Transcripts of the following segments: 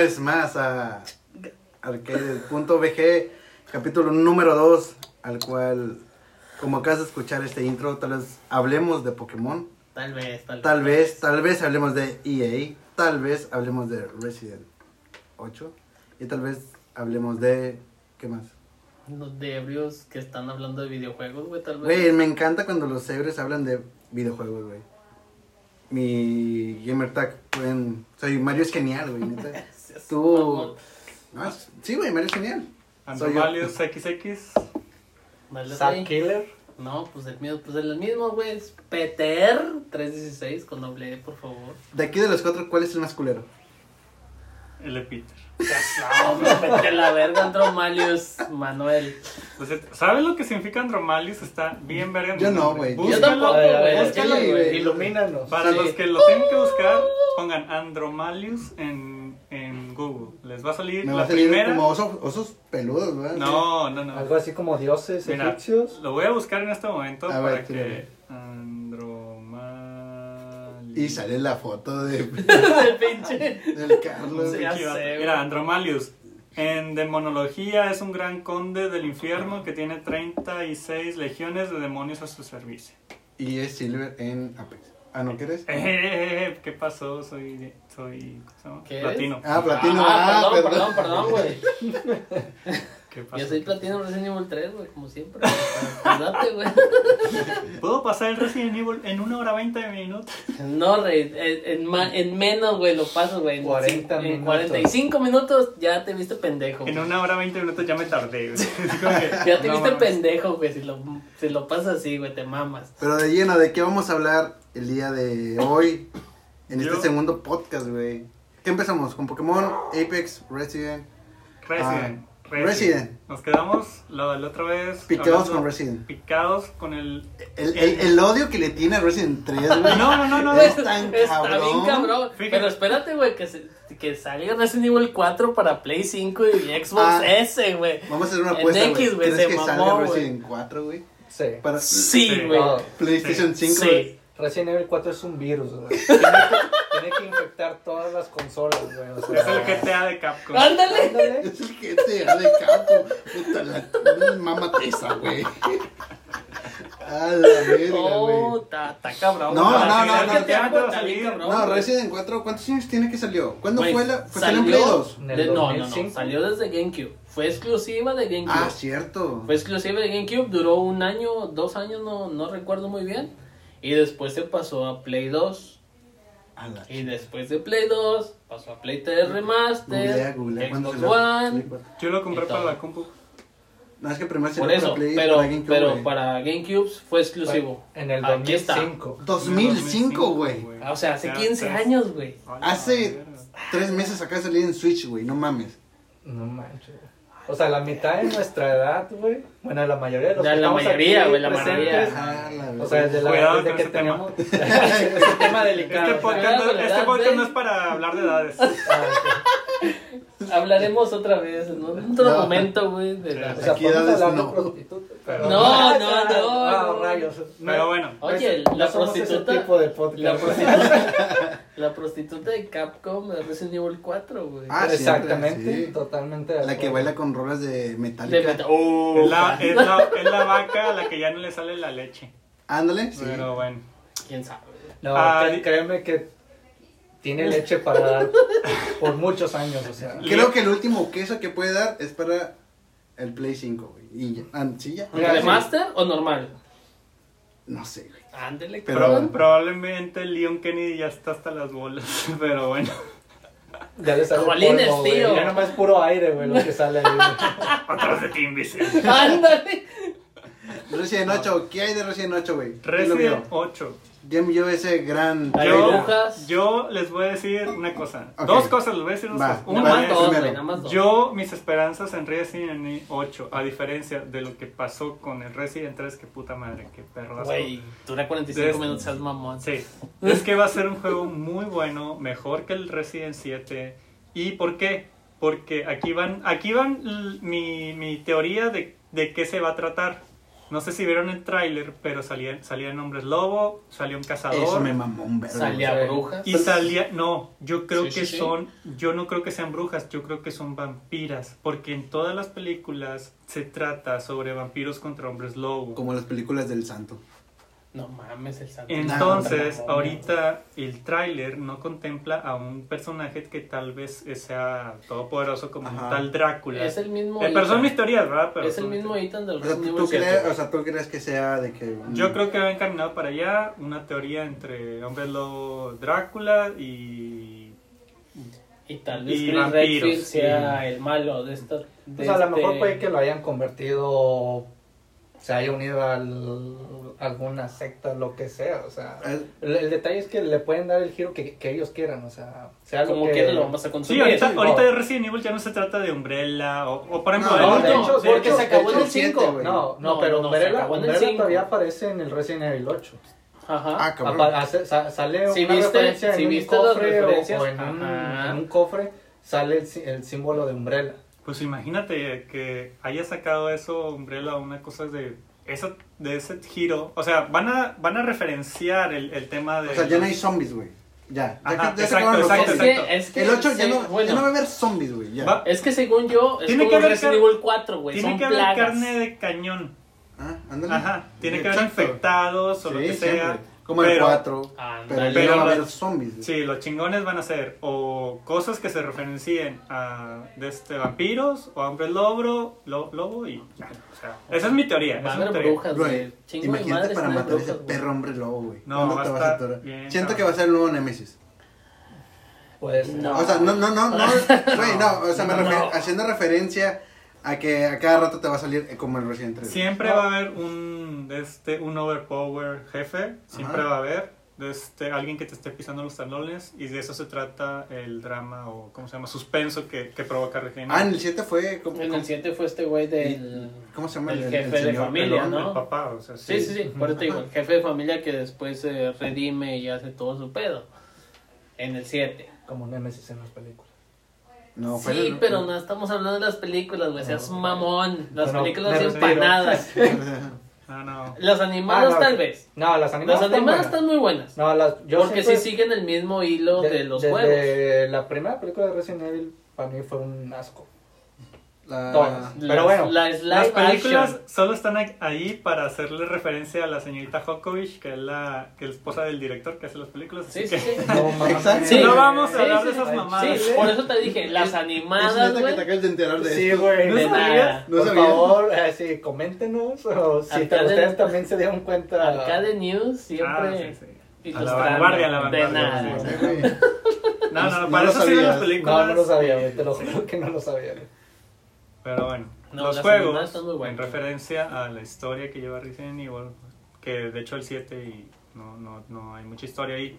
Vez más a Arcade.bg, capítulo número 2, al cual, como acabas de escuchar este intro, tal vez hablemos de Pokémon, Tal vez, tal, tal vez, tal vez hablemos de EA, tal vez hablemos de Resident 8 y tal vez hablemos de... ¿Qué más? Los de ebrios que están hablando de videojuegos, güey, tal vez. Güey, me encanta cuando los ebrios hablan de videojuegos, güey. Mi gamer tag, pueden... Soy Mario es genial, güey, Seas Tú... Ah, sí, güey, Mario es genial. Andromalius XX. Killer. No, pues el mío, pues el mismo, güey, es Peter 316 con doble E, por favor. De aquí de los cuatro, ¿cuál es el más culero? el de Peter. No, me vete a la verga, Andromalius, Manuel. Pues, ¿Sabes lo que significa Andromalius? Está bien verga. Yo no, güey. Yo tampoco, güey. Ilumínanos. Para Sí. los que lo tienen que buscar, pongan Andromalius en, en Google. Les va a salir Me va la a salir primera. como osos, osos peludos, ¿verdad? No, no, no. Algo así como dioses Mira, egipcios. Lo voy a buscar en este momento A para ver, que. tírale. Andromalius. Y sale la foto de, El pinche. del Carlos. Sí, ya Chivato. sé, güey. Mira, Andromalius. En demonología es un gran conde del infierno que tiene 36 legiones de demonios a su servicio. Y es Silver en Apex. Ah, ¿no quieres? Eh, ¿Qué pasó? Soy. soy ¿cómo se llama? ¿Qué Platino. Ah, platino. Ah, Ah, perdón, perdón, perdón, güey. Yo soy platino Resident Evil 3, güey, como siempre. Cuídate, güey. ¿Puedo pasar el Resident Evil en una hora 20 minutos? No, rey, en, en, en menos, güey, lo pasas, güey. En 40 cin- En minutos. 45 minutos ya te viste pendejo. En una hora 20 minutos ya me tardé. güey. Ya te no viste mames. pendejo, güey, si lo, si lo pasas así, güey, te mamas. Pero de lleno, ¿de qué vamos a hablar el día de hoy? En este segundo podcast, güey. ¿Qué empezamos? ¿Con Pokémon, Apex, Resident? Resident. Ah, Resident. Nos quedamos la, la otra vez. Picados hablando- con Resident. Picados con el. El, el, el odio que le tiene a Resident 3, güey. No, no, no, no. Es tan Está cabrón. bien cabrón. Fíjate. Pero espérate, güey, que, se- que salga Resident Evil 4 para Play 5 y Xbox Ah. S, güey. Vamos a hacer una En apuesta, güey. X, güey, ¿Crees se que mamó, salga. Resident 4, güey? Sí. Para Sí, Sí. güey. PlayStation 5, Sí. Resident Evil 4 es un virus, güey. Tiene que, tiene que infectar todas las consolas, güey. O Es sea, el GTA de Capcom. Ándale. ándale. Es el GTA de campo. Puta, la mamá tesa, güey. A la verga, Oh, güey. está está cabrón. No, no, no, no, cabrón, No, güey. Resident 4, ¿cuántos años tiene que salió? ¿Cuándo Güey, fue la? Pues salió en Play 2. En el de- no, no, no. 2005. Salió desde GameCube. Fue exclusiva de GameCube. Ah, cierto. Fue exclusiva de GameCube, duró un año, dos años, no, no recuerdo muy bien. Y después se pasó a Play 2. A la Y después de Play 2, pasó a Play 3 Googlea, Remaster, googlea. ¿Cuándo Xbox? One. Play 4. Yo lo compré para la compu. No, es que primero Por salió eso, para Play pero, para GameCube, pero para GameCube fue exclusivo. En el Aquí está. 2005. 2005, güey. O sea, hace Ya, 15 tres. años, güey. Hace tres meses acá salí en Switch, güey. No mames. No manches. O sea, la mitad de nuestra edad, güey. Bueno, la mayoría de los Ya, que la estamos mayoría, aquí güey, la presentes, mayoría. La O sea, desde, la, Cuidado desde con que ese tenemos ese tema delicado. Este o sea, podcast, no, este ¿verdad, podcast no es para hablar de edades. ah, Hablaremos otra vez, en otro No. momento, güey. de la- O sea, Aquí edades no. de prostitutas, pero... No, no, no, Ah, no. rayos. Pero bueno. Oye, No la prostituta. tipo de podcast. La prostituta, la prostituta de Capcom es Resident Evil 4, güey. Ah, siempre, Exactamente, sí. totalmente. de La que baila con rolas de De Metallica. meta- Oh, Es la, es, la, es la vaca a la que ya no le sale la leche. Ándale, sí. Pero bueno. ¿Quién sabe? No, Ah, créeme que tiene leche para dar por muchos años, o sea. Creo que el último queso que puede dar es para el Play 5, güey. Y ya, ah, sí, ya. ¿de Master o normal? No sé, güey. Ándele, pero cabrón. probablemente Leon Kennedy ya está hasta las bolas, pero bueno. Ya le sale Jolines, polvo, tío. Ya nomás es puro aire, güey, lo que sale ahí. Atrás de ti, imbécil. Ándale. Resident no. 8, ¿qué hay de Resident 8, güey? Resident 8 ya me llevo ese gran. Yo, yo les voy a decir una cosa. Okay. Dos cosas, les voy a decir dos cosas. Una vale, es, dos, yo, mis esperanzas en Resident 8, a diferencia de lo que pasó con el Resident 3, que puta madre, que perro. Güey, dura 45 Desde, minutos, seas mamón. Sí, es que va a ser un juego muy bueno, mejor que el Resident 7. ¿Y por qué? Porque aquí van, aquí van mi, mi teoría de, de qué se va a tratar. No sé si vieron el tráiler, pero salían, salían hombres lobo, salía un cazador. Eso me mamó un verbo. Salía brujas. Y salía, no, yo creo Sí, que sí. son, yo no creo que sean brujas, yo creo que son vampiras, porque en todas las películas se trata sobre vampiros contra hombres lobo. Como las películas del santo. No mames, el santo. Entonces, No, ahorita el tráiler no contempla a un personaje que tal vez sea todopoderoso como un Ajá. tal Drácula. Es el mismo. Eh, pero son teorías, ¿verdad? Pero Es el mismo Ethan del O sea, Resident ¿tú, Evil crees, 7. o sea, ¿tú crees que sea de que... Yo creo que va encaminado para allá una teoría entre hombre lobo Drácula y... Y tal vez y Chris vampiros, Redfield sea el malo de esta. O sea, a lo este- mejor puede que lo hayan convertido, se haya unido a alguna secta, lo que sea. O sea, Eh, el, el detalle es que le pueden dar el giro que, que ellos quieran. O sea, sea lo Como que que lo vamos a Sí, consumir. ahorita, sí, ahorita no. de Resident Evil ya no se trata de Umbrella o, o por ejemplo... No, el de hecho, de porque hecho, se acabó en el el siete, 5. güey. No, no, No, pero no, Umbrella, acabó en el Umbrella cinco. todavía aparece en el Resident Evil 8. Ajá. Ah, cabrón. Apa- sale una viste- referencia si en un viste las cofre o- referencias, o, en, un, en un cofre sale el, sí- el símbolo de Umbrella. Pues imagínate que haya sacado eso Umbrella una cosa de eso de ese giro, o sea, van a van a referenciar el, el tema de O sea, ya no hay zombies, güey. Ya. Ya, Ajá, ya se exacto, acabaron los exacto, Es zombies. exacto. que, es que El 8 ya sí, no, bueno, ya no va a haber zombies, güey. Es que según yo, es Tiene como que haber Resident Evil 4, güey. tiene Son que haber plagas. carne de cañón. Ah, ándale. Ajá, tiene que haber Exacto. infectados o lo que sea. siempre. Como el pero- 4. Ándale. Pero ya Pero no va a haber zombies. güey. Sí, los chingones van a ser o cosas que se referencien a de este vampiros o a hombres lobo, lo- lobo y ya. O sea, esa es mi teoría. Va a esa es mi haber teoría. brujas, Güey, imagínate para no matar a ese perro hombre lobo, güey. No, ¿Cuándo va a te vas estar a atorar? Siento que va a ser el nuevo Nemesis. Puede ser. No. O sea, no, no, no, no, güey, no, o sea, me No. refer- haciendo referencia a que a cada rato te va a salir como el Resident Evil. Siempre va a haber un este un overpower jefe, siempre Ajá. va a haber este alguien que te esté pisando los talones y de eso se trata el drama o cómo se llama suspenso que, que provoca Resident Ah, en Evil. el 7 fue como, En el 7 fue este güey del. ¿cómo se llama? el jefe de familia, El ¿no? el papá, o sea, Sí, sí, sí. Por eso te digo, el jefe de familia que después se redime y hace todo su pedo. En el 7. Como Nemesis en las películas. No, fue Sí, el- pero no estamos hablando de las películas, güey. Seas mamón. Las películas empanadas. Ah, no. Las animadas Ah, no. tal vez. No, las animadas. Las están animadas buenas. están muy buenas. No, las, yo porque siempre- sí siguen el mismo hilo de, los desde juegos. la primera película de Resident Evil, para mí fue un asco. La- Todas. Pero Las- bueno, la live Las películas action. solo están ahí para hacerle referencia a la señorita Jokovic, que es la, que es esposa del director que hace las películas. Sí, así sí, que- sí. No, mames. Exacto. Sí. no vamos a Sí, hablar sí, de esas sí. mamadas. Sí, por eso te dije, las Es animadas, neta que güey. te acabas de enterar de Sí, esto. güey. ¿No de sabías? nada. No Por favor, eh, sí, coméntenos. O si te- ustedes también se dieron cuenta. Arcade News Ah, siempre. sí, sí. A la vanguardia, a la De vanguardia. sí, sí. Sí. No, no, No para eso sirven sabías. las películas. No, no lo sabía. Te lo Sí. juro que no lo sabía. Pero bueno, No, los juegos, en referencia a la historia que lleva Resident Evil, que de hecho el 7 y no, no, no hay mucha historia ahí.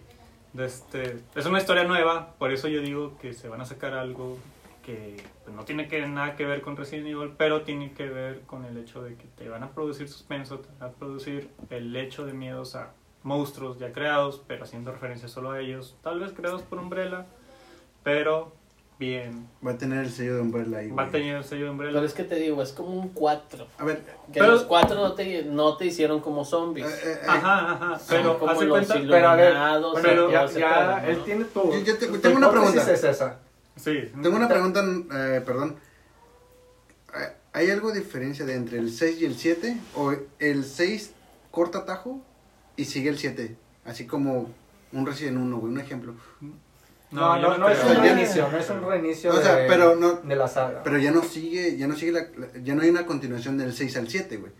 De este, es una historia nueva, por eso yo digo que se van a sacar algo que pues, no tiene que, nada que ver con Resident Evil, pero tiene que ver con el hecho de que te van a producir suspenso, te van a producir el hecho de miedos a monstruos ya creados, pero haciendo referencia solo a ellos, tal vez creados por Umbrella, pero bien, Va a tener el sello de Umbrella ahí, va a tener el sello de Umbrella. Pero es que te digo, es como un 4. A ver, Que Pero- los 4 no te, no te hicieron como zombies. eh, eh, eh, Ajá, ajá, Son pero como hace los cuenta, Pero a ver, pero ya, ya ¿no? él tiene tu. Yo- yo te- tu tengo una pregunta. es esa. sí, Tengo una pregunta, eh, perdón. Eh, ¿Hay algo de diferencia de entre el 6 y el 7? ¿O el 6 corta tajo y sigue el 7? Así como un Resident 1, güey, un ejemplo. No, no, no es un reinicio, no es un reinicio O sea, de, pero no- de la saga. Pero ya no sigue, ya no sigue la, ya no hay una continuación del 6 al 7, güey.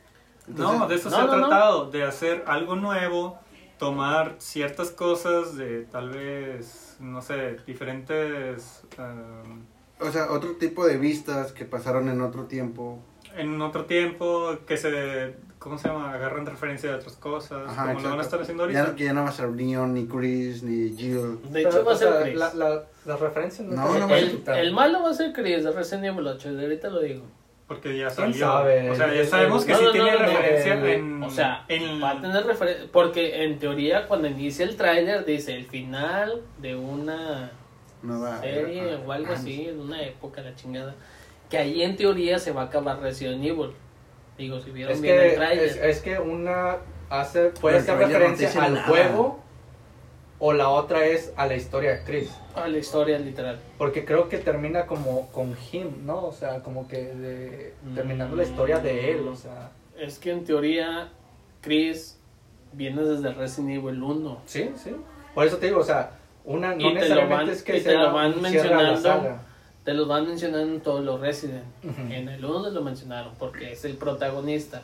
Entonces, No, de eso No, se ha tratado, de hacer algo nuevo, tomar ciertas cosas de tal vez, no sé, diferentes... um, O sea, otro tipo de vistas que pasaron en otro tiempo. en otro tiempo que se, ¿cómo se llama? Agarran referencia de otras cosas, Ajá, como lo van a exacto. estar haciendo Ya, ahorita. que ya no va a ser Leon, ni Chris, ni Jill. De Pero, hecho, va a ser Chris. la, la, las referencias no, No, no va a- quitar. el malo va a ser Chris de Resident Evil 8, de ahorita lo digo. Porque ya ¿Quién salió. sabe? O sea, ya El- sabemos que no, sí no, tiene no, referencia el- en... O sea, en, va a tener referencia. Porque en teoría, cuando inicia el tráiler, dice el final de una No va serie ajá. o algo Ah, así, de una época, la chingada. Que ahí en teoría se va a acabar Resident Evil. Digo, si vieron Es bien el que, trailer. es, es que una hace, puede El hacer no referencia dice al nada. juego o la otra es a la historia de Chris. A la historia literal. Porque creo que termina como con him, ¿no? O sea, como que de- Mm. terminando la historia de él, o sea. Es que en teoría, Chris viene desde Resident Evil 1. Sí, sí. Por eso te digo, o sea, una Y no lo necesariamente van- es que y te sea lo van a la mencionando. saga. Te los van mencionando en todos los Resident. En el 1 te lo mencionaron porque es el protagonista.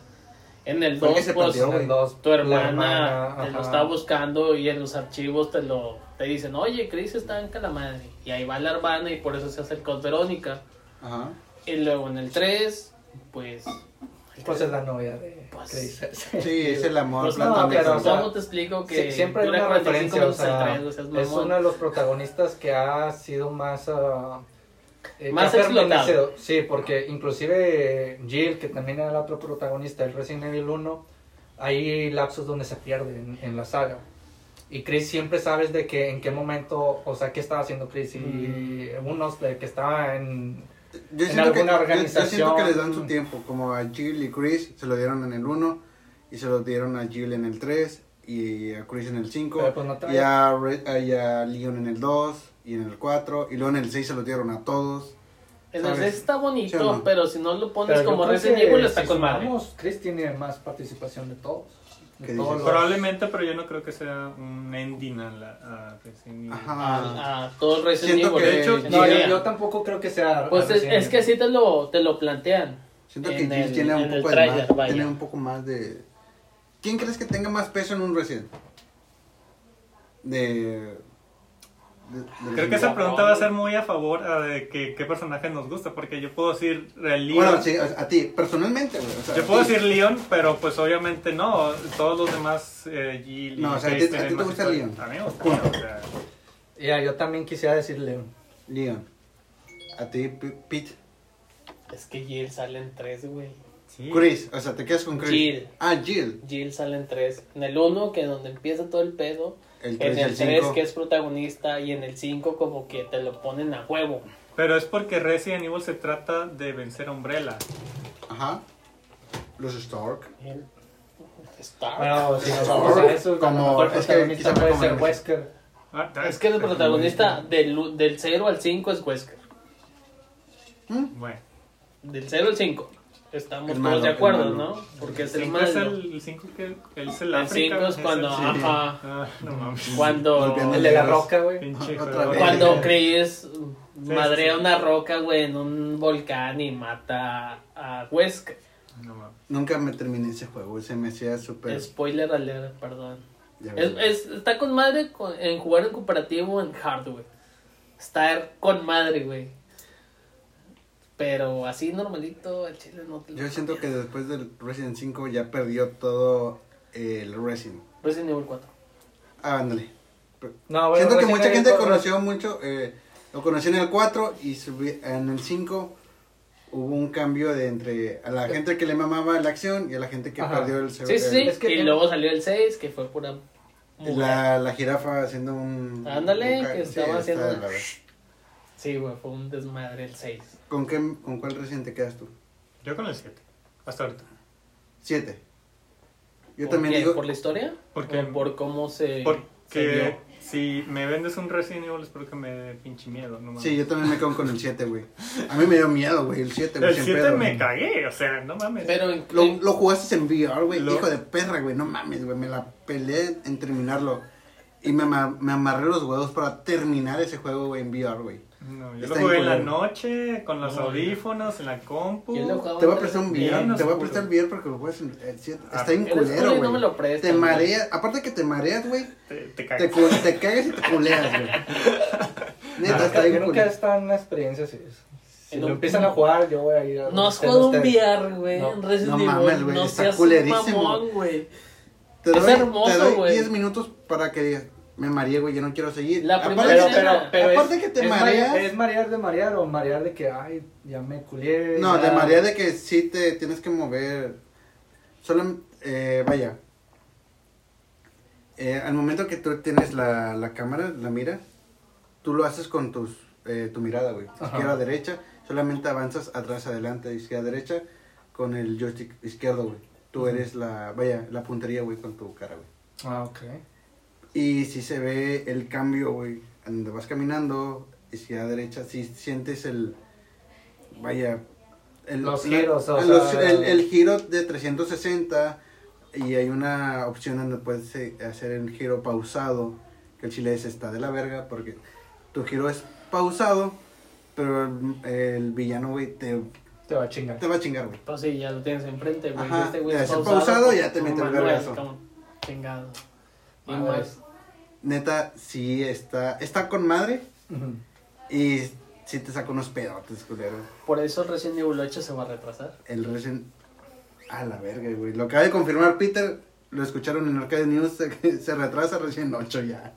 En el Fue el 2, que se pues, tu hermana, te lo está buscando y en los archivos te lo te dicen, oye, Chris está en Calamadre. Y ahí va la hermana y por eso se hace el con Verónica. Ajá. Y luego en el 3, pues... Pues es la novia de Pues, Chris. Sí, es el amor Pues no, platónico. pero, o sea, ¿cómo te explico que Sí, siempre hay una 45 referencia, o sea, tren, o sea, es es uno de los protagonistas que ha sido más... ah, eh, Más explotado. Sí, porque inclusive Jill, que también era el otro protagonista del Resident Evil 1, hay lapsos donde se pierde en, en la saga. Y Chris siempre sabes de que en qué momento, o sea, qué estaba haciendo Chris. Y Mm. unos de que estaba en... Yo en siento, que, alguna yo- yo siento organización. que les dan su tiempo, como a Jill y Chris se lo dieron en el 1 y se lo dieron a Jill en el 3 y a Chris en el 5 Pero pues no y, a y a Leon en el 2 y en el 4 y luego en el 6 se lo dieron a todos. En el ¿sabes? 6 está bonito, ¿Sí no? pero si no lo pones Pero como Resident Evil está si con madre. Chris tiene más participación de todos. De ¿Qué todos dices? los- Probablemente, pero yo no creo que sea un ending a la a Resident Evil. Ajá. A, a todo Resident Siento Evil. que- de hecho, No, yo, tampoco creo que sea. Pues es, es que así te lo, te lo plantean. Siento que el- tiene un poco de más, tiene un poco más de ¿Quién crees que tenga más peso en un Resident? De, de- de Creo que esa pregunta va a ser muy a favor a de que, qué personaje nos gusta, porque yo puedo decir Leon. Bueno, sí, a, a ti, personalmente, güey. o sea, Yo puedo decir Leon, pero pues obviamente no. Todos los demás, eh, No, o sea, a ti- a tienen ti te gusta. Leon. A mí me gusta Leon, o sea, Ya, yo también quisiera decir Leon. Leon. A ti, Pete. Es que Jill sale en 3, güey. sí. Chris, o sea, te quedas con Chris. Jill. Ah, Jill. Jill sale en 3. En el 1, que es donde empieza todo el pedo. El En 3 y el el 3, 5. que es protagonista. Y en el 5, como que te lo ponen a huevo. Pero es porque Resident Evil se trata de vencer a Umbrella. Ajá. Los Stark. El- Stark. Bueno, si nos Como- vamos a eso, como- es que protagonista quizá puede como ser el- Wesker. Ah, es que el protagonista del, del 0 al 5 es Wesker. ¿Mm? Bueno. Del 0 al 5. Estamos El todos malo, de el acuerdo. ¿no? Porque es el es malo. el 5 que es el El África. 5 es cuando, el- ajá, Ah, no mames. cuando, El de la roca, güey. Cuando Chris madrea una roca, güey, en un volcán y mata a Wesker. No mames. Nunca me terminé ese juego. Se me hacía súper. Spoiler alert, perdón. Es, es- está con madre con- en jugar en cooperativo en hard, güey. Está con madre, güey. Pero así normalito, al chile no te lo Yo siento que después del Resident 5 ya perdió todo el Resident. Resident Evil 4. Ah, ándale. No, bueno, Siento que mucha Evil gente cuatro- conoció mucho, eh, lo conoció en el 4 y subi- en el 5 hubo un cambio de entre a la gente que le mamaba la acción y a la gente que Ajá. perdió el Sí, sí, sí. Es que- y luego salió el 6, que fue pura. La, la jirafa haciendo un... Ándale, un que estaba haciendo-. Sí, güey, fue un desmadre el 6. ¿Con, qué, ¿Con cuál Resident te quedas tú? Yo con el 7. Hasta ahorita. 7. Yo ¿Por también qué? digo... ¿Por la historia? Porque- ¿O por cómo se, se Porque vio? si me vendes un Resident Evil es porque me dé pinche miedo. No mames. Sí, yo también me quedo con el 7, güey. A mí me dio miedo, güey, el 7, güey. El sin 7 pedo. me cagué, o sea, no mames. Pero en- Lo, lo jugaste en VR, güey. Lo- Hijo de perra, güey. No mames, güey. Me la peleé en terminarlo. Y me, me amarré los huevos para terminar ese juego, güey, en VR, güey. No, yo Está lo jugué en la noche, con los No, audífonos, en la compu. Yo lo Te voy a prestar un VR. Te voy a prestar el VR porque lo juegas en el 7. Ah, Está bien culero, güey. no me lo prestas, Te mareas. Aparte que te mareas, güey. Te, te Te, cagas. cu- te cagas y te culeas, güey. Neta, Nunca, está bien nunca culero. está en una experiencia así. Si lo un- empiezan a jugar, yo voy a ir a... No has jugado un. VR, güey. No. en Resident No Evil. mames, güey, No está seas culerísimo. mamón, güey. Te Es doy, hermoso, te doy güey. 10 minutos para que digas, me mareé, güey, ya no quiero seguir. La Aparte primera que- Pero, escena- pero, pero aparte es, que te es mareas. mare- ¿Es marear de marear o marear de que, ay, ya me culié? No, de marea de que sí te tienes que mover. Solo, eh, vaya. Eh, al momento que tú tienes la, la cámara, la mira, tú lo haces con tus, eh, tu mirada, güey. Izquierda, derecha. Solamente avanzas atrás, adelante, izquierda, derecha. con el joystick izquierdo, güey. Tú eres la, vaya, la puntería, güey, con tu cara, güey. Ah, ok. Y si se ve el cambio, güey, donde vas caminando, izquierda, derecha, si sientes el, vaya, el, Los la- giros, o los- sea, el, el giro de 360 y hay una opción donde puedes eh, hacer el giro pausado, que el chile es está de la verga, porque tu giro es pausado, pero el, el villano, güey, te, Te va a chingar. te va a chingar, güey. Pues sí, ya lo tienes enfrente, güey. Ajá, Este güey es pausado, pausado, ya te mete el vergazo. como Chingado. Neta, sí está, está con madre y sí te saca unos pedotes, culero. Por eso Resident Evil 8 se va a retrasar. El Resident... A la verga, güey. Lo acaba de confirmar Peter. Lo escucharon en Arcade News. Se, se retrasa recién 8 ya.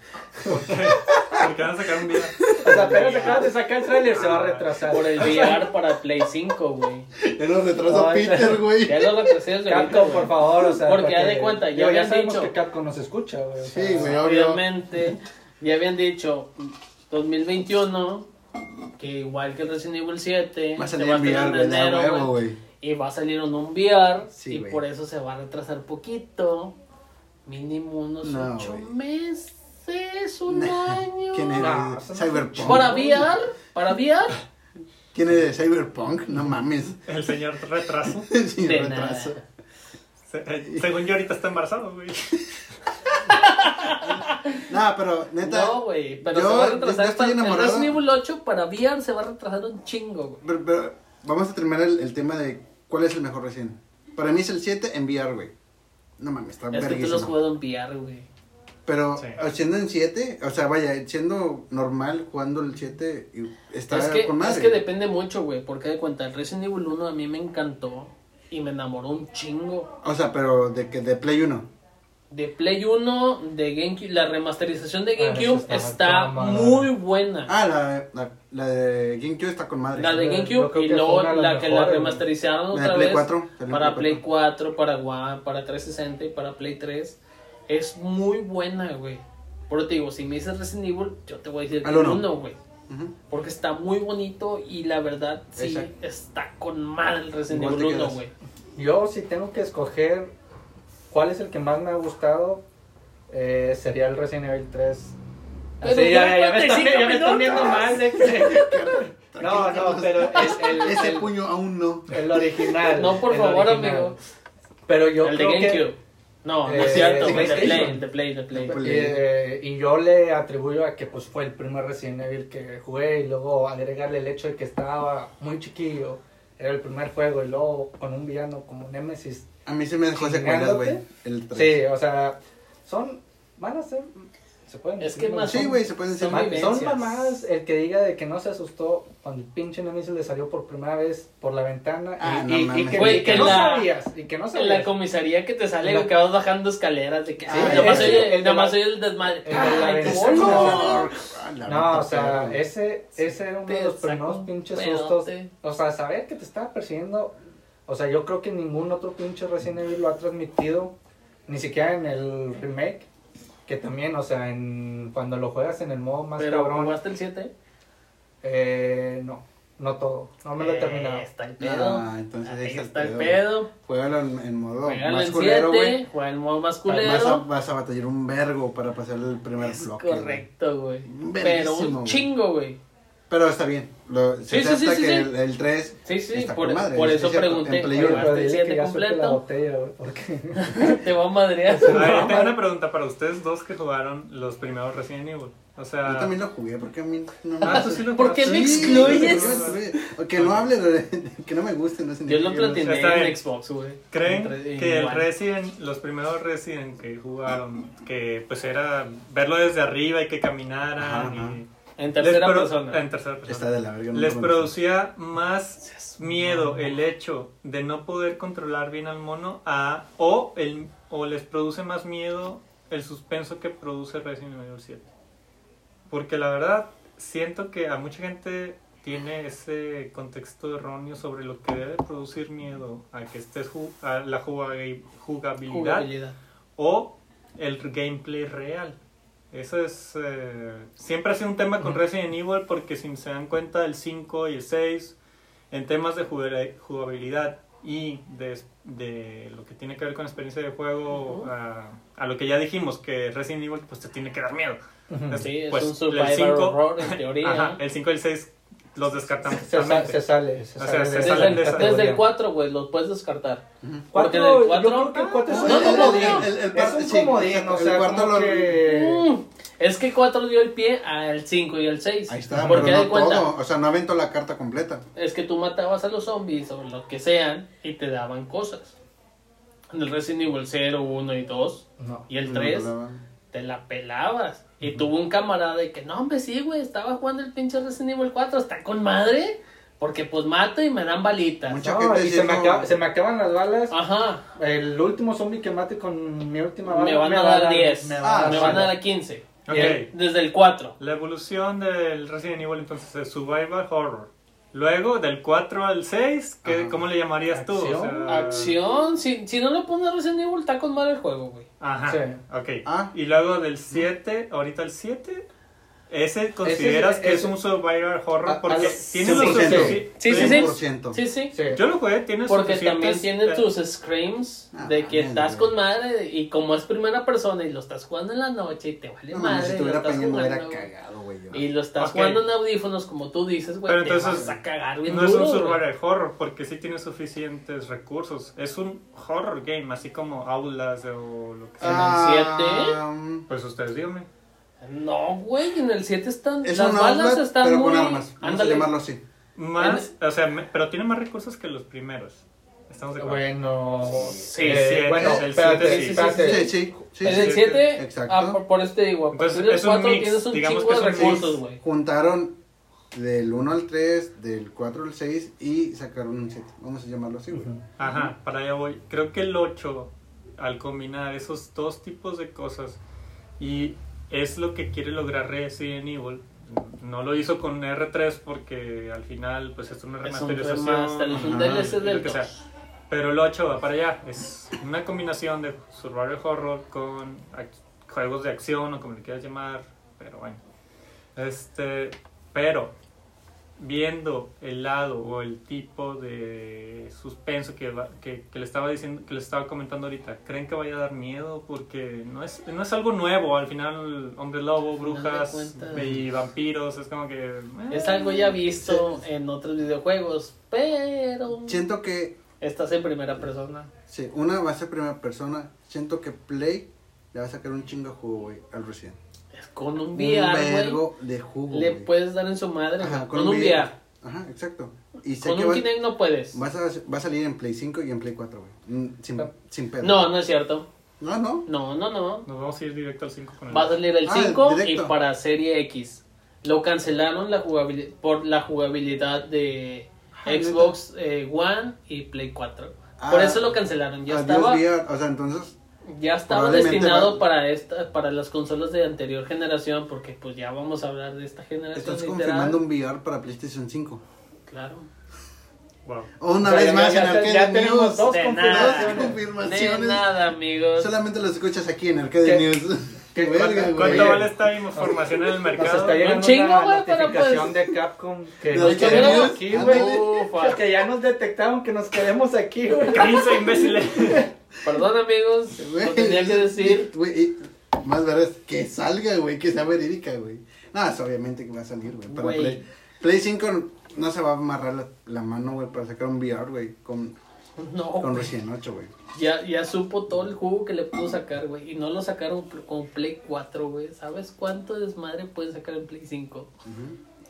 van a sacar un video. O sea, apenas acabas de sacar el trailer, se va a retrasar. Por el VR para Play 5, güey. Ya lo retrasó Peter, güey. Ya lo retrasé desde Capcom, por favor, o sea. Porque haz de cuenta, ya habían sabemos dicho. que Capcom nos escucha, güey. o sea, Sí, güey. Obviamente, ya habían dicho 2021 que igual que Resident Evil 7 Va a salir en VR, en güey. de enero, y va a salir en un VR Sí, y güey. por eso se va a retrasar poquito, mínimo unos No, 8 güey. meses, un año. ¿Quién es? No, Cyberpunk. Para VR, para VR, ¿Quién es Cyberpunk? No mames. El señor retraso. Sin de retraso. nada. Se- eh, según yo ahorita está embarazado, güey. No, pero neta. No, güey, pero yo- se va a yo retrasar. estoy para- el enamorado. Resident Evil 8 para VR se va a retrasar un chingo, güey. pero- pero vamos a terminar el, el tema de cuál es el mejor recién. Para mí es el 7 en VR, güey. No mames, está Es que tú lo has jugado en VR, güey. Pero Sí. siendo en 7, o sea, vaya, siendo normal jugando el 7, y- está Es que, con madre. es que depende mucho, güey, porque de cuenta, el Resident Evil 1 a mí me encantó y me enamoró un chingo. O sea, pero de que de Play 1. De Play 1, de GameCube, la remasterización de Ah, GameCube estaba está muy buena. Ah, la, la, la de GameCube está con madre. la de GameCube y luego las la que la remasterizaron La de otra Play vez 4, salió en para Play Play 4, para One, para 360 y para Play 3. Es muy buena, güey. Por eso te digo, si me dices Resident Evil, yo te voy a decir el uno. 1, güey. Porque está muy bonito y la verdad sí Exacto. está con mal el Resident Evil 1, quedas. güey. Yo, si tengo que escoger cuál es el que más me ha gustado, eh, sería el Resident Evil 3. Pero Así, ya, me están, 45 ya me están viendo mal de que... No, no, pero es el, Ese el- puño aún no. el original. No, por favor, original. amigo. Pero yo el de que... No, no Eh, es cierto, de Play, de Play, de Play. Play. Eh, y yo le atribuyo a que pues fue el primer Resident Evil que jugué y luego agregarle el hecho de que estaba muy chiquillo, era el primer juego y luego con un villano como Nemesis. A mí se me dejó secuelas, güey. El 3. Sí, o sea, son, van a ser, se pueden Es que ¿no? más Sí, Son- güey, se pueden decir. son son mamadas el que diga de que no se asustó cuando el pinche Nemesis le salió por primera vez por la ventana y, Ah, no y- y mames. que, Güey, y que en no la- sabías y que no En sabías. la comisaría que te sale La- que vas bajando escaleras de que Sí, ah, nada más ese, soy el el, el desmadre. el de la Ay, ventana. ¿cómo? Ah, la No, o sea, ese, ese era uno de los primeros pinches pedote. sustos. O sea, saber que te estaba persiguiendo. O sea, yo creo que ningún otro pinche Resident Evil lo ha transmitido. Ni siquiera en el remake. Que también, o sea, en, cuando lo juegas en el modo más Pero cabrón. jugaste el 7. Eh, no, no todo. No me lo he terminado. Eh, está el pedo. Ah, entonces ahí Ahí está, está el pedo. Juégalo en, en modo Juega más culero, güey. 7, juega el modo más Vas a, culero. vas a batallar un vergo para pasar el primer Es bloque. correcto, güey. Pero un chingo, güey. Pero está bien. Lo, Sí, sí, sí, sí, que sí. El, el 3 Sí, sí, está por, con madre. por es eso cierto, pregunté. en Play Oye, uno. ¿Jugaste pero el dile 7 que ya suelte la completo? botella. Te va a madrear. A ver, tengo una pregunta para ustedes dos que jugaron los primeros Resident Evil. O sea, Yo también lo jugué porque a mí no me Ah, sí lo ¿Por qué me Sí, excluyes? que no hable, de- que no me guste, no sé Yo lo platiné Está en bien. Xbox, güey. ¿Creen que el. Resident, los primeros Resident que jugaron, que pues era verlo desde arriba y que caminaran Ajá, y ajá. En les tercera persona. en tercera persona. Está de la verga. no les producía más miedo el hecho de no poder controlar bien al mono a o el o les produce más miedo el suspenso que produce Resident Evil 7. Porque la verdad siento que a mucha gente tiene ese contexto erróneo sobre lo que debe producir miedo a que estés ju- a la jugabil- jugabilidad Jugabilidad. o el gameplay real. Eso es. eh, siempre ha sido un tema con. Resident Evil porque si se dan cuenta, el 5 y el 6, en temas de jugabili- jugabilidad y de, de lo que tiene que ver con experiencia de juego Ujú. a, a lo que ya dijimos, que Resident Evil pues te tiene que dar miedo. Ujú. Sí, es Pues, un el survival cinco- horror en teoría. Ajá, el 5 y el 6 los descartamos Se, sa- se sale, se O sale sea, de- se Desde, salen el, de esa desde el categoría. 4, güey, los puedes descartar. Porque el Cuatro, cuatro- yo creo que el 4 es No, un no, no, comodín. El- el Es un sí, comodín, o el sea, cuarto como lo- que... Mm, Es que 4 dio el pie al 5 y al 6. Ahí está, Porque pero no cuenta, todo. O sea, no aventó la carta completa. es que tú matabas a los zombies o lo que sean y te daban cosas. En el Resident Evil 0, 1 y 2 No. y el No, 3 no, no. te la pelabas. Y tuvo un camarada de que, no, hombre, sí, güey, estaba jugando el pinche Resident Evil 4, está con madre. Porque pues mato y me dan balitas. Mucha No, gente y se me, acaba- se me acaban las balas. Ajá, El último zombie que mate con mi última bala me van a dar 10. me Ah, me van a dar 15. Ok. Y el- desde el 4. La evolución del Resident Evil entonces es Survival Horror. Luego, del 4 al 6, ¿qué. ¿cómo le llamarías tú? O Acción. sea, Acción, si, si no le pones Resident Evil, está con madre el juego, güey. Ajá, Sí. ok. Ah. Y luego del 7, ahorita el 7, ¿ese consideras Ese- que es un survival horror? A- Porque los tiene lo 100%. suficiente. Sí, sí, sí. 100%. Sí, sí. Sí. Yo lo jugué, tiene Porque suficientes, también tiene eh, tus screams Ah, de que estás con madre y como es primera persona y lo estás jugando en la noche y te vale No madre. si y tuviera lo estás pañal me hubiera jugando, cagado, güey. yo. Y lo estás jugando en audífonos como tú dices, güey, Pero te entonces, vas a cagar bien No es un survival horror porque sí tiene suficientes recursos. Es un horror game, así como Aulas o lo que sea. Ah, Pues ustedes díganme. No, güey, en el 7 están Es las balas outlet, están pero muy con armas. Vamos Ándale. a llamarlo así. Más, o sea, me- pero tiene más recursos que los primeros. Estamos de acuerdo. Bueno, Sí, eh, sí, bueno, el espérate, siete sí. espérate. Sí, sí. sí, en sí. el 7, Exacto. ah, por, por este digo, a Entonces, partir del es un 4 mix, tienes un digamos que de es un recursos, güey. Juntaron del 1 al 3, del 4 al 6 y sacaron un 7. Vamos a llamarlo así, güey. Ajá, para allá voy. Creo que el 8, al combinar esos dos tipos de cosas, y es lo que quiere lograr Resident Evil. No lo hizo con R3 porque al final pues es una Es un remasterización. remaster, es un DLC del lo que sea. dos. Pero el 8 va para allá. Es una combinación de survival horror con juegos de acción o como le quieras llamar. Pero bueno. Este, pero viendo el lado o el tipo de suspenso que, va- que, que le estaba diciendo que le estaba comentando ahorita creen que vaya a dar miedo porque no es no es algo nuevo al final hombre lobo brujas y vampiros es como que eh, Es algo ya visto en otros videojuegos, pero Siento que, estás en primera persona. sí, una va a ser primera persona. Siento que Play le va a sacar un chingo de jugo, güey, al Resident. Con un Un VR, güey. vergo de jugo, Le güey. puedes dar en su madre Ajá, güey, con, un VR. Ajá, exacto. Y sé Con que un va, Kinect no puedes. vas a, va a salir en Play 5 y en Play 4, güey. Mm, Sin, sin pedo. No, no es cierto. No, no. No, no, no. nos vamos a ir directo al 5 con el Va a salir el Ah, 5 y directo. para Serie X. Lo cancelaron la jugabili- por la jugabilidad de Ah, Xbox eh, One y Play 4. Ah, por eso lo cancelaron. Ya Adiós, estaba, VR. O sea, entonces, ya estaba destinado va- para esta, para las consolas de anterior generación, porque pues ya vamos a hablar de esta generación. estás literal. confirmando un VR para PlayStation 5. Claro. Wow. Una O sea, vez ya- más ya en Arcade ya tenemos News. dos De confirmaciones. nada. De nada, amigos. Solamente lo escuchas aquí en Arcade ¿Qué- News. Qué- Verga, cuánto- güey. ¿Cuánto Oye, vale esta información en el Nos mercado? está llegando chingo, una notificación pues- de Capcom que nos que quedemos no- aquí, güey. Que ya nos detectaron que nos quedemos aquí, güey. ¡Cállense, imbéciles! Perdón, amigos. Güey, Lo tenía que decir. Güey, y más verdad es que salga, güey, que sea verídica, güey. No, es obviamente que va a salir, Güey. Play, Play 5 no se va a amarrar la, la mano, güey, para sacar un VR, güey, con, No, con. Resident 8, güey. Ya, ya supo todo el jugo que le pudo sacar, güey. Y no lo sacaron con Play 4, güey. ¿Sabes cuánto desmadre pueden sacar en Play 5? Ujú.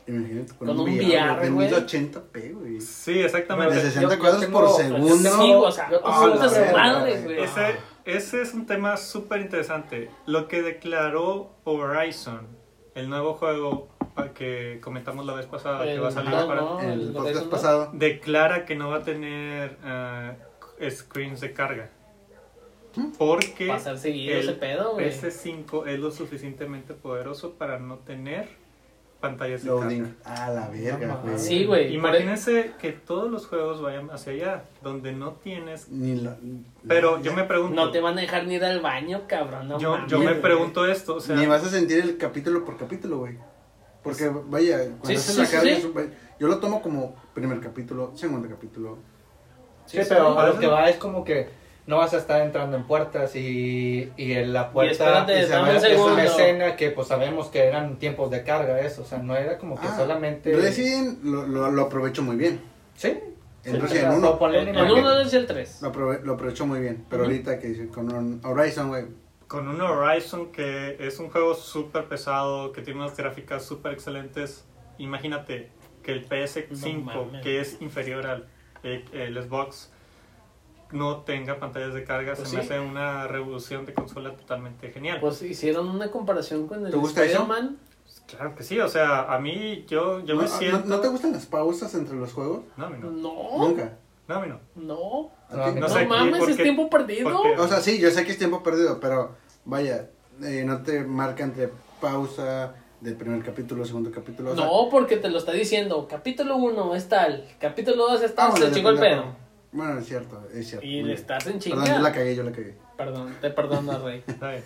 Imagínate con, Con un un VR, güey, de 1080p, güey. Sí, exactamente. De 60 yo- yo cuadros tengo- por segundo. Sí, o sea, ah, madre, güey. Ese, ese es un tema súper interesante. Lo que declaró Horizon, el nuevo juego que comentamos la vez pasada, que va a salir no, para... no, el el podcast pasado. declara que no va a tener eh, screens de carga. Porque Pasar seguido el ese pedo, güey. PS5 es lo suficientemente poderoso para no tener pantallas de carga. A la verga, güey. mames. Sí, güey. Imagínense que todos los juegos vayan hacia allá, donde no tienes... Ni la, Pero yo me pregunto... No te van a dejar ni ir al baño, cabrón. No yo, mames, yo me pregunto esto, o sea... Ni vas a sentir el capítulo por capítulo, güey. Porque, vaya, cuando Sí, sí, la sí, carga, sí. yo lo tomo como primer capítulo, segundo capítulo, Sí, Sí, pero a lo que va es como que no vas a estar entrando en puertas y, y en la Y puerta espérate, y se es una es segundo. una escena que pues sabemos que eran tiempos de carga eso, o sea, no era como que Ah, solamente... Resident lo, lo, lo aprovechó muy bien. Sí. En Sí, Resident pero 1 ponle En uno es el 3. lo, aprove- lo aprovechó muy bien. Pero ahorita que dice con un Horizon, güey. Con un Horizon que es un juego súper pesado, que tiene unas gráficas súper excelentes. Imagínate que el PS5, No mames. que es inferior al eh, el Xbox, no tenga pantallas de carga. Pues se me sí. hace una revolución de consola totalmente genial. Pues hicieron una comparación con el ¿Te gusta eso? Spider-Man. claro que sí, o sea, a mí yo, yo ¿No, me no- siento... ¿No te gustan las pausas entre los juegos? No, a mí no. No, Nunca. No, a mí no. no. No, a mí No, No sé, mames, ¿por es qué? tiempo perdido. O sea, sí, yo sé que es tiempo perdido, pero vaya, eh, no te marca entre pausa del primer capítulo, segundo capítulo. o sea, No, porque te lo está diciendo. Capítulo 1 es tal, capítulo 2 es ah, tal, bueno, se chingó el pedo. Bueno, es cierto, es cierto. Y le estás en Perdón, yo la chinga. cagué, yo la cagué. Perdón, te perdono, Rey. Está bien.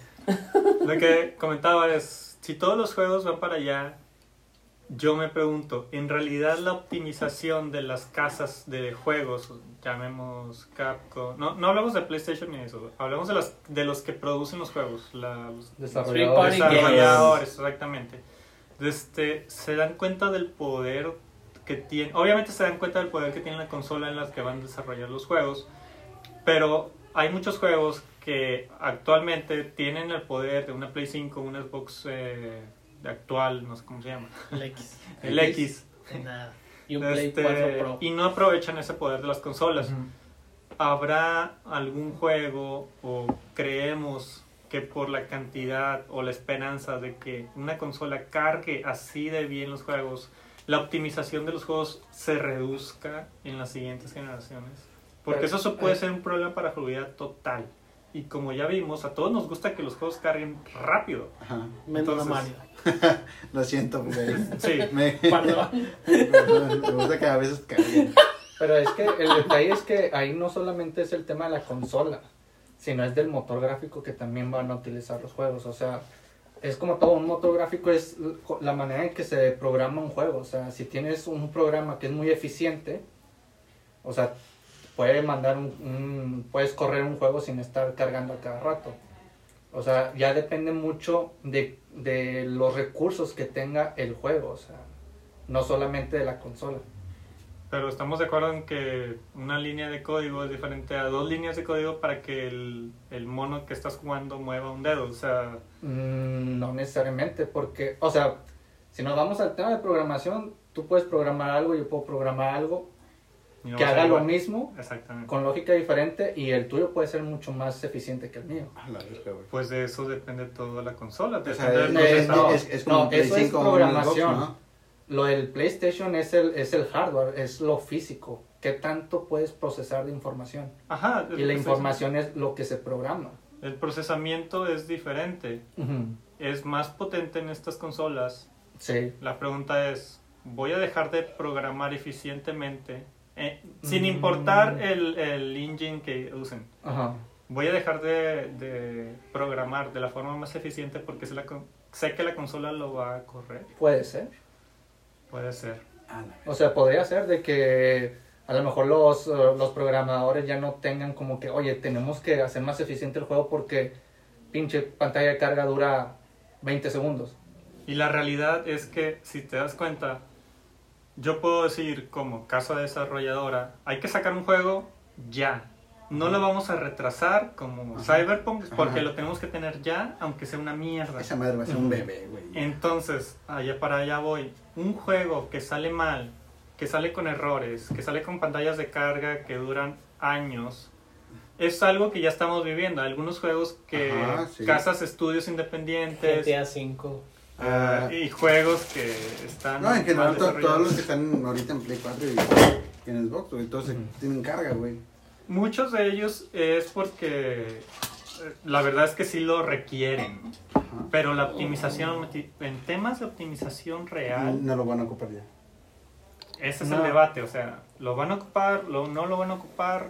Lo que comentaba es, si todos los juegos van para allá, yo me pregunto, ¿en realidad la optimización de las casas de juegos, llamemos Capcom, no, no hablamos de PlayStation ni eso, hablamos de, las, de los que producen los juegos, la- los Desarrolladores. Desarrolladores, exactamente, este, se dan cuenta del poder que tiene, obviamente se dan cuenta del poder que tiene la consola en las que van a desarrollar los juegos, pero hay muchos juegos que actualmente tienen el poder de una Play 5, una Xbox eh, actual, no sé cómo se llama, El X. el X, De nada. Y un Play este, 4 Pro. y no aprovechan ese poder de las consolas. ¿Habrá algún juego o creemos que por la cantidad o la esperanza de que una consola cargue así de bien los juegos, la optimización de los juegos se reduzca en las siguientes generaciones? Porque Pero- eso puede ser un problema para fluidez total. Y como ya vimos, a todos nos gusta que los juegos carguen rápido. Ajá. Menos entonces- Mario. Lo siento, güey. Sí, Me, Perdón. me gusta que a veces caguen. Pero es que el detalle es que ahí no solamente es el tema de la consola, sino es del motor gráfico que también van a utilizar los juegos. O sea, es como todo, un motor gráfico es la manera en que se programa un juego. O sea, si tienes un programa que es muy eficiente, o sea, puede mandar un, un- puedes correr un juego sin estar cargando a cada rato. O sea, ya depende mucho de, de los recursos que tenga el juego, o sea, no solamente de la consola. pero estamos de acuerdo en que una línea de código es diferente a dos líneas de código para que el, el mono que estás jugando mueva un dedo. O sea, Mm, no necesariamente, porque, o sea, si nos vamos al tema de programación, tú puedes programar algo, yo puedo programar algo no que haga lo igual. mismo Exactamente. con lógica diferente y el tuyo puede ser mucho más eficiente que el mío. La verga. Pues de eso depende toda la consola. O sea, Depende del no, es, no, eso es 5 o un programación. Xbox, ¿no? Lo del PlayStation es el, es el hardware, es lo físico, qué tanto puedes procesar de información. Ajá. Y la información es lo que se programa. El procesamiento es diferente. Es más potente en estas consolas. Sí. La pregunta es, ¿voy a dejar de programar eficientemente? Eh, sin Mm. importar el, el engine que usen. Ajá. Voy a dejar de, de programar de la forma más eficiente porque sé, la sé que la consola lo va a correr. Puede ser. Puede ser. A la verga. O sea, podría ser de que a lo mejor los, eh, los programadores ya no tengan como que, oye, tenemos que hacer más eficiente el juego porque pinche pantalla de carga dura 20 segundos. Y la realidad es que, si te das cuenta, yo puedo decir como casa desarrolladora, hay que sacar un juego ya. No lo vamos a retrasar como Ajá. Cyberpunk porque Ajá. lo tenemos que tener ya, aunque sea una mierda. Esa madre va a ser un bebé, güey. Entonces, allá para allá voy. Un juego que sale mal, que sale con errores, que sale con pantallas de carga que duran años, es algo que ya estamos viviendo. Algunos juegos que Ajá, sí. casas, estudios independientes GTA 5. Ah, y juegos que están. No, en general, to- todos los que están ahorita en Play 4 y en Xbox, güey, todos tienen carga, güey. Muchos de ellos es porque eh, la verdad es que sí lo requieren, pero la optimización, en temas de optimización real, No lo van a ocupar ya. ese es No. el debate, o sea, ¿lo van a ocupar? Lo, ¿No lo van a ocupar?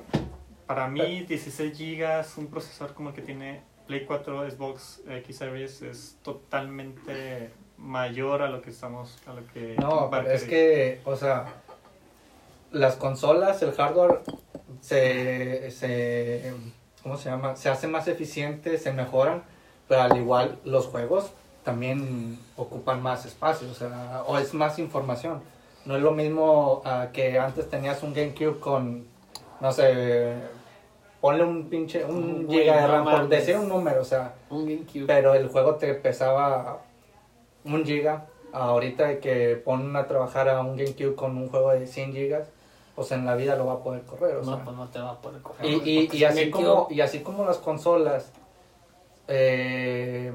Para mí, 16 gigas, un procesador como el que tiene Play 4, Xbox X Series es totalmente mayor a lo que estamos, a lo que No, es que, o sea, las consolas, el hardware se, se, ¿cómo se llama? Se hacen más eficientes, se mejoran, pero al igual los juegos también ocupan más espacio, o sea, o es más información. No es lo mismo ah, que antes tenías un GameCube con, no sé, ponle un pinche, un giga de RAM, por decir un número, o sea, Un GameCube. pero el juego te pesaba un giga. Ahorita que ponen a trabajar a un GameCube con un juego de 100 gigas, pues en la vida lo va a poder correr. O sea. no, pues no te va a poder coger. y, así como, y así como las consolas eh,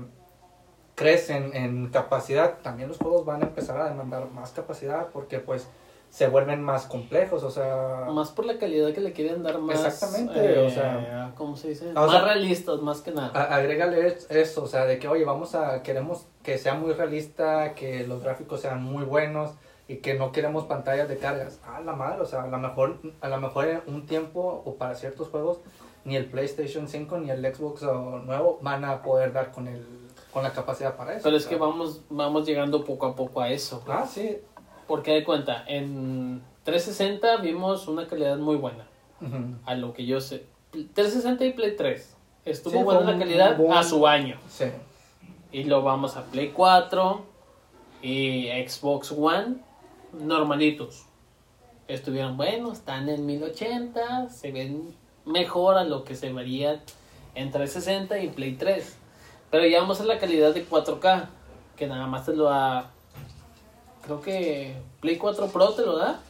crecen en capacidad, también los juegos van a empezar a demandar más capacidad porque pues se vuelven más complejos. O sea, Más por la calidad que le quieren dar más. Exactamente, o sea- ¿Cómo se dice? Más sea- realistas, más que nada. Agrégale es- eso, o sea, de que, oye, vamos a, queremos que sea muy realista, que los gráficos sean muy buenos y que no queremos pantallas de cargas. Ah, la madre, o sea, a lo mejor, a lo mejor en un tiempo o para ciertos juegos, ni el PlayStation 5 ni el Xbox nuevo van a poder dar con el con la capacidad para eso. Pero o es sea. que vamos, vamos llegando poco a poco a eso. Ah, sí. Porque de cuenta, en 360 vimos una calidad muy buena. A lo que yo sé. 360 y Play 3. Estuvo Sí, buena la calidad buen- a su año. Sí. Y lo vamos a Play 4 y Xbox One normalitos. Estuvieron buenos, están en 1080, se ven mejor a lo que se vería en 360 y Play 3. Pero ya vamos a la calidad de 4K, que nada más te lo da... Creo que Play 4 Pro te lo da.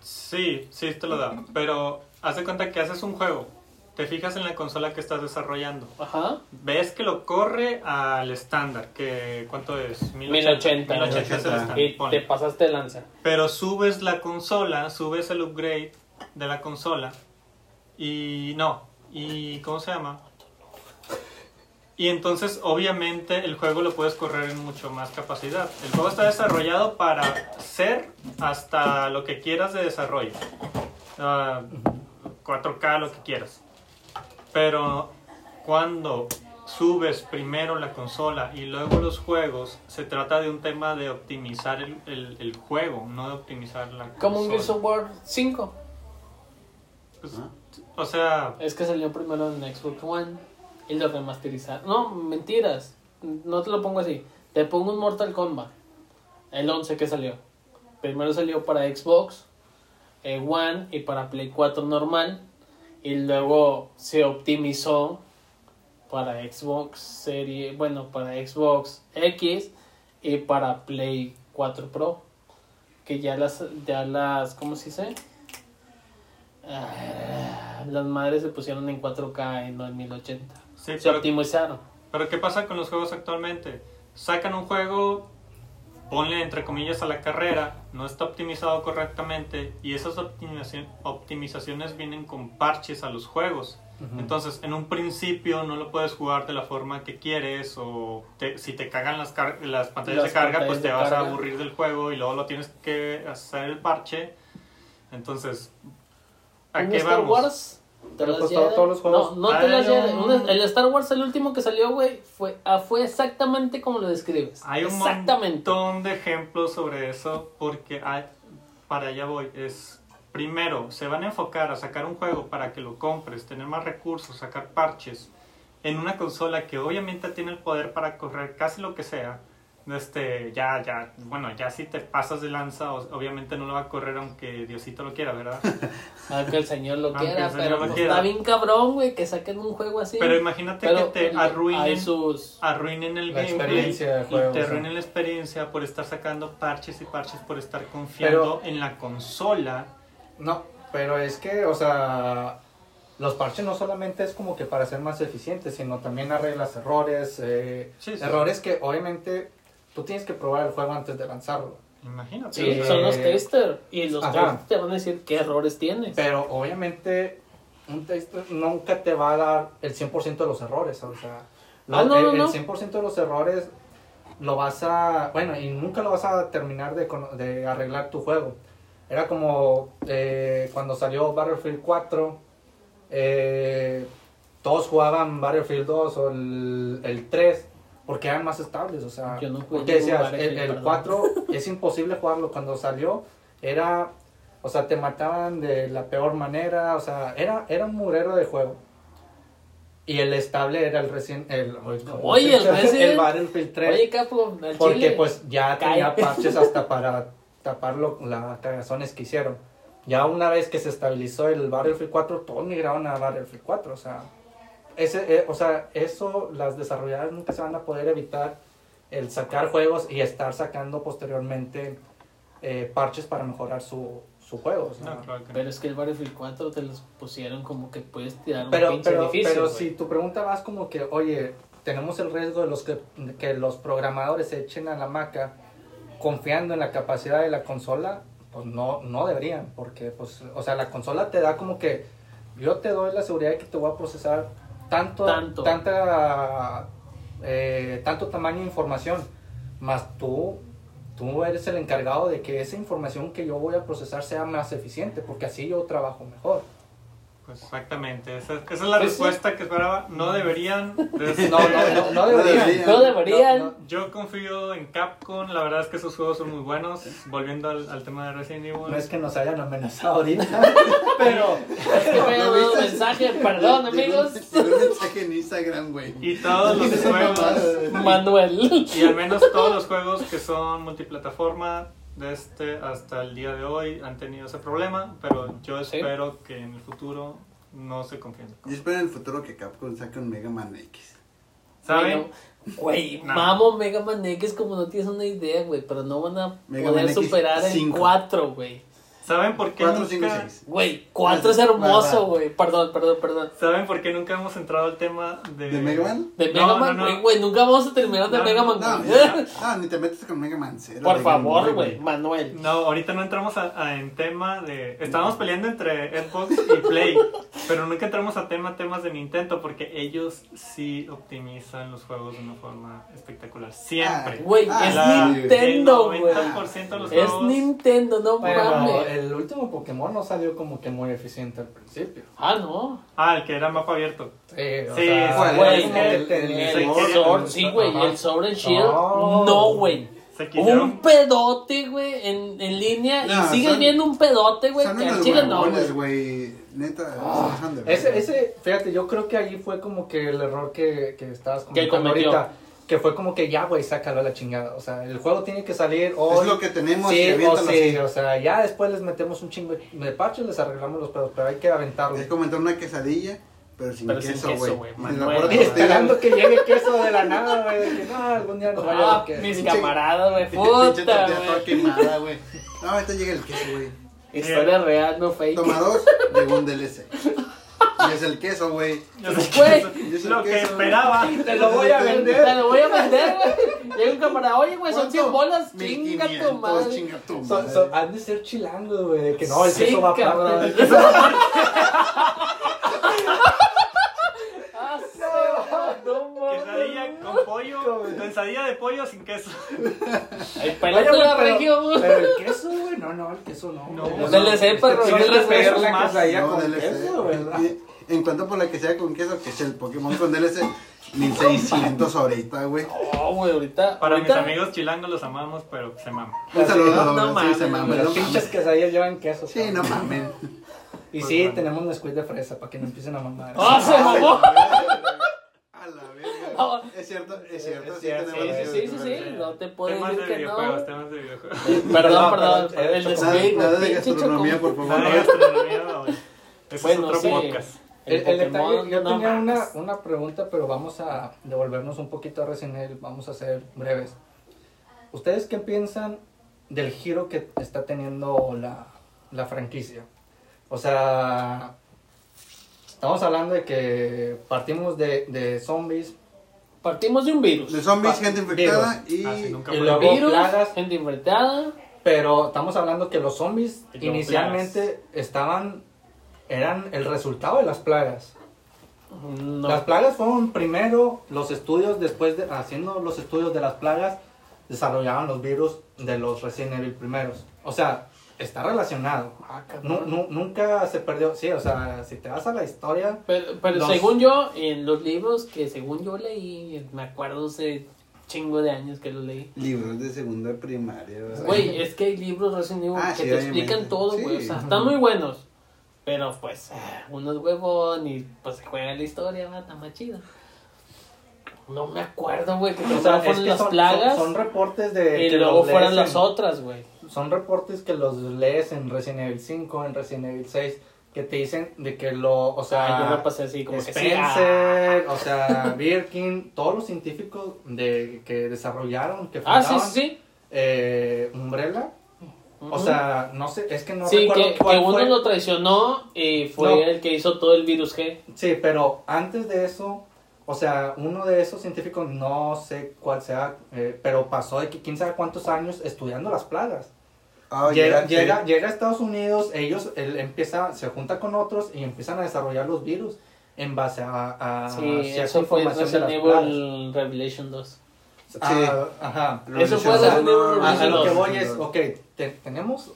Sí, sí te lo da. Pero haz de cuenta que haces un juego. Te fijas en la consola que estás desarrollando. Ajá. Ves que lo corre al estándar. que ¿Cuánto es? 1080. 1080 es el 1080. estándar. Y ponle. te pasaste lanza. Pero subes la consola, subes el upgrade de la consola y no, y ¿cómo se llama? Y entonces obviamente el juego lo puedes correr en mucho más capacidad. El juego está desarrollado para ser hasta lo que quieras de desarrollo. Ah, 4K, lo que quieras. Pero cuando subes primero la consola y luego los juegos, se trata de un tema de optimizar el, el- el juego, no de optimizar la consola. Como un Gears of War 5. Pues, Ah. O sea, Es que salió primero en Xbox One y lo remasterizaron. No, mentiras. No te lo pongo así. Te pongo un Mortal Kombat. El 11 que salió. Primero salió para Xbox eh, One y para Play 4 normal. Y luego se optimizó para Xbox serie, bueno, para Xbox X y para Play 4 Pro. Que ya las, ya las, ¿cómo se dice? Ah, las madres se pusieron en 4K y no en 1080. Sí, Se pero, optimizaron. pero ¿qué pasa con los juegos actualmente? Sacan un juego, ponle entre comillas a la carrera, no está optimizado correctamente y esas optimizaci- optimizaciones vienen con parches a los juegos. Ujú. Entonces, en un principio no lo puedes jugar de la forma que quieres o te- si te cagan las, car- las pantallas Las de carga, pantallas pues te vas a carga. aburrir del juego y luego lo tienes que hacer el parche. Entonces, ¿a Un qué Star vamos? Wars. ¿Te pues Jedi? todos los juegos- No, no te las Jedi. un- El Star Wars, el último que salió, güey, fue, ah, fue exactamente como lo describes. Hay un exactamente. montón de ejemplos sobre eso porque hay- para allá voy. Es primero, se van a enfocar a sacar un juego para que lo compres, tener más recursos, sacar parches en una consola que obviamente tiene el poder para correr casi lo que sea. Este, ya, ya, bueno, ya si te pasas de lanza, o- obviamente no lo va a correr aunque Diosito lo quiera, ¿verdad? Aunque el señor lo Aunque quiera, señor pero lo pues, quiera. está bien cabrón, güey, que saquen un juego así. Pero imagínate Pero, que te arruinen, sus... arruinen el La gameplay experiencia y te arruinen la experiencia por estar sacando parches y parches por estar confiando en la consola. No, pero es que, o sea, los parches no solamente es como que para ser más eficientes, sino también arreglas errores, eh, Sí, sí. errores que obviamente tú tienes que probar el juego antes de lanzarlo. Imagínate. Sí, Eh, son los testers. Y los testers te van a decir qué errores tienes. Pero obviamente un tester nunca te va a dar el 100% de los errores, o sea, lo- Ah, no, el, no, el no. 100% de los errores lo vas a, bueno, y nunca lo vas a terminar de, cono- de arreglar tu juego. Era como eh, cuando salió Battlefield 4, eh, todos jugaban Battlefield 2 o el, el 3 porque eran más estables, o sea, Yo no porque decías, el, el perdón. 4 es imposible jugarlo cuando salió, era O sea, te mataban de la peor manera, o sea, era, era un murero de juego. Y el estable era el recién el, Oye, el Resident- el Battlefield 3 Oye, Capo, porque chile. pues ya tenía Cállate. parches hasta para tapar las cagazones que hicieron. Ya una vez que se estabilizó el Battlefield 4, todos migraron a Battlefield 4, o sea, ese, eh, o sea, eso las desarrolladoras nunca se van a poder evitar el sacar juegos y estar sacando posteriormente eh, parches para mejorar su, su juego. o sea. No, claro no. Pero es que el Battlefield 4 te los pusieron como que puedes tirar un Pero, pinche pero, edificio. pero güey. si tu pregunta vas como que, oye, tenemos el riesgo de los que, de que los programadores se echen a la maca confiando en la capacidad de la consola, pues no, no deberían, porque, pues, o sea, la consola te da como que yo te doy la seguridad de que te voy a procesar tanto, Tanto. tanta, eh, tanto tamaño de información, más tú, tú eres el encargado de que esa información que yo voy a procesar sea más eficiente, porque así yo trabajo mejor. Pues exactamente, esa, esa es la Pues sí. respuesta que esperaba. No deberían. de- No, no, no, no deberían. No deberían. No, no. Yo confío en Capcom, la verdad es que sus juegos son muy buenos. Volviendo al, al tema de Resident Evil. No es que nos hayan amenazado ahorita, pero Es que me ha dado un mensaje, perdón, amigos. Un mensaje en Instagram, güey. Y todos los juegos. Manuel. y al menos todos los juegos que son multiplataforma, de este hasta el día de hoy han tenido ese problema, pero yo Sí. espero que en el futuro no se confíen. Yo espero en el futuro que Capcom saque un Mega Man X. ¿Saben? Güey, No. mamo Mega Man X como no tienes una idea, güey. Pero no van a Mega poder X superar el cinco. 4, güey. ¿Saben por qué 4, 5, nunca- 6. Güey, 4 es hermoso, güey. Perdón, perdón, perdón. ¿Saben por qué nunca hemos entrado al tema de... ¿De Mega Man? De No, Mega no, Man, no. güey, güey. Nunca vamos a terminar de No, Mega Man, No, güey. ah, ni te metes con Mega Man 0. Por de Game favor, güey. Manuel. No, ahorita no entramos a, a- en tema de... Estábamos peleando entre Xbox y Play, pero nunca entramos a tema temas de Nintendo porque ellos sí optimizan los juegos de una forma espectacular. Siempre. Güey, Ah, es La- Nintendo, el güey. 90% de los Es juegos... Nintendo, no mames. El último Pokémon no salió como que muy eficiente al principio. Ah, no. Ah, el que era mapa abierto. Sí, o Sí, sea, ¿cuál? Güey, como que el, el Sword, Sword, sí, güey. El Sword and Shield, No. no, güey. Un pedote, güey, en, en línea. No, y sigues son- viendo un pedote, güey, que al chile no, güey. güey. Neta, ver, Ese, ese, fíjate, yo creo que ahí fue como que el error que, que estabas Que comentando cometió. ahorita. Que fue como que ya, güey, sácalo a la chingada. O sea, el juego tiene que salir hoy. Es lo que tenemos Sí, o aviéntalo sí, así. o sea, ya después les metemos un chingo de parches, les arreglamos los pedos, pero hay que aventarlo. Es como entrar una quesadilla, pero sin Pero queso, güey. esperando que llegue queso de la nada, güey, de que no, algún día nos vaya a Ah, queso. mis Pinche- camaradas, güey, puta, toda güey. quemada, güey. No, ahorita llega el queso, güey. Historia real, no fake. Toma dos, llegó un DLC. Y es el queso, güey. Yo sé lo que esperaba. Te lo voy a vender. Te lo voy a vender, güey. Llega un camarada, oye, güey, son ¿Cuánto? 100 bolas. Chinga tu 1500, madre. Chinga tu madre. son- han de ser chilangos, güey, de que no, el queso va cabrón. aparte. El queso Ah, sí, no mames. Pollo, pensadilla de pollo sin queso. Oye, pelate güey, la pero- región, güey. Pero el queso, güey, no, no, el queso no. No, no, DLC, perro, Tienes DLC que pedir la más, quesadilla No, con DLC. queso, ¿verdad? En cuanto por la que sea con queso, que es el Pokémon con DLC, 1600 ahorita, güey. No, güey, ahorita. Para ahorita, mis amigos chilangos los amamos, pero se maman. Un saludo, No mames, se no Las pinches quesadillas llevan queso. Sí, no mames. Y Pues sí, bueno. tenemos un squid de fresa para que no empiecen a mamar. ¡Ah, se mamó! A la verga. Ah. Es cierto, es cierto. Es sí cierto, Sí, tenemos sí, sí, sí, sí, no te puedo Temas decir de que no. videojuegos, temas de videojuegos. Perdón, No, perdón, pero el el Nada, de gastronomía, por Nada de favor. gastronomía, no, es otro sí. podcast. El, el detalle, Pokémon, yo no tenía una, una pregunta, pero vamos a devolvernos un poquito a Resident Evil, vamos a ser breves. ¿Ustedes qué piensan del giro que está teniendo la, la franquicia? O sea, estamos hablando de que partimos de, de zombies, Partimos de un virus. De zombies, gente infectada y. Ah, sí, nunca y luego virus, plagas. gente infectada. pero estamos hablando que los zombies Y inicialmente estaban, eran el resultado de las plagas. No. Las plagas fueron primero los estudios, después de haciendo los estudios de las plagas, desarrollaban los virus de los Resident Evil primeros. O sea, está relacionado. Ah, cabrón. nu- nunca se perdió. Sí, o sea, si te vas a la historia, Pero, pero Los- según yo, en los libros que según yo leí, me acuerdo hace chingo de años que lo leí. Libros de segunda primaria. Güey, es que hay libros Resident Evil Ah, que sí, te obviamente. explican todo, güey. O sea, están muy buenos. Pero pues, ah, uno es huevón y pues se juega la historia, va, está más chido. No me acuerdo, güey, que O sea, fueron las son, plagas son, son reportes de y que luego los fueron lees las otras, güey. Son reportes que los lees en Resident Evil 5, en Resident Evil 6, que te dicen de que lo, o sea, Ah, yo me pasé así como que sí. ah, Spencer, o sea, Birkin, todos los científicos de que desarrollaron, que Ah, sí, fundaban sí, sí. eh, Umbrella, o sea, no sé, es que no sí, recuerdo que, cuál que uno fue. lo traicionó y fue No. el que hizo todo el virus G. Sí, pero antes de eso, o sea, uno de esos científicos, no sé cuál sea, eh, pero pasó de que quién sabe cuántos años estudiando las plagas. Ah, llega, ya, llega, sí. llega a Estados Unidos, ellos él empieza, se junta con otros y empiezan a desarrollar los virus en base a, a Sí, cierta eso fue información de Resident las Evil Revelation 2. plagas. Ah, ajá. Eso fue Revolution Resident Evil dos, A, lo que voy es, ok, te- tenemos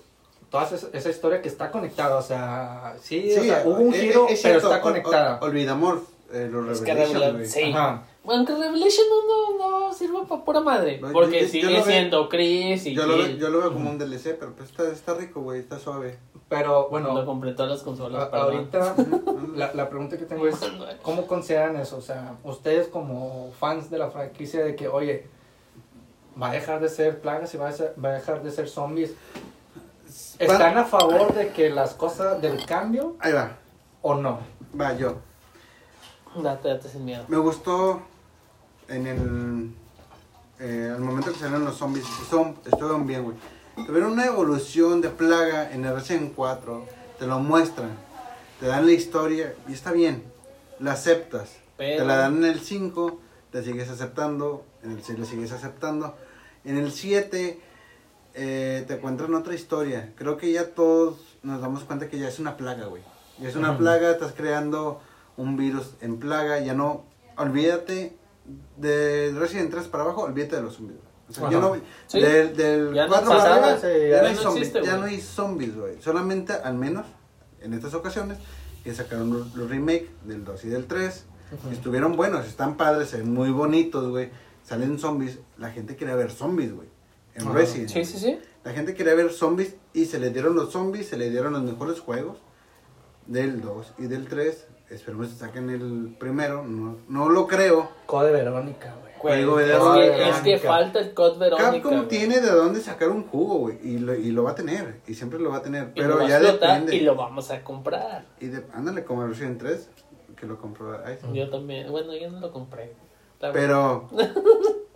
toda esa, esa historia que está conectada, o sea, sí, o sea, hubo un eh, giro, eh, es pero cierto, está ol- conectada. ol- olvidamos eh, los Es que Revelation, sí. Ajá. Bueno, que Revelation no, no, no sirve para pura madre. No, Porque yo- yo sigue lo siendo Chris y Yo lo, veo, Jill. yo lo veo como un DLC, pero pues está, está rico, güey, está suave. Pero Lo bueno, compré todas las consolas. a- ahorita la, la pregunta que tengo es, ¿cómo consideran eso? O sea, ustedes como fans de la franquicia de que, oye, va a dejar de ser plagas y va a, ser- va a dejar de ser zombies, ¿están a favor de que las cosas del cambio Ahí va, o no? va yo. Date, date sin miedo. Me gustó en el. Eh, al momento que salieron los zombies, son, estuvieron bien, güey. Tuvieron una evolución de plaga en el Resident 4, te lo muestran, te dan la historia y está bien, la aceptas. Pero- Te la dan en el 5, te sigues aceptando, en el 6 la sigues aceptando. En el 7 eh, te encuentran otra historia. Creo que ya todos nos damos cuenta que ya es una plaga, güey. Ya es una plaga, estás creando un virus en plaga, ya no, olvídate de Resident 3 para abajo, olvídate de los zombies. O sea, Ajá. yo no, Sí. del, del Ya no 4 para arriba, ya, ya no hay no zombies, existe, ya no hay zombies, güey. Solamente, al menos, en estas ocasiones, que sacaron los, los remake del 2 y del 3, estuvieron buenos, están padres, se ven muy bonitos, güey. Salen zombies, la gente quería ver zombies, güey. En Ajá. Resident. Sí, sí, sí. La gente quería ver zombies y se le dieron los zombies, se le dieron los mejores juegos del 2 y del 3. Esperemos que saquen el primero, no, no lo creo. Code Verónica, güey. Es, Verónica. que, es que falta el Code Verónica. Capcom tiene de dónde sacar un jugo, güey, y lo, y lo va a tener, y siempre lo va a tener, Y lo pero ya explotar depende. Y lo vamos a comprar. Y de- ándale, como el Resident 3, que lo compró Isaac. Yo también. Bueno, yo no lo compré. La Pero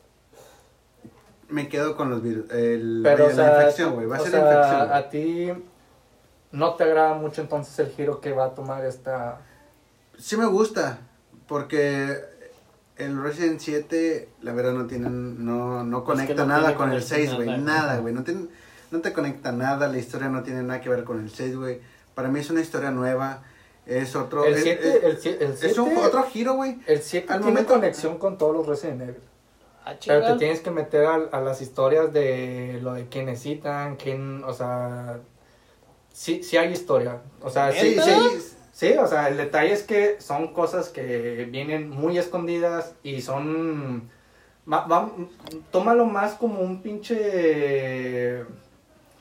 me quedo con los virus, el, Pero, vaya, o sea, la infección, güey, va a ser sea, la infección. a ti no te agrada mucho entonces el giro que va a tomar esta... Sí me gusta, porque el Resident 7, la verdad, no tiene, no, no conecta no nada con el conexión 6, güey, nada. güey, no, tiene- no te conecta nada, la historia no tiene nada que ver con el 6, güey. Para mí es una historia nueva, es otro... El es- 7 es, el el es un otro giro, güey. el siete al tiene momento- conexión con todos los Resident Evil. Ah, Pero te tienes que meter a, a las historias de lo de quién necesitan, quién, o sea, sí, sí hay historia. O sea, sí, ¿Neta? Sí, sí, o sea, el detalle es que son cosas que vienen muy escondidas y son, va- va- tómalo más como un pinche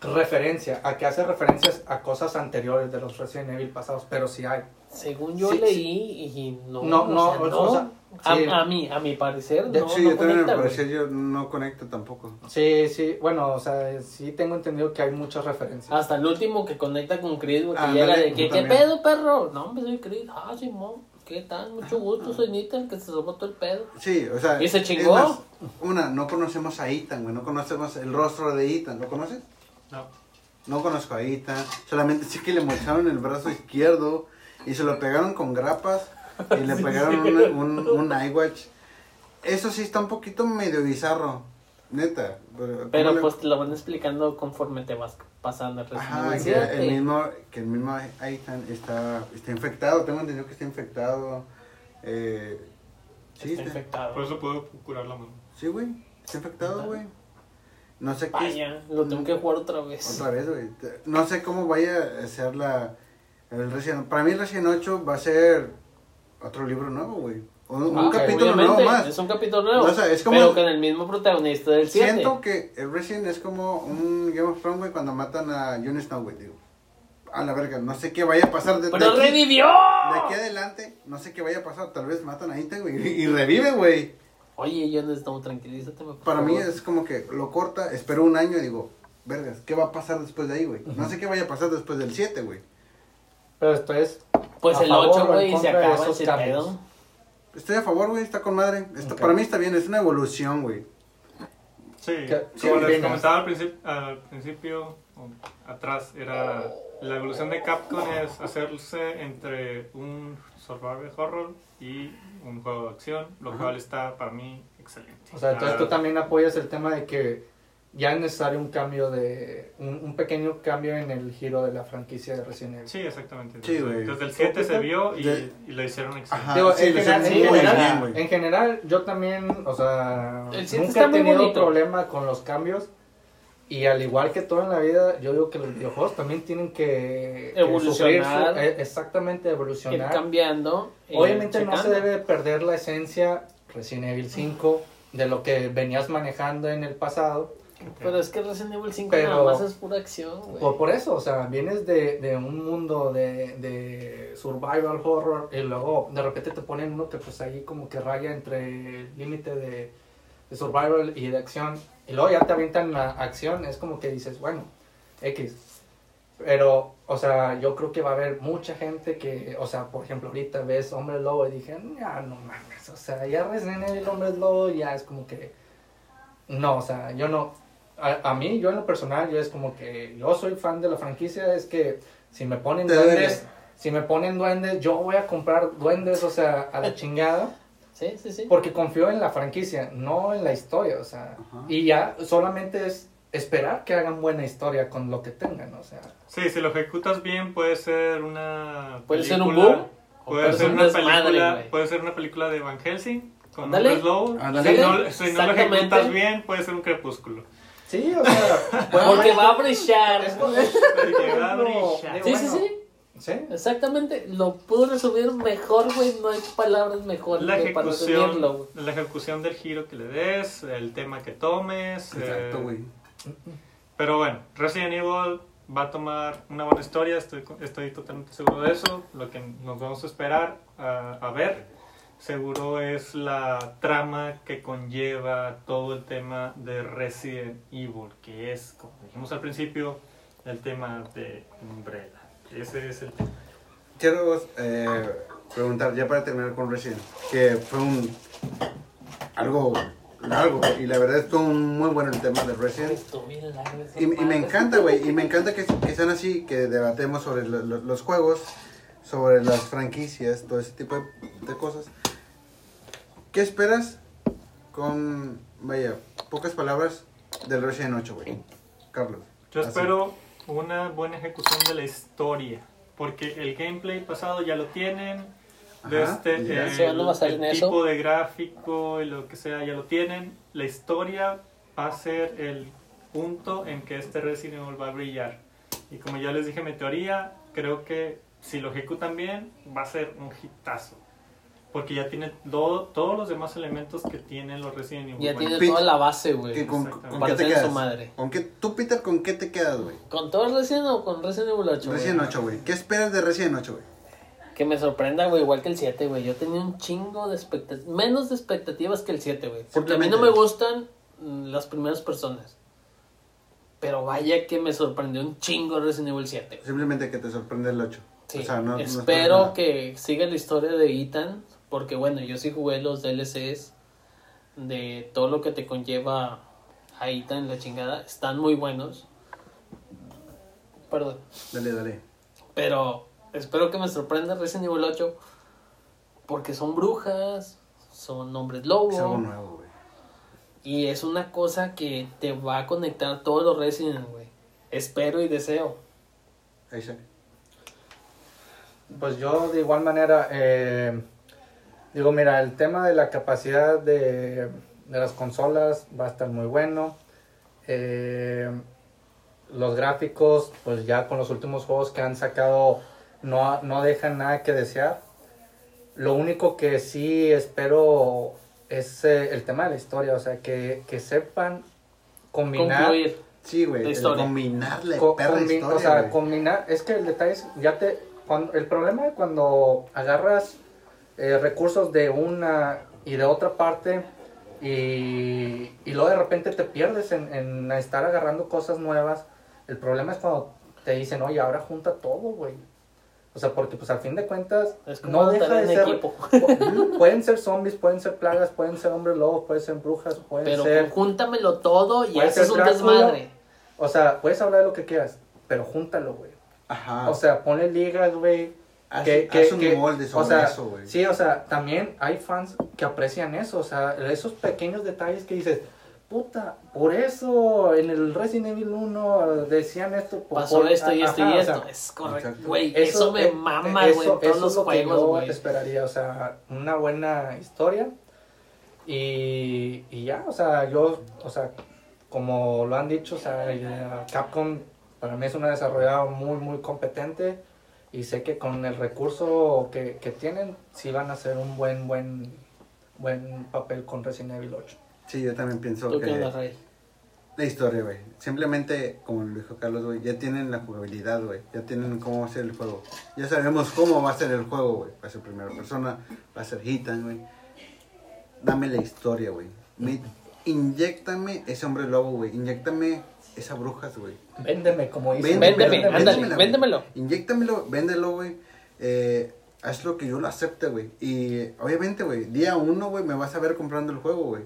referencia, a que hace referencias a cosas anteriores de los Resident Evil pasados, pero sí hay. Según yo Sí, leí y no. No, o no, o no. sea, a, sí. a mí, a mi parecer, De- no, sí, no yo también conecta, yo no conecto tampoco. Sí, sí, bueno, o sea, sí tengo entendido que hay muchas referencias. Hasta el último que conecta con Chris, que Ándale, llega de que, ¿qué pedo, perro? No, hombre, soy Chris. Ah, Simón, ¿qué tal? Mucho gusto, soy Nathan, que se somó todo el pedo. Sí, o sea... ¿Y se chingó? más, una, no conocemos a Ethan, güey, no conocemos el rostro de Ethan, ¿lo conoces? No. No conozco a Ethan, solamente sé que le mocharon el brazo izquierdo y se lo pegaron con grapas y le pegaron un, un, un iWatch. Eso sí está un poquito medio bizarro, neta. Pero, ¿cómo Pero le- pues te lo van explicando conforme te vas pasando el Ajá, que 7. el mismo, que el mismo Ethan está, está infectado, tengo entendido que está infectado. Eh, sí, Está está- infectado. Por eso puedo curar la mano. sí, güey, está infectado, güey. No sé qué... Vaya, lo tengo que jugar otra vez. Otra vez, güey. No sé cómo vaya a ser la. El Resident, para mí, el Resident 8 va a ser otro libro nuevo, güey. Un, un Ah, capítulo nuevo más. Es un capítulo nuevo. O sea, es como- Pero con el mismo protagonista del 7. Siento que el Resident es como un Game of Thrones, güey, cuando matan a Jon Snow, güey, digo. A la verga, no sé qué vaya a pasar de, de ¡Pero aquí, revivió! de aquí adelante. No sé qué vaya a pasar. Tal vez matan a Ethan, güey, y revive, güey. Oye, Jon Snow, tranquilízate. por Para mí es como que lo corta, espero un año y digo, vergas, ¿qué va a pasar después de ahí, güey? No sé qué vaya a pasar después del 7, güey. Pero esto es. Pues a el favor 8, o en güey, se acaba esos ese cambios. pedo. Estoy a favor, güey, está con madre. Esto, Ok. Para mí está bien, es una evolución, güey. Sí, ¿Qué- qué como les comentaba al principio, al principio atrás, era la evolución de Capcom es hacerse entre un survival horror y un juego de acción, lo Ajá. cual está para mí excelente. O sea, entonces Ah, tú también apoyas el tema de que ya es necesario un cambio de. Un, un pequeño cambio en el giro de la franquicia de Resident Evil. Sí, exactamente. Sí, Desde, güey. desde el 7 se vio y, De- y lo hicieron excelente. Ajá. Digo, sí, en, general, en general- bien, en general, yo también, o sea, nunca está he tenido problema con los cambios. Y al igual que todo en la vida, yo digo que los videojuegos también tienen que, que Evolucionar. su- eh, exactamente, Ir evolucionar. cambiando. ir Obviamente no se debe perder la esencia Resident Evil 5 de lo que venías manejando en el pasado. Pero es que Resident Evil 5 Pero- nada más es pura acción, güey. Por, por eso, o sea, vienes de, de un mundo de, de survival horror y luego de repente te ponen uno que pues ahí como que raya entre el límite de, de survival y de acción y luego ya te avientan la acción, es como que dices, bueno, X. Pero, o sea, yo creo que va a haber mucha gente que, o sea, por ejemplo, ahorita ves Hombre Lobo y dije, ya no mames, o sea, ya Resident Evil Hombre Lobo ya es como que, no, o sea, yo no, a, a mí, yo en lo personal, yo es como que yo soy fan de la franquicia, es que si me ponen Te duendes, si me ponen duendes, yo voy a comprar duendes, o sea, a la chingada, Sí, sí, sí. porque confío en la franquicia, no en la historia, o sea, Ajá. y ya solamente es esperar que hagan buena historia con lo que tengan, o sea. Sí, si lo ejecutas bien puede ser una Puede ser un boom, Puede puede ser ser una un película, puede ser una película de Van Helsing con lobo. Ándale. Si no, si no lo ejecutas bien, puede ser un crepúsculo. Sí, o sea, Porque va a brillar. es como- Porque va a como- brillar. digo, Sí, sí, bueno, sí. Sí. Exactamente. Lo pudo resumir mejor, güey. No hay palabras mejores La güey, para resumirlo, ejecución, güey. la ejecución del giro que le des, el tema que tomes. Exacto, eh, güey. Pero bueno, Resident Evil va a tomar una buena historia, estoy, estoy totalmente seguro de eso. Lo que nos vamos a esperar a, a ver, seguro es la trama que conlleva todo el tema de Resident Evil, que es, como dijimos al principio, el tema de Umbrella. Ese es el tema. Quiero eh, preguntar, ya para terminar con Resident, que fue un algo largo, y la verdad estuvo muy bueno el tema de Resident. Y, y me encanta, güey, y me encanta que, que sean así, que debatemos sobre lo- lo- los juegos, sobre las franquicias, todo ese tipo de, de cosas. ¿Qué esperas con, vaya, pocas palabras del Resident 8, güey? Carlos. Yo así. espero una buena ejecución de la historia, porque el gameplay pasado ya lo tienen, de Ajá, este, ya. el, a basar el en eso. tipo de gráfico y lo que sea ya lo tienen. La historia va a ser el punto en que este Resident Evil va a brillar. Y como ya les dije mi teoría, creo que si lo ejecutan bien va a ser un hitazo. Porque ya tiene todo, todos los demás elementos que tienen los Resident Evil. Ya Bueno, tiene toda la base, güey. ¿Qué- con, con qué te quedas? su madre. ¿Con qué, tú, Peter, con qué te quedas, güey? ¿Con todo Resident o con Resident Evil 8? güey? Resident 8, güey. ¿Qué esperas de Resident 8, güey? Que me sorprenda, güey, igual que el 7, güey. Yo tenía un chingo de expectativas. Menos de expectativas que el 7, güey. Porque a mí no me gustan mm, las primeras personas. Pero vaya que me sorprendió un chingo Resident Evil 7. güey. Simplemente que te sorprende el 8. Sí. O sea, no, no Espero nada. que siga la historia de Ethan. Porque bueno, yo sí jugué los DLCs de todo lo que te conlleva a Ethan, la chingada. Están muy buenos. Perdón. Dale, dale. Pero espero que me sorprenda Resident Evil 8. Porque son brujas, son hombres lobo. Es algo nuevo, güey. Y es una cosa que te va a conectar todos los Resident, güey. Espero y deseo. Isaac. Pues yo de igual manera, eh, digo, mira, el tema de la capacidad de, de las consolas va a estar muy bueno. Eh, los gráficos, pues ya con los últimos juegos que han sacado, no, no dejan nada que desear. Lo único que sí espero es eh, el tema de la historia, o sea, que, que sepan combinar. Concluir. Sí, güey. La historia. Combinarle, co- perra combi- historia, o sea, güey. combinar, es que el detalle es, ya te, cuando, el problema es cuando agarras eh, recursos de una y de otra parte y, y luego de repente te pierdes en, en estar agarrando cosas nuevas. El problema es cuando te dicen, oye, ahora junta todo, güey. O sea, porque pues al fin de cuentas Es como no deja de ser... equipo. pueden ser zombies, pueden ser plagas, pueden ser hombres lobos, pueden ser brujas, pueden Pero ser... júntamelo todo y haces un Drácula. desmadre. O sea, puedes hablar de lo que quieras, pero júntalo, güey. Ajá. O sea, ponle ligas, güey. Haz, que- haz que- un que- molde sobre o sea, eso, güey. Sí, o sea, también hay fans que aprecian eso, o sea, esos pequeños detalles que dices, puta, por eso en el Resident Evil 1 decían esto. por- Pasó por- esto y esto ajá, y o sea, esto. Es correcto. Güey, eso, me eh, mama, güey, eso- eso es lo que yo güey. esperaría, o sea, una buena historia. Y, y ya, o sea, yo, o sea, como lo han dicho, o sea, eh, Capcom para mí es una desarrolladora muy, muy competente. Y sé que con el recurso que, que tienen, sí van a hacer un buen, buen, buen papel con Resident Evil 8. Sí, yo también pienso ¿Tú que... Rey? La historia, güey. Simplemente, como lo dijo Carlos, güey, ya tienen la jugabilidad, güey. Ya tienen cómo va a ser el juego. Ya sabemos cómo va a ser el juego, güey. Va a ser primera persona, va a ser hitan, güey. Dame la historia, güey. Me- Inyéctame ese hombre lobo, güey. Inyéctame esa brujas, güey. Véndeme, como dicen. Véndeme, Véndeme, ándale, véndemelo. Inyéctamelo, véndelo, güey. Eh, haz lo que yo lo acepte, güey. Y obviamente, güey, día uno, güey, me vas a ver comprando el juego, güey.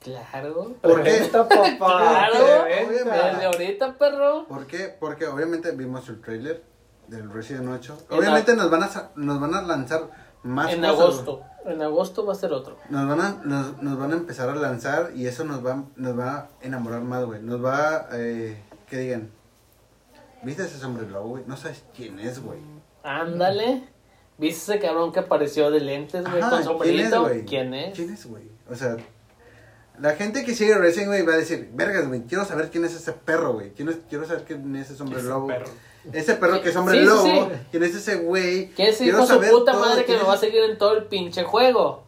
Claro. ¿Por qué? Preventa, papá, Claro. Desde ahorita, perro. ¿Por qué? Porque obviamente vimos el trailer del Resident 8. En Obviamente nos van a nos van a lanzar más En cosas, agosto. En agosto va a ser otro. Nos van a nos, nos van a empezar a lanzar y eso nos va nos va a enamorar más, güey. Nos va eh, que digan, ¿viste ese hombre lobo, güey? No sabes quién es, güey. Ándale. ¿Viste ese cabrón que apareció de lentes, güey, Ajá, con sombrerito? güey? ¿Quién es? ¿Quién es, güey? O sea, la gente que sigue Resident, güey, va a decir, vergas, güey, quiero saber quién es ese perro, güey. Quiero, quiero saber quién es ese hombre lobo. perro. Ese perro que es hombre Sí, lobo. sí. ¿Quién es ese güey? ¿Quién es Quiero hijo su saber puta todo, madre que me va a seguir en todo el pinche juego?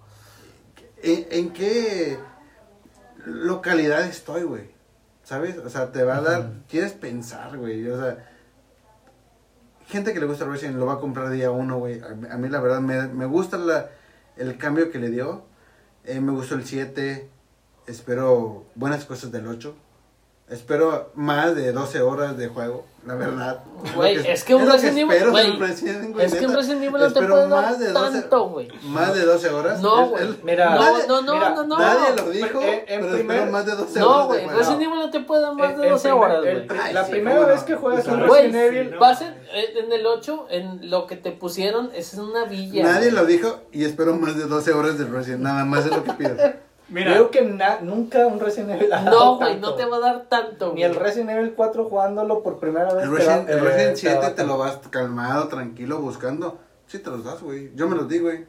¿En, en qué localidad estoy, güey? ¿Sabes? O sea, te va a dar... Quieres pensar, güey. O sea... Gente que le gusta Resident lo va a comprar día uno, güey. A, mí- a mí la verdad me, me gusta la, el cambio que le dio. Eh, me gustó el 7. Espero buenas cosas del 8. Espero más de 12 horas de juego, la verdad. Güey, lo es que un Resident Evil- espero güey, del Resident, güey, Es que un. Resident Evil no te Espero puede más de 12 tanto, güey. Más de 12 horas. No, Es- güey. es- Mira, No, nadie- no, no, mira, no, no. Nadie lo dijo, En- en pero primer- espero más de 12 No, horas. güey, de juego. Resident Evil no te puede dar más de en 12 primer- horas, güey. la sí, primera vez no. que juegas un Güey, Resident Evil, no. ser, eh, en el 8, en lo que te pusieron, es una villa. Nadie güey. lo dijo y espero más de 12 horas de Resident. Nada más es lo que pido. Mira, Creo que na- nunca un Resident Evil ha No, dado güey, tanto. no te va a dar tanto. Ni el güey. Resident Evil 4 jugándolo por primera vez. El te Resident, el Resident te 7 da te lo vas calmado, tranquilo, buscando. Sí te los das, güey. Yo me los di, güey.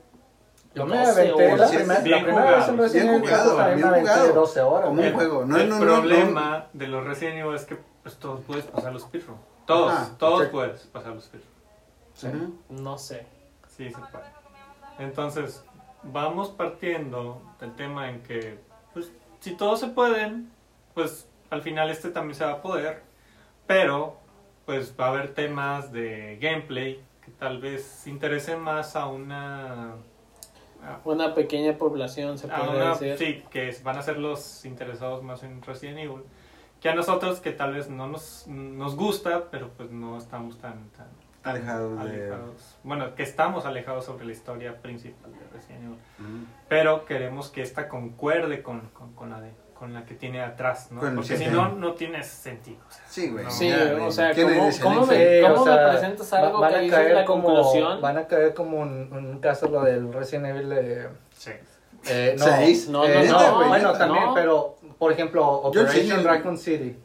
Yo me 12 aventé la, primera- Bien la primera vez en jugado. Resident Evil 4 jugado, también bien me aventé jugado. de 12 horas. Como un güey. juego. No, el no, no, problema de los Resident Evil es que pues, todos puedes pasar los speedrun. Todos, Ajá, todos exacto. puedes pasar los speedrun. Sí. No sé. Sí, se puede. Entonces, vamos partiendo del tema en que, pues, si todos se pueden, pues al final este también se va a poder, pero pues va a haber temas de gameplay que tal vez interesen más a una... a- Una pequeña población, se puede una- decir. sí, que van a ser los interesados más en Resident Evil, que a nosotros que tal vez no nos, nos gusta, pero pues no estamos tan... tan Alejados de- alejados. Bueno, que estamos alejados sobre la historia principal de Resident Evil Ujú. pero queremos que esta concuerde con, con, con la, de, con la que tiene atrás, ¿no? Con Porque si no, no tiene sentido. o sea, Sí, güey. no. Sí, Ya, o sea, ¿Quién ¿cómo- cómo me- Sí, o ¿Cómo sea, presentas va- algo van que a dices caer la como, conclusión? Van a caer como un, un caso lo del Resident Evil de... Sí. Eh, no, Seis. No, eh, no, no, bueno, también, no. pero, por ejemplo, Operation. Raccoon City.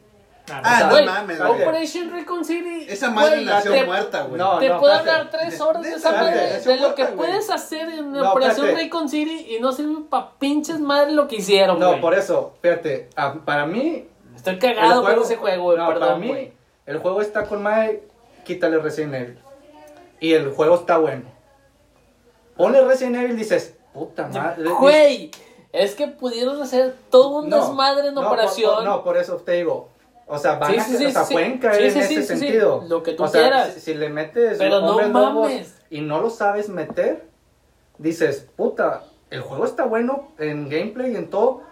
Ah, O sea, no mames, güey. Operation Recon City. Esa madre güey, nació te- muerta, güey. No, Te no, puedo espérate. hablar tres horas de esa madre, nació de lo que güey. puedes hacer en No, Operación espérate. Recon City y no sirve pa' pinches madre lo que hicieron, No, güey. por eso, fíjate, para mí... Estoy el cagado juego- con ese juego, güey, no, para perdón, mí, güey. el juego está con Mae, quítale Resident Evil. Y el juego está bueno. Ponle Resident Evil y dices, puta madre. Güey, es que pudieron hacer todo un No, desmadre en no, operación. por- no, por eso te digo. O sea, van Sí, a, sí, o sea, sí. pueden caer Sí, en sí, ese sí, sí, sí. sentido. Lo que tú o sea, quieras. Si, si le metes Pero no mames. y no lo sabes meter, dices, puta, el juego está bueno en gameplay y en todo,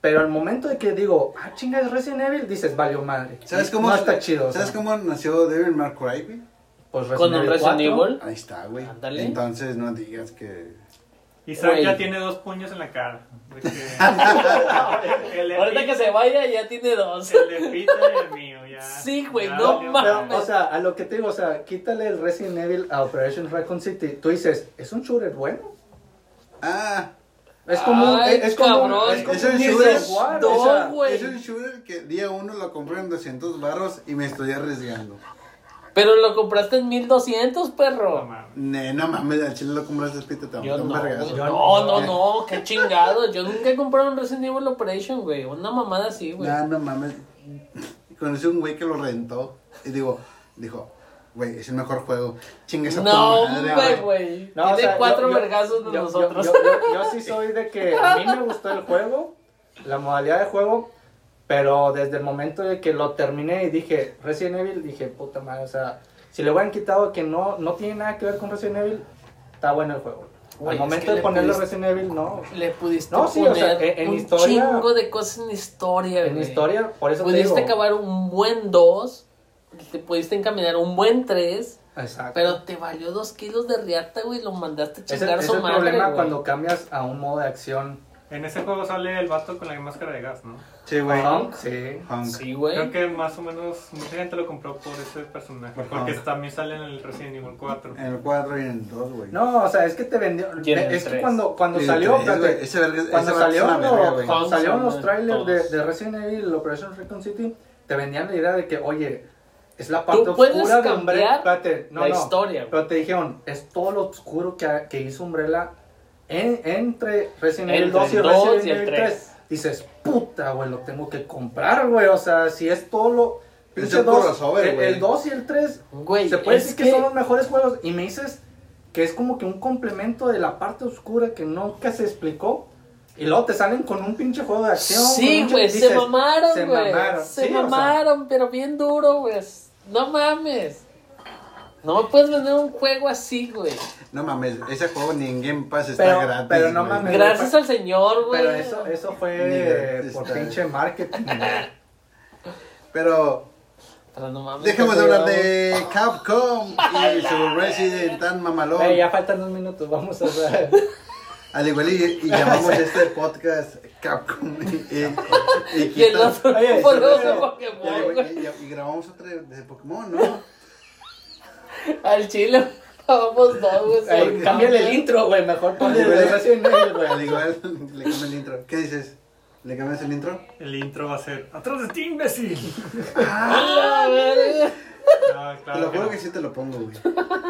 pero al momento de que digo, ah, chinga, es Resident Evil, dices, valió madre. ¿Sabes cómo, No está chido. o ¿Sabes sea, cómo nació Devil May Cry, pues Con un Resident 4. Evil. Ahí está, güey. Entonces no digas que... Isaac Güey. ya tiene dos puños en la cara. de que- el Ahorita epi- que se vaya, ya tiene dos. El de Peter y el mío, ya. Sí, güey, Ya no valió mames. O sea, a lo que te digo, o sea, quítale el Resident Evil a Operation Raccoon City. Tú dices, ¿es un shooter bueno? Ah, Es como, Ay, es, es como, cabrón. es como Es un Gears shooter. of War, No, o sea, güey. es un shooter que día uno lo compré en 200 barros y me estoy arriesgando. Pero lo compraste en 1200, No perro. mames. Ne, no mames, al chile lo compraste pita tan Yo tan no, vergazo. güey. Yo no, no, no. no, qué chingado. Yo nunca he comprado un Resident Evil Operation, güey. Una mamada así, güey. No, no mames. Conocí un güey que lo rentó y digo, dijo, güey, es el mejor juego. Chingue esa No, madre, hombre, güey. No, o Tiene sea, cuatro yo- yo- vergazos de yo- nosotros. Yo, yo- yo sí soy de que a mí me gustó el juego, la modalidad de juego, pero desde el momento de que lo terminé y dije Resident Evil, dije, puta madre, o sea, si le hubieran quitado que no, no tiene nada que ver con Resident Evil, está bueno el juego. Al es momento que de le ponerle pudiste- Resident Evil, no. Le pudiste No, sí, o poner sea, en- en un historia- chingo de cosas en historia, En güey. historia, por eso te Pudiste digo. acabar un buen 2, te pudiste encaminar un buen 3, Exacto. pero te valió dos kilos de riata, güey, lo mandaste a chingar ese su es el madre, problema güey. cuando cambias a un modo de acción. En ese juego sale el vato con la máscara de gas, ¿no? Sí, güey. Punk, sí. Punk. Sí, güey. Creo que más o menos mucha gente lo compró por ese personaje. Por Porque también sale en el Resident Evil 4. En el 4 y en el 2, güey. No, o sea, es que te vendió. Es que cuando, cuando salió, ese verga- ese cuando salió, lo- cuando salieron los trailers de, Resident Evil, Operation Recon City, te vendían la idea de que, oye, es la parte Tú puedes oscura de Umbrella. Espérate, no, la no, historia. Pero te dijeron, es todo lo oscuro que, que hizo Umbrella en- entre Resident Evil Entre 2 y el 2 Resident y el Evil 3. 3. Dices, puta, güey, lo tengo que comprar, güey. O sea, si es todo lo. Es pinche un dos- crossover, el, el 2 y el 3 Güey, se puede decir que, son los mejores juegos y me dices que es como que un complemento de la parte oscura que nunca se explicó y luego te salen con un pinche juego de acción. Sí, güey, se mamaron, se güey. mamaron. Se Sí, o sea, mamaron, pero bien duro, güey. No mames. No me puedes vender un juego así, güey. No mames, ese juego ni en Game Pass está Pero- gratis. pero no mames. Gracias al señor, güey. pero eso, eso fue por está. pinche marketing. güey. Pero Pero no mames. dejemos de hablar de Capcom y su Resident tan mamalón. Güey, ya faltan dos minutos, vamos a ver. Al igual y, y llamamos este podcast Capcom y, y, y Y otro y, y- y grabamos otra de, de Pokémon, ¿no? Al chile vamos dos, güey. Cámbiale el intro, güey, mejor ponle el igual-. Al igual le cambio el intro. ¿Qué dices? ¿Le cambias el intro? El intro va a ser ¡Atrás de ti, imbécil! ¡A No, Te lo que juro no. que sí te lo pongo, güey.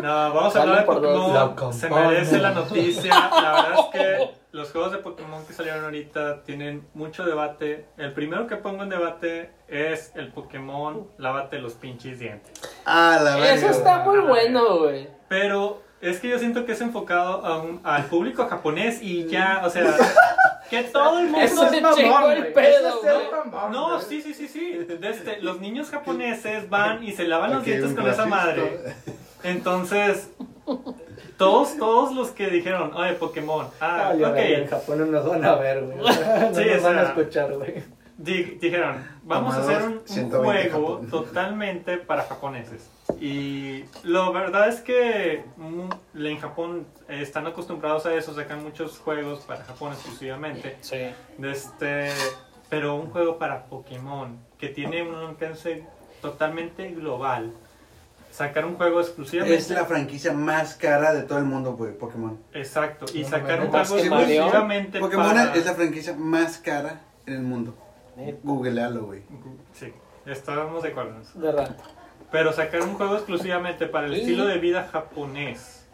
No, vamos a hablar de Pokémon. Se merece la noticia. La verdad es que los juegos de Pokémon que salieron ahorita tienen mucho debate. El primero que pongo en debate es el Pokémon Lávate los pinches dientes. Ah, la verga. Eso está muy bueno, güey. Pero es que yo siento que es enfocado a un- al público japonés y ya, o sea, que todo el mundo... Eso se chingó el güey. pedo, es mamón, No, güey. sí, sí, sí, sí. Este, los niños japoneses van y se lavan los Ok, dientes con esa madre. Entonces, todos, todos los que dijeron, oye, Pokémon, ah, a ver, en ok, Japón no nos van a ver, güey. No Sí, nos van a escuchar, güey. Di- dijeron, vamos a hacer un, un 120 juego Japón. totalmente para japoneses. Y la verdad es que mm, en Japón eh, están acostumbrados a eso, sacan muchos juegos para Japón exclusivamente. Sí. Este, pero un juego para Pokémon que tiene un alcance totalmente global. Sacar un juego exclusivamente. Es la franquicia más cara de todo el mundo, güey, Pokémon. Exacto. Y No, sacar no, un juego exclusivamente Pokémon para... es la franquicia más cara en el mundo. Googlealo, güey. Sí, estábamos de acuerdo eso. ¿Verdad? Pero sacar un juego exclusivamente para el Sí. estilo de vida japonés,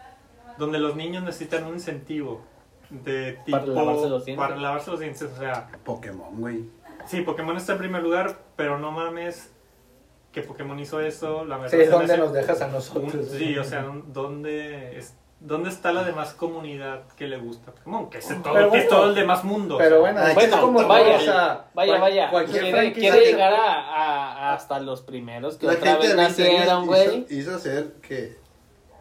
donde los niños necesitan un incentivo de tipo Para lavarse los dientes. para lavarse los dientes, o sea, Pokémon, güey. sí, Pokémon está en primer lugar, pero no mames que Pokémon hizo eso, la verdad Sí, ¿dónde hace nos dejas a un- nosotros? sí, o sea, un- ¿dónde es- ¿dónde está la demás comunidad que le gusta Pokémon? Que es todo, Pero que es bueno, todo el demás mundo. Pero o sea. bueno, es bueno, como vaya, o sea, Vaya, vaya. Cualquier Quiere, franquicia quiere llegar a, a- hasta los primeros que La otra gente vez de 20 nacieron, güey. hizo, hizo hacer que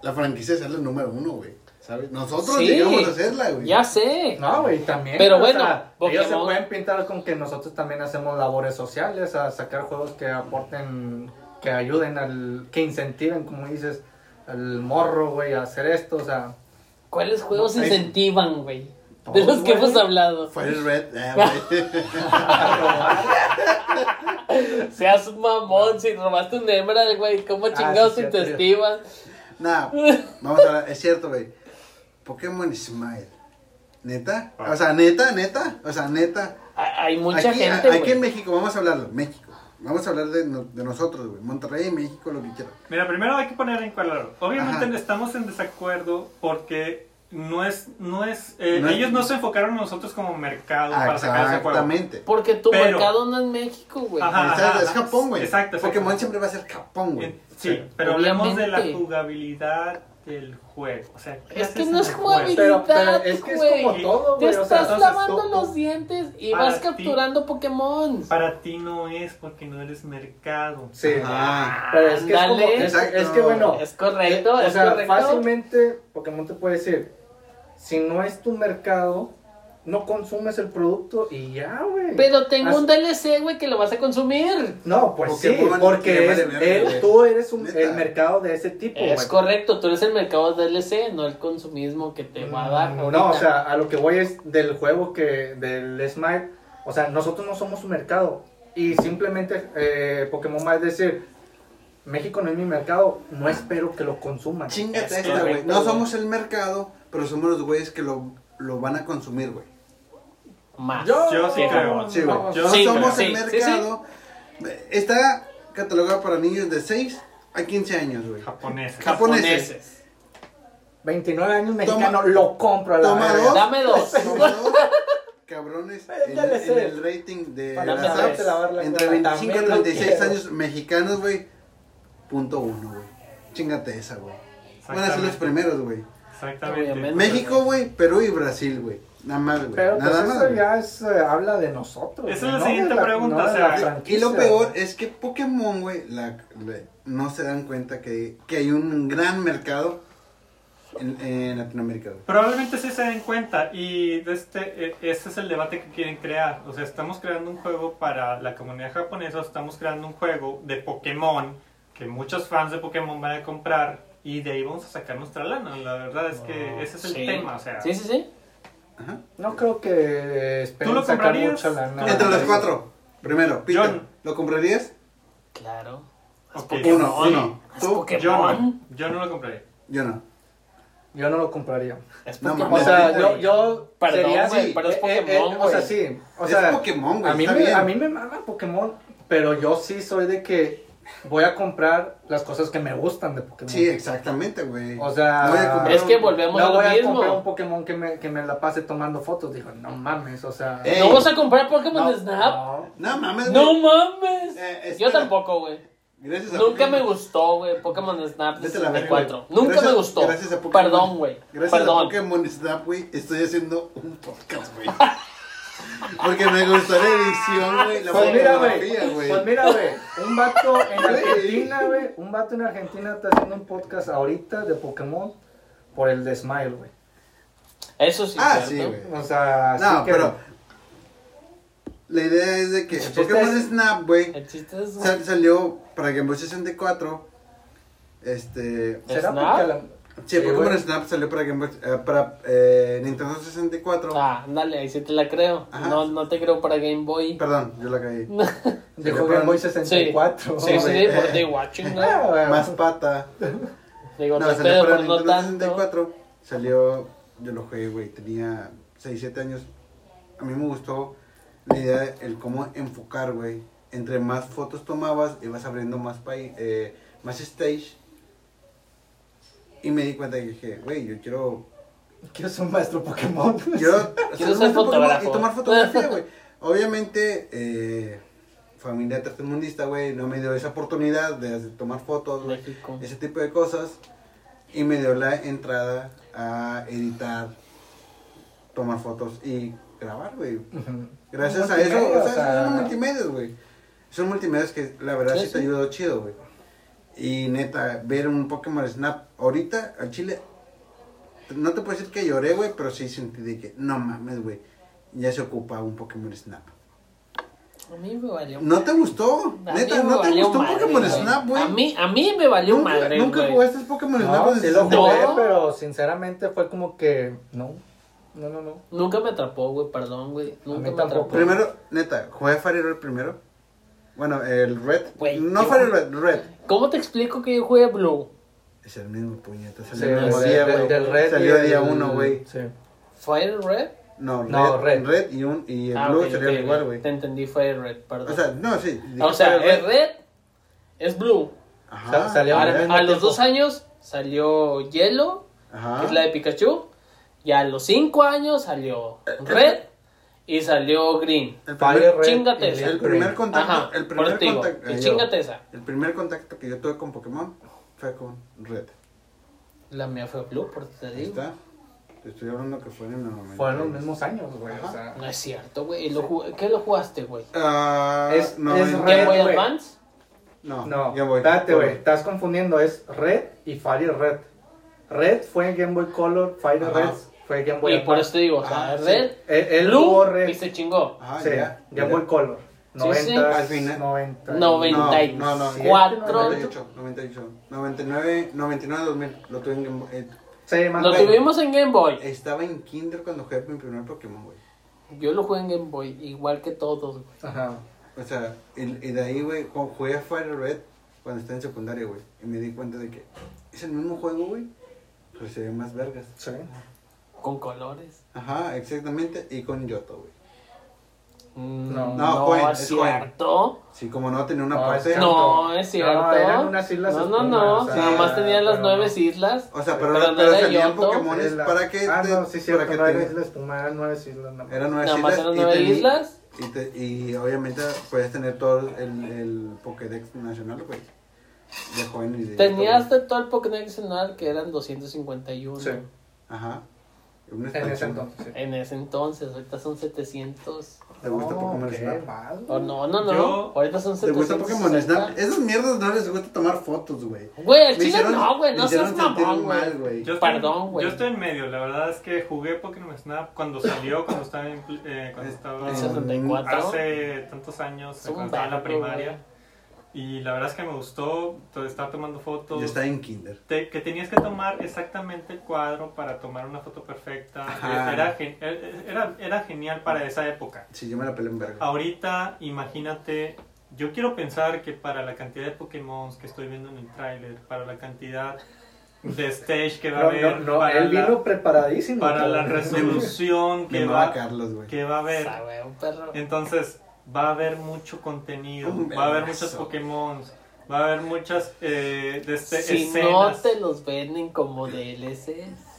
la franquicia sea la número uno, güey. ¿Sabes? Nosotros Sí. llegamos a hacerla, güey. Ya sé. No, güey, también. Pero o bueno, sea, ellos se Pokémon- pueden pintar con que nosotros también hacemos labores sociales, a sacar juegos que aporten, que ayuden al, que incentiven, como dices, al morro, güey, a hacer esto, o sea. ¿Cuáles juegos incentivan, güey? De los que hemos hablado. Fire Red, ah, güey. Seas mamón, si robaste un Emerald, güey. ¿Cómo chingados sí, te estiman? Nah, vamos a hablar, es cierto, güey. Pokémon Smile. ¿Neta? Ah. O sea, neta, neta. O sea, neta. Hay mucha aquí, gente, aquí en güey. México, vamos a hablarlo. México. Vamos a hablar de, no- de nosotros, güey. Monterrey, México, lo que quiera. Mira, primero hay que poner en claro. Obviamente Ajá. estamos en desacuerdo porque no es, no es, eh, No es- ellos no se enfocaron en nosotros como mercado para sacar ese juego. Exactamente. Porque tu Pero- mercado no es México, güey. Ajá. Es. Japón, güey. Exacto, exacto. Pokémon siempre va a ser Japón, güey. Sí, pero hablemos de la jugabilidad del juego. O sea, ¿qué Es que no es el jugabilidad, Pero, pero es que es como todo, Te güey, o sea, estás lavando tú- los dientes y vas ti- capturando Pokémon. Para ti no es porque no eres mercado. Sí. Ajá. Pero es que es, como, es, que bueno, Es correcto, eh, o es sea, correcto. fácilmente Pokémon te puede decir, si no es tu mercado, no consumes el producto y ya, güey. Pero tengo Así- un DLC, güey, que lo vas a consumir. No, pues Pokémon sí, porque es, él- tú eres un, el mercado de ese tipo, Es correcto, tú eres el mercado de DLC, no el consumismo que te va a dar. Mm, ahorita. No, o sea, a lo que voy es del juego que, del Smile, o sea, nosotros no somos un mercado y simplemente eh, Pokémon va a decir, México no es mi mercado, no espero que lo consuman. Chingate Es esta, güey. No somos el mercado, pero somos los güeyes que lo, lo van a consumir, güey. Más. Yo sí Sí, creo. Sí, güey. no, Yo sí, somos creo. el Sí, sí, mercado. Está catalogado para niños de 6 a 15 años, güey. Japonés. Japoneses. 29 años Toma- mexicano, lo compro a la Toma dos. Dame dos. Toma dos, Cabrones, en, en el rating de Para la Dame SAP, tres. lavar la entre cola. 25 y También lo 36 quiero. años mexicanos, güey. Punto uno, güey. Chingate esa, güey. Van a ser los primeros, güey. Exactamente. México, güey, Perú y Brasil, güey. Nada más, güey. Pero pues Nada más. eso güey. ya es, eh, habla de nosotros. Esa es la no siguiente de pregunta, no de o sea, Y lo peor güey. es que Pokémon, güey, la- no se dan cuenta que, que hay un gran mercado en, en Latinoamérica, güey. Probablemente sí se den cuenta y de este, eh, ese es el debate que quieren crear. O sea, estamos creando un juego para la comunidad japonesa, estamos creando un juego de Pokémon que muchos fans de Pokémon van a comprar y de ahí vamos a sacar nuestra lana. La verdad es que ese es el Sí. tema. O sea, Sí, sí, sí. Ajá. No creo que esperen ¿Tú lo sacar comprarías? mucha lana. Entre los cuatro. Primero, Peter, John. ¿lo comprarías? Claro. Es Ok. Pokémon. Uno, uno. Es Tú, yo Pokémon. no, yo no lo compraría. Yo no. Yo no lo compraría. Es No, Pokémon. O sea, yo, yo Perdón, sería güey, así. pero es eh, eh, Pokémon, eh, o sea, güey. sí. O Es sea, Pokémon, güey, A mí, está me, bien. a mí me mama Pokémon, pero yo sí soy de que voy a comprar las cosas que me gustan de Pokémon. Sí, exactamente, güey. O sea, No voy a comprar Es que volvemos no a lo voy a comprar un Pokémon que me, que me la pase tomando fotos. Digo, no mames, o sea. ¿No vas a comprar Pokémon no, Snap? no. No mames, No güey. mames. Eh. Yo tampoco, güey. Gracias a Nunca me gustó, güey, Pokémon Snap de Vete a la verga, 64. güey. Nunca Gracias- me gustó. gracias a Pokémon. Perdón, güey. Gracias a Perdón. Pokémon Snap, güey, estoy haciendo un podcast, güey. Porque me gustó la edición, güey, la Pues mira, güey. Pues mira, güey. Un vato en Argentina, güey. Un vato en Argentina está haciendo un podcast ahorita de Pokémon por el de Smile, güey. Eso sí, Ah, sí, güey. O sea, No, sí que- pero la idea es de que El Pokémon es- Snap, güey, El chiste es. sal- salió para Game Boy 64. Este, ¿Será ¿Snap? porque a la- sí, Sí, Pokémon güey. Snap salió para Game Boy, eh, para eh, Nintendo 64. Ah, dale, ahí sí te la creo. Ajá. No, no te creo para Game Boy. Perdón, yo la caí. Dijo Game Boy Sí, 64. sí, sí, güey. por de watching, ¿no? Ah. Más pata. Digo, no, No, salió pedo, para no Nintendo tanto. 64. Salió, yo lo jugué, güey, tenía 6, 7 años. A mí me gustó la idea, el cómo enfocar, güey. Entre más fotos tomabas, ibas abriendo más, eh, más stage. Y me di cuenta que dije, güey, yo quiero... Quiero ser un maestro Pokémon. Quiero, Quiero ser fotógrafo. Y tomar fotografía, güey. Obviamente, eh, familia tercermundista, güey, no me dio esa oportunidad de tomar fotos, güey ese tipo de cosas. y me dio la entrada a editar, tomar fotos y grabar, güey. Gracias a eso, o sea, o sea, son multimedios, güey. Son multimedios que la verdad Sí, sí, te ayudó chido, güey. Y neta, ver un Pokémon Snap ahorita al chile, no te puedo decir que lloré, güey, pero sí sentí de que, no mames, güey, ya se ocupa un Pokémon Snap. A mí me valió. ¿No te gustó? A Neta, ¿no te gustó madre, Pokémon Snap, güey? A mí, a mí me valió ¿Nunca, madre, ¿Nunca güey. jugaste Pokémon Snap? No, en sí lo el No. jugué, pero sinceramente fue como que no. No, no, no. Nunca me atrapó, güey, perdón, güey. Nunca mí me atrapó. Primero, neta, jugué Fire primero. Bueno, el Red. No yo- Fire Red, Red. ¿Cómo te explico que yo jugué Blue? Es el mismo puñeta. Sí, Salió el mismo día, güey. red Salió el- día uno, güey. Sí. ¿Fire Red? No, red, No, red. red. y, un, y el Ah, blue ok, serían ok, igual, güey. Te entendí, Fire Red, perdón. O sea, no, sí. O sea, Fire es Red, es Blue. Ajá. Salió a los dos años salió Yellow, Ajá. que es la de Pikachu. Y a los cinco años salió Red y salió Green. El primer, Red Chingate esa. el primer Green. contacto, Ajá, el primer digo, contacto, y chingate yo, esa. el primer contacto que yo tuve con Pokémon fue con Red. La mía fue Blue, por te Ahí digo. está. Te estoy hablando que fue en el momento. Fueron los mismos años, güey. O Ajá. sea, No es cierto, güey. ¿Y lo ju- ¿Qué lo jugaste, güey? Ah, Es- no, es en- Red, ¿Game Boy. Advance? No, no, ya voy. espérate, güey. Estás confundiendo. Es Red y Fire Red. Red fue Game Boy Color, Fire Ajá. Red fue Game Boy Y por eso te digo, o sea, Ah, sí. Red, Él, él Blue Red. y se chingó. Ajá, sí, ya. Game. Boy Color. Sí, 90, sí. Al final. 90. Noventa. No, no, no. Cuatro. 98, 98. 99, 99, 2000. Lo tuve en Game Boy. eh, Sí, más Lo o menos. tuvimos en Game Boy. Estaba en Kinder cuando jugué mi primer Pokémon, güey. Yo lo jugué en Game Boy, igual que todos, güey. Ajá. O sea, y, y de ahí, güey, ju- jugué a Fire Red cuando estaba en secundaria, güey. Y me di cuenta de que es el mismo juego, güey. Pero se ve más vergas. Sí. Con colores. Ajá, exactamente. Y con Yoto, güey. Mm, No. No, No, es cierto. Sí, como no tenía una No, parte. es No, es cierto. No, eran unas islas No, no, espumas, no. o sea, Nada más tenía las nueve no. islas. O sea, pero, Pero pero, no salían la- para que. Ah, te- no, sí, cierto. para No que eran te- islas eran nueve islas. nada más. Eran nueve Nada más islas. eran y nueve tení- islas. Y, te- y obviamente puedes tener todo el, el Pokédex nacional, güey. De joven y de. Tenías todo. de todo el Pokédex nacional que eran 251. Sí. Ajá. En ese entonces. sí. En ese entonces, ahorita son 700. ¿Te gusta No, Pokémon Snap? Oh, no, no, no. Yo- Ahorita son ¿Te gusta 700. Pokémon Snap? Esas mierdas no les gusta tomar fotos, güey. Güey, Me chile hicieron- no, güey. No seas mamón, mal, güey. güey. Yo estoy, Perdón, güey. Yo estoy en medio. La verdad es que jugué Pokémon Snap cuando salió, cuando estaba en, eh, cuando Es- estaba En Ah, 64. hace tantos años, cuando estaba en la primaria. Y la verdad es que me gustó. Estaba tomando fotos. Yo estaba en Kinder. Te- que tenías que tomar exactamente el cuadro para tomar una foto perfecta. Ajá. Era, gen- era, era genial para esa época. Sí, yo me la pelé en verga. Ahorita, imagínate, yo quiero pensar que para la cantidad de Pokémon que estoy viendo en el tráiler, para la cantidad de stage que va a haber, no, no, para, él la, vino preparadísimo. para la resolución que va Carlos, que va a haber, Esa, güey, un perro. entonces va a haber mucho contenido, va a haber muchos Pokémon, va a haber muchas eh, de este- Si no te los venden como DLCs.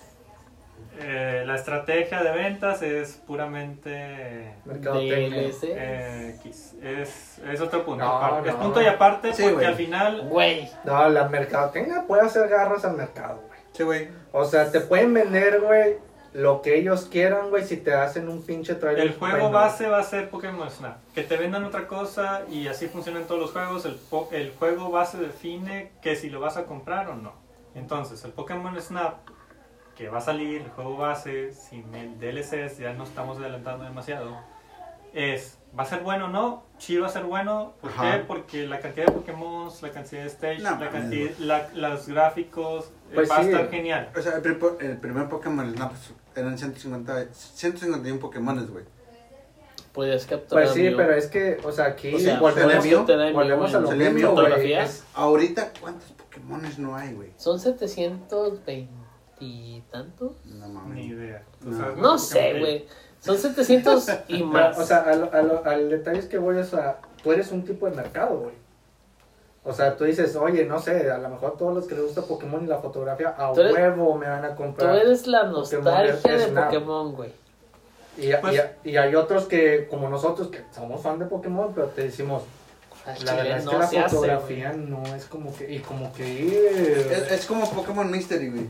Eh, la estrategia de ventas es puramente. DLC. eh, es, es otro punto. No, aparte. Es no. punto y aparte Sí, porque al final Güey. No, la mercadotecnia puede hacer garras al mercado, güey. Sí, güey. O sea, te pueden vender, güey, lo que ellos quieran, güey, si te hacen un pinche trailer. el juego bueno. base va a ser Pokémon Snap. Que te vendan otra cosa y así funcionan todos los juegos. El, po- el juego base define que si lo vas a comprar o no. Entonces, el Pokémon Snap que va a salir, el juego base, sin el DLCs, ya no estamos adelantando demasiado, es, ¿va a ser bueno o no? Sí va a ser bueno, ¿por Ajá. qué? Porque la cantidad de Pokémon, la cantidad de stage, No, la cantidad, la- los gráficos, Pues va sí. a estar genial. O sea, el, el primer Pokémon Snap pues, eran 150, 151 Pokémones, güey. Podías capturar. Pues sí, pero es que, o sea, aquí O sea, volvemos, ¿salía mío? volvemos a lo ¿Salía mismo, mío? güey. Ahorita, ¿cuántos Pokémones no hay, güey? Son 720 y tantos. No mames. Ni idea. ¿Tú No. No sé, güey. Son 700 y más. O sea, a lo- a lo- al detalle es que voy, o sea, tú eres un tipo de mercado, güey. O sea, tú dices, oye, no sé, a lo mejor todos los que les gusta Pokémon y la fotografía, a Tú eres- huevo me van a Tú comprar. eres la Pokémon nostalgia de Snap. Pokémon, güey. Y, Pues- y- y hay otros que, como nosotros, que somos fan de Pokémon, pero te decimos, Al La verdad es no que la hace, fotografía no es como que. Y como que. Es, es como Pokémon Mystery, güey.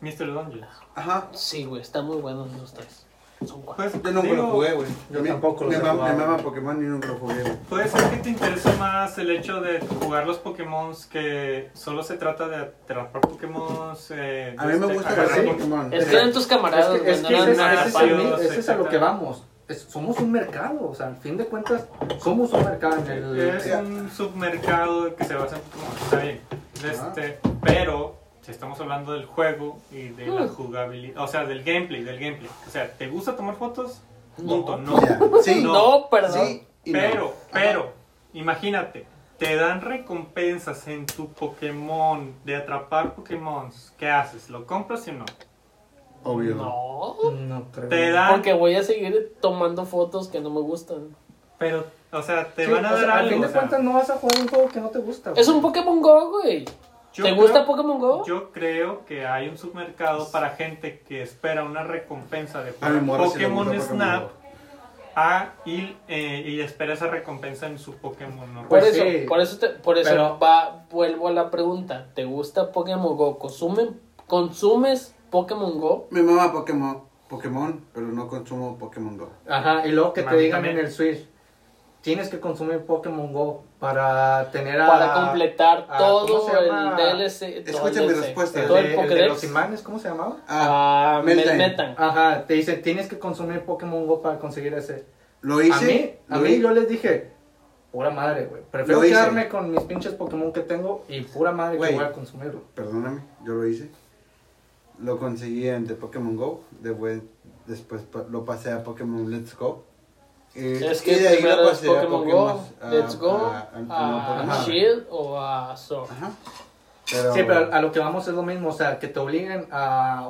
Mr. Dungeons. Ajá. Sí, güey, está muy bueno los tres. Son. Pues, Yo nunca digo, lo jugué, güey. Yo Me- tampoco me, ma- jugado. me mama Pokémon y nunca lo jugué, güey. Puede ser que te interese más el hecho de jugar los Pokémon que solo se trata de atrapar Pokémon. Eh, A mí me gusta agarrar jugar sí. Pokémon. Es que eran tus camaradas, Es que, es que no ese, es- nada ese es, el- payos, ese es a lo que vamos. Es- somos un mercado, o sea, al fin de cuentas, somos un mercado en el. Es un submercado que se basa en Pokémon. Está bien. Ajá. Este, pero si estamos hablando del juego y de la Mm. jugabilidad, o sea, del gameplay, del gameplay. O sea, ¿te gusta tomar fotos? No. Punto, no. Ya. Sí. No, perdón. Sí no. Pero, Ajá. pero, imagínate, te dan recompensas en tu Pokémon de atrapar Pokémon. ¿Qué haces? ¿Lo compras o no? Obvio. No. No creo. Te dan, Porque voy a seguir tomando fotos que no me gustan. pero, o sea, te Sí, van a dar sea, Al algo. fin de o sea, cuentas, no vas a jugar un juego que no te gusta. Es un Pokémon Go, güey. Yo ¿Te creo- gusta Pokémon Go? Yo creo que hay un submercado para gente que espera una recompensa de jugar Pokémon Snap a, y, eh, y espera esa recompensa en su Pokémon normal. Por Pues eso, sí, por eso, te- por eso pero- va, vuelvo a la pregunta. ¿Te gusta Pokémon Go? ¿Consume, ¿Consumes Pokémon Go? Mi mamá Pokémon, Pokémon, pero no consumo Pokémon Go. Ajá, y luego que te digan también. en el Switch, tienes que consumir Pokémon Go para tener a... Para completar ah, todo ¿cómo se el? DLC. Escucha mi respuesta. El Todo de, el el de Pokédex. los imanes, ¿cómo se llamaba? Ah, Ah. Ajá, te dice, tienes que consumir Pokémon Go para conseguir ese. lo hice. a mí, a mí yo les dije, pura madre, güey. Prefiero quedarme con mis pinches Pokémon que tengo y pura madre Güey. que voy a consumirlo. Perdóname, yo lo hice. Lo conseguí en The Pokémon Go. Después, después lo pasé a Pokémon Let's Go. Y, Es que de ahí es Pokémon Go, a- Let's Go, a- a- a- a, Pokémon. Shield o a Sword. Ajá. Pero, Sí, pero a lo que vamos es lo mismo, o sea, que te obliguen a,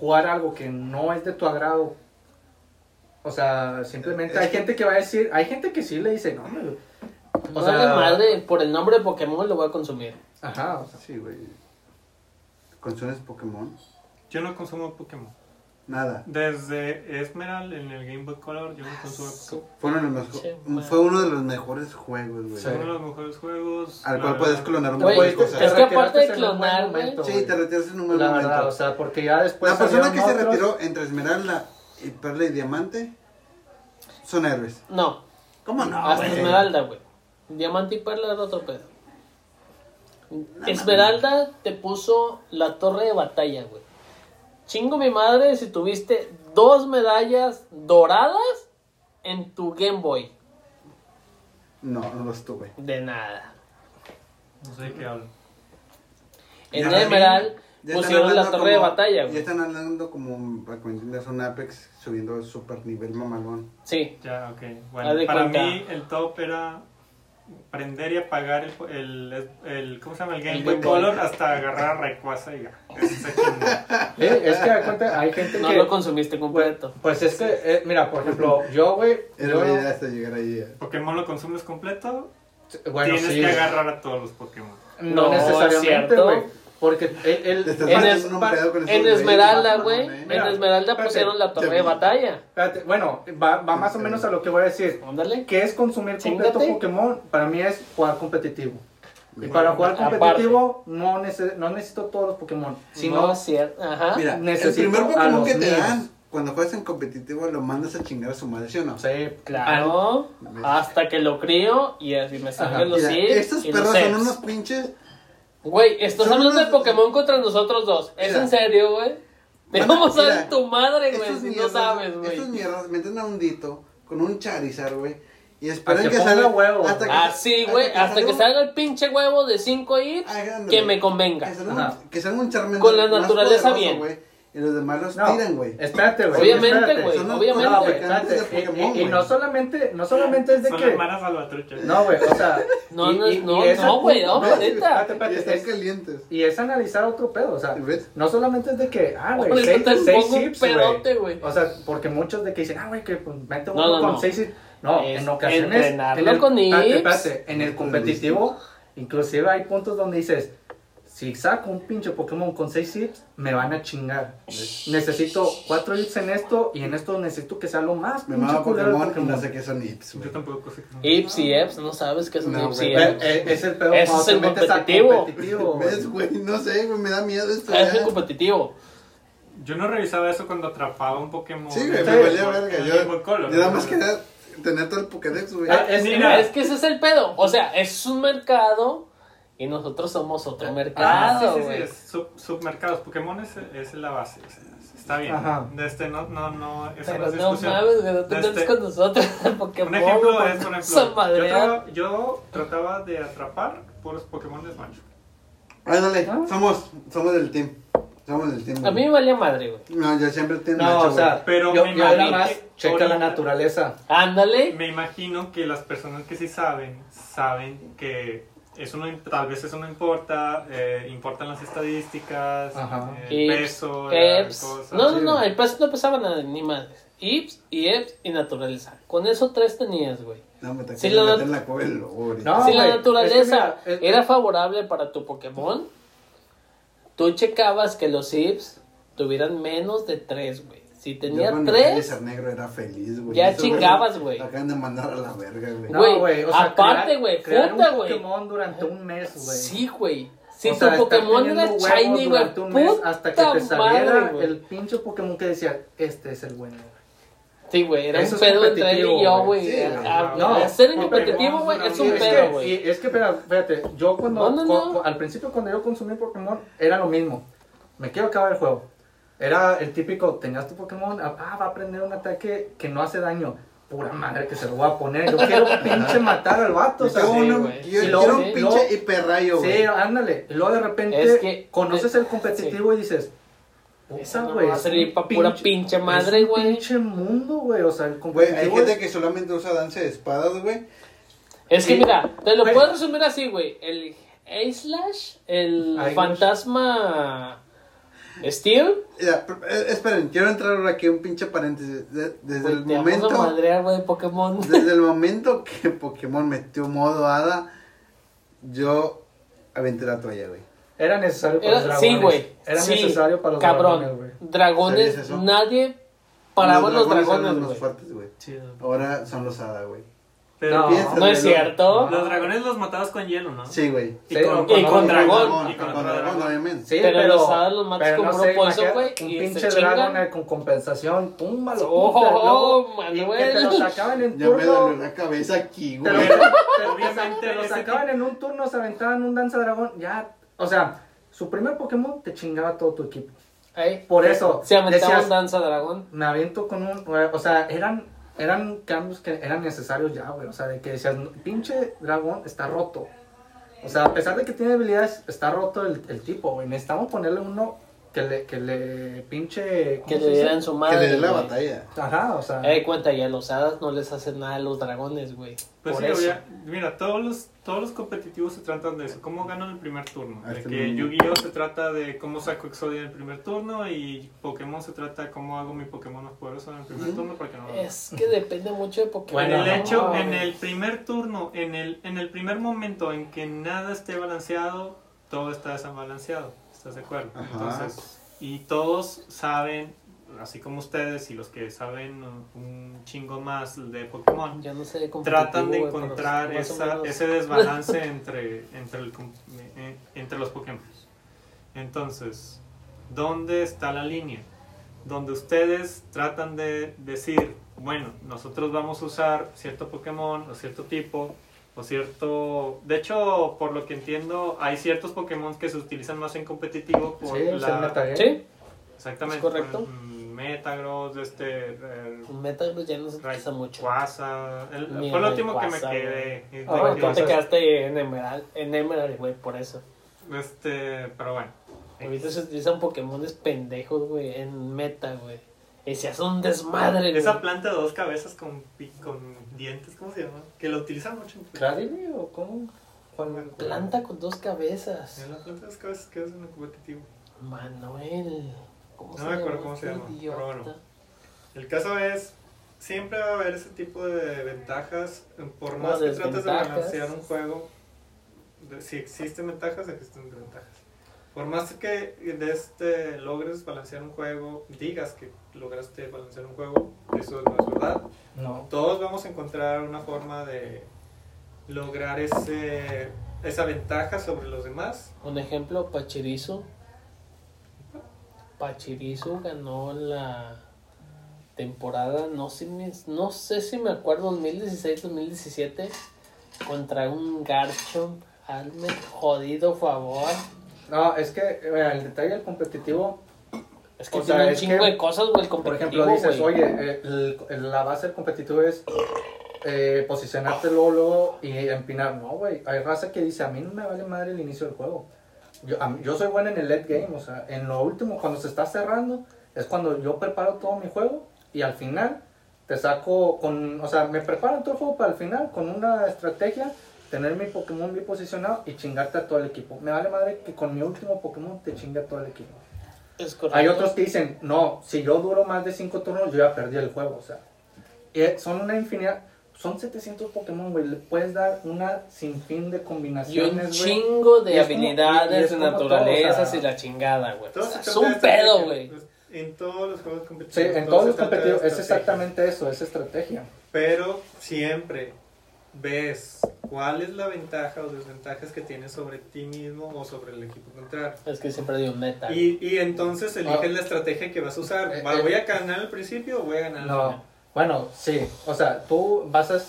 jugar algo que no es de tu agrado. O sea, simplemente Es hay que- gente que va a decir, hay gente que sí le dice, no, me- O O sea, sea- madre, por el nombre de Pokémon lo voy a consumir. ajá, o sea, Sí, güey. ¿Consumes Pokémon? Yo no consumo Pokémon. Nada. Desde Esmeralda en el Game Boy Color, yo no consumo Pokémon. Fue uno de los, mejo- Sí, man. fue uno de los mejores juegos, güey. Es uno de los mejores juegos. Al la cual verdad. puedes clonar Güey, muchas es cosas. que aparte de un clonar, güey. momento, Sí, güey. te retiras en un buen La momento. verdad, o sea, porque ya después la persona que se retiró entre Esmeralda y Perla y Diamante son héroes. No, ¿Cómo no, hasta güey? Esmeralda, güey. Diamante y Perla era otro pedo. Esmeralda te puso la torre de batalla, güey. Chingo mi madre si tuviste dos medallas doradas en tu Game Boy. No, no los tuve. De nada. No sé de qué hablo. En Ya, Emerald Ya pusieron la torre de batalla, Ya güey. están hablando como, para que me entiendas, un Apex subiendo super nivel mamalón. Sí. Ya, ok. Bueno, de para cuenta. mí el top era prender y apagar el, el, el- ¿cómo se llama? El Game El Boy Game Boy. Color hasta agarrar a Rayquaza y ya. Eh, es que da cuenta, hay gente No que... lo consumiste completo. Pues es que, eh, mira, por ejemplo, yo, güey, Era yo- la idea hasta llegar ahí. eh. Pokémon lo consumes completo, bueno, tienes sí, que agarrar a todos los Pokémon. no, No, es necesariamente, güey, porque el, el- Te estás En, es- en en Esmeralda, güey. En Esmeralda espérate. pusieron la torre de batalla. espérate, bueno, va, va más o menos a lo que voy a decir. Ándale. ¿Qué es consumir completo Chíngate. Pokémon? Para mí es jugar competitivo. Y para jugar competitivo no, nece- no necesito todos los Pokémon, sino no es cierto. Ajá. Mira, el primer Pokémon que te míos. dan cuando juegas en competitivo lo mandas a chingar a su madre, ¿sí o no? Sí, Claro. Hasta que lo crío y así me salgan los Mira, estos y los perros son unos pinches. Güey, estás hablando de Pokémon contra nosotros dos. ¿Es Mira. en serio, güey? Te vamos a mira, dar tu madre, güey, estos si no mierdas- sabes, güey. Estos mierdas meten a un Dito con un Charizard, güey. Y esperan que que, ponga salga huevo. hasta que- Así, güey, hasta que un- salga el pinche huevo de 5 hits que me convenga. Que salga un, Ajá. que salga un Charmander Con la más naturaleza poderoso, bien. güey, y los demás los No, tiran, güey. Espérate, güey. Obviamente, güey, obviamente. No, güey, fabricantes espérate. de Y- Pokémon, y, y no solamente, no solamente es de Son que... hermanas. No, güey, o sea... No, y- no, y- no, no, güey, no, ¿ves? neta. Espérate, Y están es- calientes. Y es analizar otro pedo, o sea, no solamente es de que, ah, güey, seis, seis chips, pedote, güey. O sea, porque muchos de que dicen, ah, güey, que pues, mete uno No, no, con no. seis chips. No, Es en ocasiones. en el, con espérate, espérate, en el competitivo, inclusive hay puntos donde dices, si saco un pinche Pokémon con 6 hits, me van a chingar. Necesito 4 hits en esto y en esto necesito que sea lo más Me del Pokémon y no sé qué son Ips, Yo tampoco sé cómo. Ips y Eps, no sabes qué es un No, Ips y. Eps. Eh, Es el pedo Ese cuando es el competitivo. competitivo. ¿Ves, güey? No sé, güey, me da miedo esto. Es ya. el competitivo. Yo no revisaba eso cuando atrapaba un Pokémon. Sí, güey, me valía verga. Yo, yo nada más quería tener todo el Pokédex, güey. Ah, es- Mira. Es que ese es el pedo. O sea, es un mercado y nosotros somos otro Ah, mercado, sí, sí, sí, es sub- submercados. Pokémon es, es la base. o sea, está bien. Ajá. Este, no, no, no, esa Pero no es no discusión. mames, güey, no te Este, con nosotros Pokémon. Un ejemplo es, por ejemplo, yo, madrear. traba- yo trataba de atrapar puros Pokémon de Smash. Ándale, Ah. somos, somos del team. Somos del team. A mí me valía madre, güey. No, yo siempre tengo No, o sea, Pero yo, me yo era imagino más, que checa la naturaleza. Ándale. Me imagino que las personas que sí saben, saben que eso no, tal vez eso no importa, eh, importan las estadísticas, Ajá. el Ips, peso, la Eps. cosa. No, no, no, el peso no pesaba nada, ni madres. Ips y Eps y naturaleza. Con eso tres tenías, güey. No, me quiero la- meter en la. No, si la naturaleza es que mira, es- era favorable para tu Pokémon, tú checabas que los Ips tuvieran menos de tres, güey. Si tenía Yo tres, Charizard negro era feliz, güey. Ya güeyes chingabas, güey. Acaban de mandar a la verga, güey. No, Güey, o sea, aparte, güey, puta, un güey. Pokémon durante un mes, güey. sí, güey. Si O tu sea, Pokémon era shiny, güey, durante un mes puta hasta que te saliera madre, el pinche Pokémon que decía, este es el bueno. Sí, güey, era Eso un pedo entre él y yo, güey. Sí, No, a ser competitivo, güey, es un es pedo, que, güey. es que, fíjate, yo cuando, No, no, no. al principio cuando yo consumí Pokémon, era lo mismo. Me quiero acabar el juego. Era el típico, tenías tu Pokémon, ah, va a aprender un ataque que no hace daño. Pura madre que se lo voy a poner. Yo quiero pinche matar al vato, Yo o sea, quiero sí, uno- yo Y quiero un pinche luego- hiperrayo, güey. Sí, ándale. Y luego de repente Es que- conoces el competitivo y dices, Esa güey. va a servir un pa' pura pinche madre, es un güey. pinche mundo, güey. O sea, el Güey, competitivo. hay gente es- que solamente usa danza de espadas, güey. Es que mira, te lo puedo resumir así, güey. El A-Slash, el Ay, fantasma Steel, pero, eh, esperen, quiero entrar aquí un pinche paréntesis. De- desde el te vamos a momento, madrear, güey, Pokémon. desde el momento que Pokémon metió modo hada, yo aventé la toalla, güey. Era necesario para Era- los dragones. sí, güey. Era sí, necesario para los cabrón. dragones, güey. Dragones, nadie paraba los eran dragones, los más güey. fuertes, güey. Chido. Ahora son los hada, güey. Pero No. Piénsalo, No es cierto. los dragones los matabas con hielo, ¿no? Sí, güey. Y Sí, con, o y con dragón. Y con dragón, obviamente. Sí, Pero pero, los hadas los matas con no puro imagina- güey, Un y pinche dragón eh, con compensación. Oh, puta, oh, y Manuel. que te lo sacaban en Ya me dolió turno. la cabeza aquí, güey. Obviamente te lo sacaban en un turno, se aventaban un danza dragón. Ya, o sea, su primer Pokémon te chingaba todo tu equipo. Por eso, Se aventaba decías, un danza dragón. me aviento con un. O sea, eran, eran cambios que eran necesarios ya, güey. O sea, de que decías, "No, pinche dragón está roto. O sea, a pesar de que tiene habilidades, está roto el, el tipo, güey. Necesitamos ponerle uno que le, que le pinche. ¿cómo Que le dieran su Que madre. le dé la güey. batalla. Ajá, o sea. Eh, cuenta, y a los hadas no les hacen nada a los dragones, güey. Pues Por sí, eso. obvia- mira, todos los, todos los competitivos se tratan de eso. ¿Cómo gano en el primer turno? De que Yu-Gi-Oh se trata de cómo saco Exodia en el primer turno y Pokémon se trata de cómo hago mi Pokémon más poderoso en el primer turno para que no... Es que depende mucho de Pokémon. En Bueno, el hecho, No, en el primer turno, en el, en el primer momento en que nada esté balanceado, todo está desbalanceado. ¿Estás de acuerdo? Ajá. Entonces, y todos saben, así como ustedes y los que saben un chingo más de Pokémon, no sé tratan de pero encontrar esa- ese desbalance entre, entre, el com- eh, entre los Pokémon. Entonces, ¿dónde está la línea? Donde ustedes tratan de decir, bueno, nosotros vamos a usar cierto Pokémon o cierto tipo o cierto... De hecho, por lo que entiendo, hay ciertos Pokémon que se utilizan más en competitivo por Sí, o sea, la... Sí, Exactamente. ¿Es correcto? Metagross, este... Metagross ya no se utiliza mucho. Rayquaza, el- fue el último que me quedé. güey. de Ah, que- tú te quedaste en Emerald, en Emerald, güey, por eso. Este, pero bueno. Ahorita se utilizan Pokémones pendejos, güey, en meta, güey. Y se hace un desmadre, güey. Esa planta de dos cabezas con, con dientes, ¿cómo se llama? Que lo utilizan mucho. en- ¿Cradily o cómo? Planta con dos cabezas. En la planta de dos cabezas que es en el competitivo. Manuel. ¿Cómo No me acuerdo cómo se este llama, idiota? pero bueno. El caso es, siempre va a haber ese tipo de ventajas. Por más que trates de balancear un juego, si existen ventajas, existen desventajas. Por más que de este logres balancear un juego, digas que lograste balancear un juego, eso no es verdad. No. Todos vamos a encontrar una forma de lograr ese, esa ventaja sobre los demás. Un ejemplo, Pachirisu. Pachirisu ganó la temporada, no sé, me- no sé si me acuerdo, 2016-2017, contra un Garchomp. Hazme jodido favor. No, es que mira, el detalle del competitivo, Es que O sea, tiene un es chingo que, de cosas, güey, el por competitivo, ejemplo, dices, güey. oye, eh, el- el- la base del competitivo es eh, posicionarte luego, luego y empinar. No, güey, hay raza que dice, a mí no me vale madre el inicio del juego. Yo, yo soy bueno en el late game, o sea, en lo último, cuando se está cerrando, es cuando yo preparo todo mi juego y al final te saco con, o sea, me preparo todo el juego para el final con una estrategia, tener mi Pokémon bien posicionado y chingarte a todo el equipo. Me vale madre que con mi último Pokémon te chingue a todo el equipo. Es correcto. Hay otros que dicen, no, si yo duro más de 5 turnos, yo ya perdí el juego, o sea. Y son una infinidad, son 700 Pokémon, güey, le puedes dar una sinfín de Y combinaciones, un güey. chingo de Y es como- y habilidades, como todo, naturalezas o sea, y la chingada, güey. O sea, se es un pedo, güey. Pues, En todos los juegos Sí, competitivos. en todo todos los competitivos es exactamente eso, es estrategia. Pero siempre ves cuál es la ventaja o desventajas que tienes sobre ti mismo o sobre el equipo contrario. Es que siempre hay un meta. Y, y entonces eliges Ah. la estrategia que vas a usar. Eh, eh. ¿Voy a ganar al principio o voy a ganar al No, final? bueno, sí, o sea, tú vas a,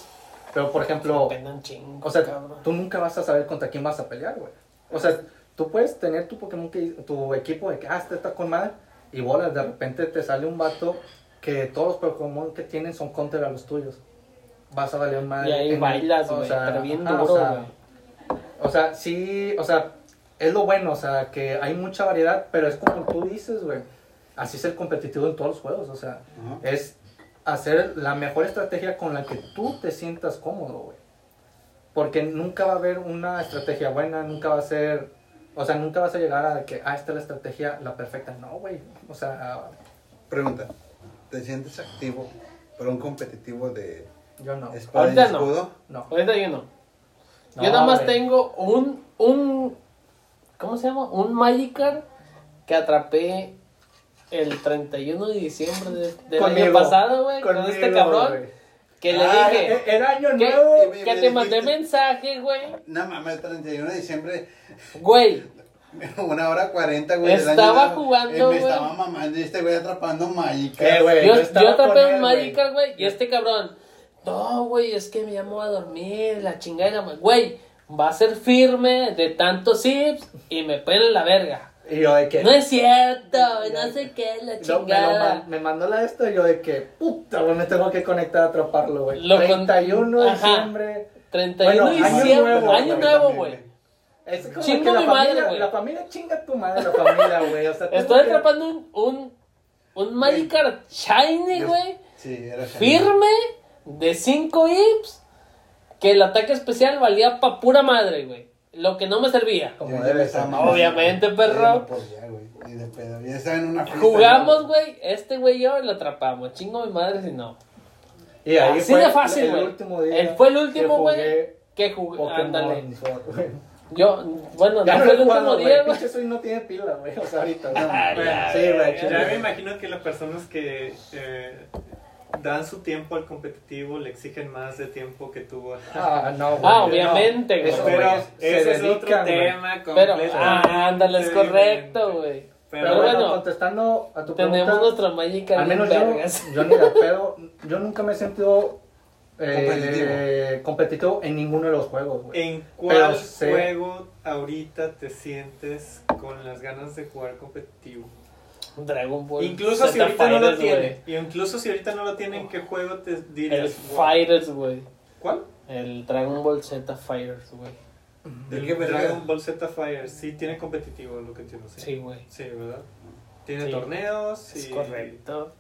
pero por ejemplo, chingo, o sea, cabrón. tú nunca vas a saber contra quién vas a pelear, güey. O sea, tú puedes tener tu Pokémon, que, tu equipo de que, ah, este está con madre, y bolas, de repente te sale un vato que todos los Pokémon que tienen son contra los tuyos. Vas a valer madre. Y ahí en- bailas, o güey, sea, pero bien ajá, duro, o sea, güey. o sea, sí, o sea, es lo bueno, o sea, que hay mucha variedad, pero es como tú dices, güey. Así es el competitivo en todos los juegos, o sea, es hacer la mejor estrategia con la que tú te sientas cómodo, güey. Porque nunca va a haber una estrategia buena, nunca va a ser, o sea, nunca vas a llegar a que, ah, esta es la estrategia, la perfecta. No, güey, o sea, Pregunta. ¿Te sientes activo para un competitivo de yo no. espada y Ahorita no. escudo? No. Ahorita yo no. No, yo nada más güey. tengo un, un, ¿cómo se llama? Un Magikarp que atrapé el 31 de diciembre de- del año pasado, güey, con este cabrón. güey. Que le Ah, dije, Eh, Era año que, nuevo. que te mandé mensaje, güey. No mames, el 31 de diciembre, Güey, una hora 40, güey. del Estaba año jugando, Eh, me güey. estaba mamando y este güey atrapando Magic. Eh, güey, yo, yo yo atrapé un güey. Magikarp, güey, y este cabrón, no, güey, es que me llamo a dormir, la chingada, la ma-". güey, va a ser firme de tantos zips y me pela la verga. Y yo de que... No es cierto, no sé qué, la No, me, lo chingada. ma- me mandó la esto y yo de que, puta, güey, me tengo que conectar a atraparlo, güey. Lo con- 31 de diciembre. 31 de Bueno, año diciembre, nuevo, año nuevo, güey. Es como Chingo que la mi madre, familia, güey. la familia chinga tu madre, la familia, güey. O sea, Estoy que- atrapando un, un, un Magikarp Shiny, güey, Sí, era firme, de 5 hips, que el ataque especial valía pa' pura madre, güey. Lo que no me servía. Como debe ser. Obviamente, perro. ya no podía, güey, ni de pedo. Ya estaba en una fiesta, Jugamos, ¿no? güey, este güey y yo y lo atrapamos. Chingo mi madre si no. Y ahí Así fue de fácil, el güey. último día. Él fue el último, güey, jugué que jugué. Ándale. Yo, bueno, Ya no fue el último día, güey. Switch no tiene pila, güey. O sea, ahorita. No, ya, sí, güey. Ya me imagino que las personas que eh, dan su tiempo al competitivo le exigen más de tiempo que tuvo. Ah, no, güey. Ah, obviamente, no. güey. Pero ese es otro tema Pero, ah, ándale, es correcto, güey. Pero, Pero, bueno, bueno, contestando a tu Tenemos pregunta, nuestra Magikarp al menos yo, yo ni de pedo, yo nunca me he sentido eh, Competitivo. competitivo. en ninguno de los juegos, güey. ¿En cuál Pero sé- juego ahorita te sientes con las ganas de jugar competitivo? Dragon Ball. Incluso si Z ahorita no lo Fighters, tiene. Y incluso si ahorita no lo tiene, ¿en qué juego te. El dirías? wow? Fighters, güey. ¿Cuál? El Dragon Ball Z Fighters, güey. ¿De El qué? Dragon Ball Z Fire. Sí, tiene competitivo, lo que entiendo. Sí, güey. Sí, ¿verdad? Tiene Sí. torneos. Es y- correcto.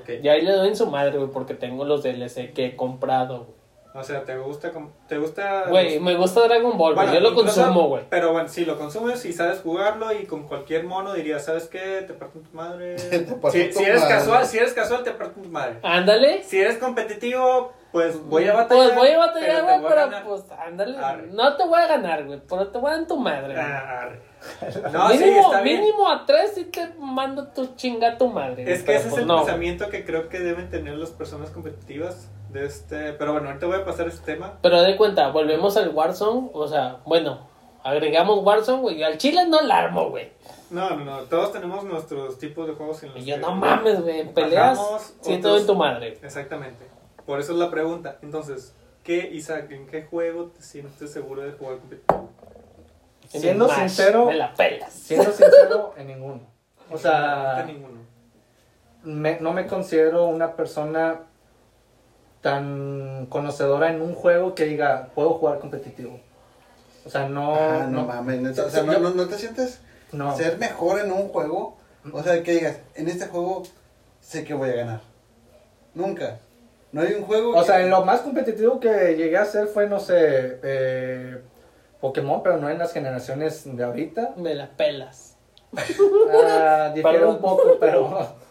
Ok. Y ahí le doy en su madre, güey, porque tengo los DLC que he comprado, güey. O sea, ¿te gusta? ¿Te gusta? Güey, me gusta Dragon Ball, güey. Bueno, Yo lo incluso- consumo, güey. Pero bueno, si lo consumes y sabes jugarlo y con cualquier mono dirías, ¿sabes qué? Te parto tu madre. Te parto si, tu si eres madre. casual, si eres casual, te parto tu madre. Ándale. Si eres competitivo, pues voy a batallar. Pues voy a batallar, pero voy pero pues ándale. Arre. No te voy a ganar, güey, pero te voy a dar en tu madre. Ah, arre. No, sí, mínimo, está bien. mínimo a tres y te mando tu chinga a tu madre. Es que ese es pues el no, pensamiento que creo que deben tener las personas competitivas de este... Pero bueno, ahorita voy a pasar este tema. Pero de cuenta, volvemos al Warzone, o sea, bueno, agregamos Warzone, güey. Al chile no la armo, güey. No, no, no, todos tenemos nuestros tipos de juegos en los Y yo, que- no mames, güey, peleas, siento otros- en tu madre. Exactamente. Por eso es la pregunta. Entonces, ¿qué, Isaac, en qué juego te sientes seguro de jugar competitivo? En Siendo Smash, sincero- Me la pelas. Siendo sincero, en ninguno. O sea, ninguno. me- no me considero una persona tan conocedora en un juego que diga, puedo jugar competitivo. O sea, no... Ah, no, no, mames, o sea, no, Yo- no, no te sientes no. ser mejor en un juego. O sea, que digas, en este juego sé que voy a ganar. Nunca. No hay un juego. O que- sea, en lo más competitivo que llegué a hacer fue, no sé, eh, Pokémon, pero no en las generaciones de ahorita. Me la pelas. Ah, difiere Perdón. un poco, pero...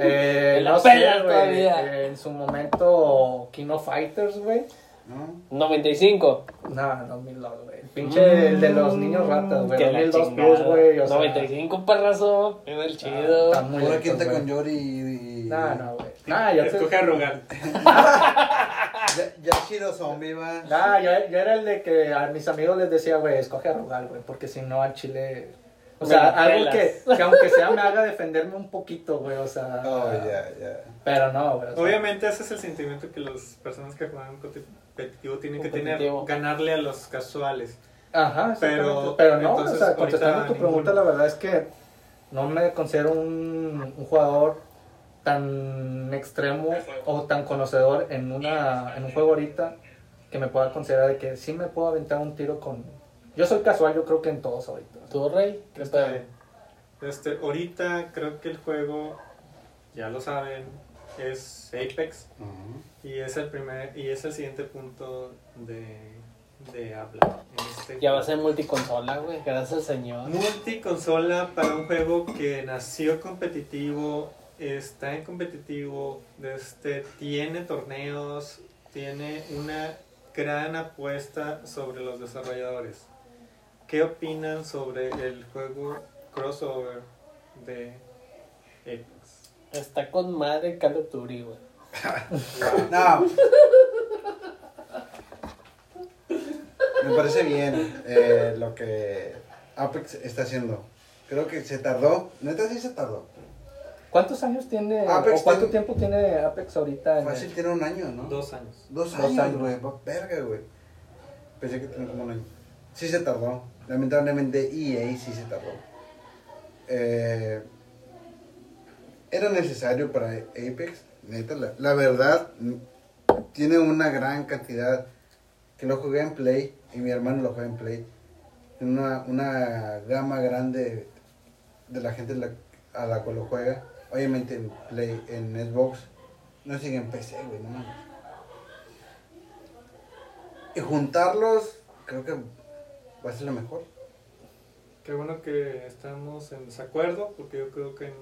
Eh, no sé, güey. en su momento, King of Fighters, güey. ¿no? 95. No, 2002, güey. Pinche el de los niños ratas, güey. Que la 2002 chingada. plus, güey. O sea, 95, perrazo. Es el chido. Muy Pura quinta con Yori y. No, no, güey. Nah, ya te... Escoge a Rugal. Ya, ya Shiro Zombie va. Nah, yo, yo era el de que a mis amigos les decía, güey, escoge a Rugal, güey, porque si no al chile... O Me sea, algo que, que aunque sea me haga defenderme un poquito, güey, o sea... Oh, ya, ya. Pero no, güey. o sea, Obviamente ese es el sentimiento que las personas que juegan competitivo tienen que tener, ganarle a los casuales. Ajá, Pero, pero, no, entonces, o sea, contestando tu pregunta, la verdad es que no me considero un, un jugador tan extremo o tan conocedor en, una, en un juego ahorita que me pueda considerar de que sí me puedo aventar un tiro con... Yo soy casual, yo creo que en todos ahorita. ¿Tu rey? ¿Qué Está bien. Este, ahorita creo que el juego, ya lo saben, es Apex Ujú. y es el primer y es el siguiente punto de, de habla. este Ya va a ser multiconsola, güey. Gracias al señor. Multiconsola para un juego que nació competitivo, está en competitivo, este, tiene torneos, tiene una gran apuesta sobre los desarrolladores. ¿Qué opinan sobre el juego crossover de Apex? Está con madre Call of Duty, güey. No. Me parece bien eh, lo que Apex está haciendo. Creo que se tardó. Neta sí se tardó. ¿Cuántos años tiene Apex o cuánto tiene- tiempo tiene Apex ahorita? En Fácil el- tiene un año, ¿no? Dos años. Dos Dos años, güey. va- Verga, güey. Pensé que tenía como un año. Sí se tardó. Lamentablemente EA sí se tardó. Eh, era necesario para Apex. Neta, la, verdad, tiene una gran cantidad. Que lo jugué en Play y mi hermano lo juega en Play. Una, una gama grande de la gente a la cual lo juega. Obviamente en Play, en Xbox. No sigue en PC, güey, no mames. Y juntarlos, creo que va a ser lo mejor. Qué bueno que estamos en desacuerdo, porque yo creo que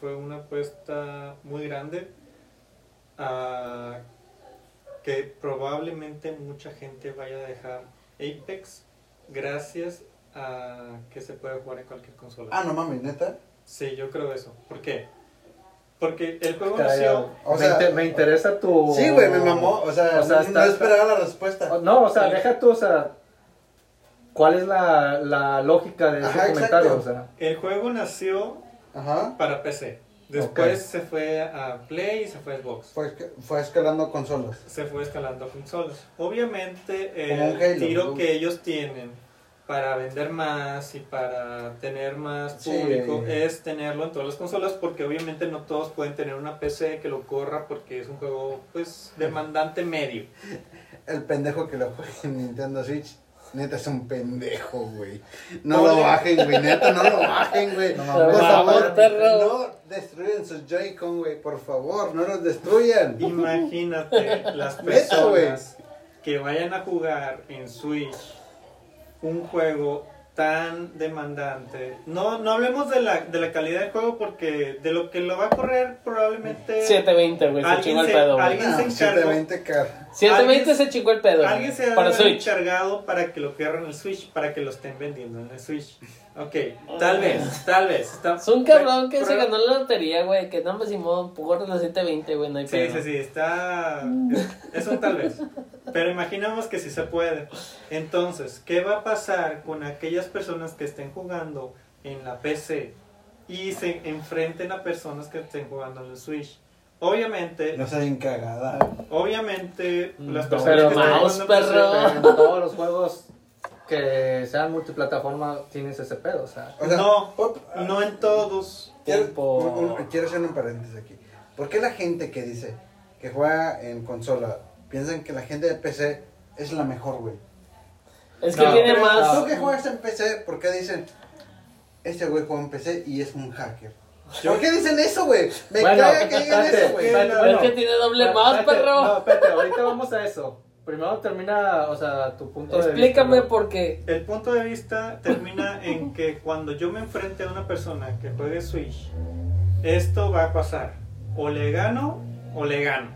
fue una apuesta muy grande. ah, que probablemente mucha gente vaya a dejar Apex gracias a que se puede jugar en cualquier consola. Ah, no mames, neta. Sí, yo creo eso. ¿Por qué? Porque el juego nació. O me, sea- me interesa tu... Sí, güey, me mamó. O sea, O sea, no, está- no esperaba la respuesta. No, o sea, Sí. deja tú, o sea, ¿cuál es la, la lógica de ese Ajá, comentario? O sea, El juego nació Ajá. para PC. Después se fue a Play y se fue a Xbox. Fue, fue escalando consolas. se fue escalando consolas. Obviamente Como un el Halo, tiro ¿no? que ellos tienen para vender más y para tener más Sí. público es tenerlo en todas las consolas porque obviamente no todos pueden tener una PC que lo corra porque es un juego pues demandante medio. El pendejo que lo juega en Nintendo Switch. Neta es un pendejo, güey. No lo bajen, güey. Neta, no lo bajen, güey. No por favor, perro. no destruyen sus Joy-Con, güey. Por favor, no los destruyan. Imagínate las Neta, personas que vayan a jugar en Switch un juego tan demandante. No, no hablemos de la, de la calidad del juego porque de lo que lo va a correr probablemente 720, güey, se Alguien chingó el se- pedo, güey. alguien- Ah, se encargó. 720K. 720 alguien- se chingó el pedo, Alguien se ha para Switch. encargado para que lo quieran en el Switch, para que lo estén vendiendo en el Switch. Ok, tal vez, tal vez. Está, Es un cabrón que se ganó la lotería, güey, que no me Simón, por los 720, güey, no hay Sí, pedo. sí, sí, está... Es, es un tal vez. Pero imaginemos que sí se puede. Entonces, ¿qué va a pasar con aquellas personas que estén jugando en la PC y se enfrenten a personas que estén jugando en el Switch? Obviamente, No sean cagada. obviamente, las No, personas pero que estén mouse, en PC- perro. Pero en todos los juegos que sean multiplataforma tienes ese pedo, o sea. O sea, No, por- no en todos. Quiero, Tiempo. un- un- quiero hacer un paréntesis aquí. ¿Por qué la gente que dice que juega en consola piensan que la gente de PC es la mejor, güey? Es que No, tiene más... Tú que juegas en PC, ¿por qué dicen este güey juega en PC y es un hacker? ¿Por qué dicen eso, güey? Me Bueno, caga que digan espérate, eso, güey. Es que tiene doble más, perro. No, espérate, ahorita vamos a eso. Primero termina, o sea, tu punto de Explícame vista. ¿no? por qué. El punto de vista termina en que cuando yo me enfrente a una persona que juegue Switch, esto va a pasar. O le gano o le gano.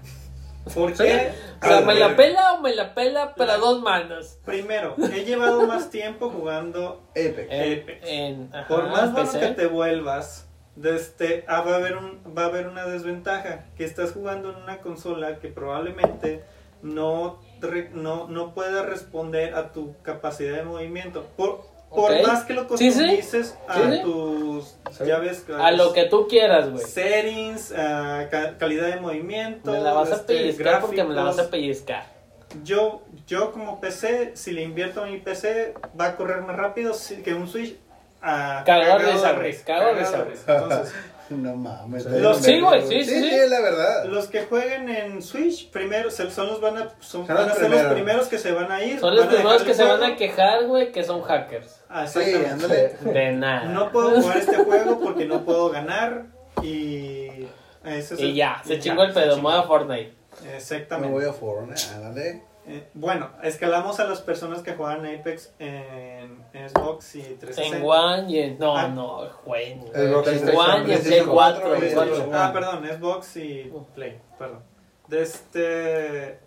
¿Por qué? O sea, me la pela o me la pela, pero a La- dos manos. Primero, he llevado más tiempo jugando. Apex. En, Apex. en- ajá, Por más bueno que te vuelvas, desde, ah, va, a haber un, va a haber una desventaja. Que estás jugando en una consola que probablemente no, no, no pueda responder a tu capacidad de movimiento. Por, por más que lo Sí, sí. customices a Sí, tus Sí. ya ves, A lo que tú quieras, güey. settings, a ca- calidad de movimiento. Me la vas a este, pellizcar porque me la vas a pellizcar. Yo, yo como PC, si le invierto a mi PC, va a correr más rápido que un Switch. ah, Cagado de risa, Entonces, No mames. Los- sí, güey, sí, sí, Sí, la verdad. los que jueguen en Switch, primero, se- son los van a, son, van los a ser los primeros. que se van a ir. Son los a primeros que se van a quejar, güey, que son hackers. Ah, Sí. De nada. No puedo jugar este juego porque no puedo ganar y... ese es Y el- ya, se y chingó el pedo, chingó. moda Fortnite. Me Exactamente. voy a Fortnite, ándale. Eh, bueno, escalamos a las personas que juegan Apex en, Xbox y 360. En One y en... No, Ah. no. El Xbox En One y en Play PlayStation 4, cuatro y güey. Xbox Ah, perdón, Xbox y Play, perdón. De este,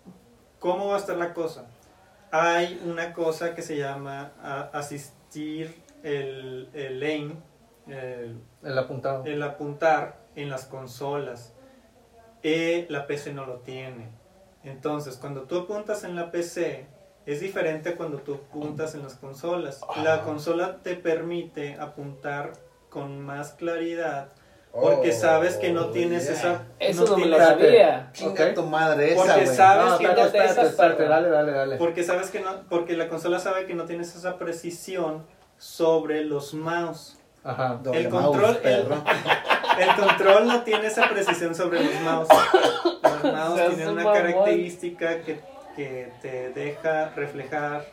¿Cómo va a estar la cosa? Hay una cosa que se llama a- asistir el, el aim, el, El apuntado. el apuntar en las consolas. Eh, la PC no lo tiene. Entonces, cuando tú apuntas en la PC, es diferente a cuando tú apuntas en las consolas. La consola te permite apuntar con más claridad porque Oh, sabes que no tienes yeah. esa... Eso no, me tienes- lo sabía. Chinga tu madre esa, Porque sabes No, que espérate, no dale, dale, dale. Porque sabes que no, porque la consola sabe que no tienes esa precisión sobre los mouse. Ajá. Doble el mouse, control- el-. El control no tiene esa precisión sobre los mouse. Los mouse tienen un una característica que, que te deja reflejar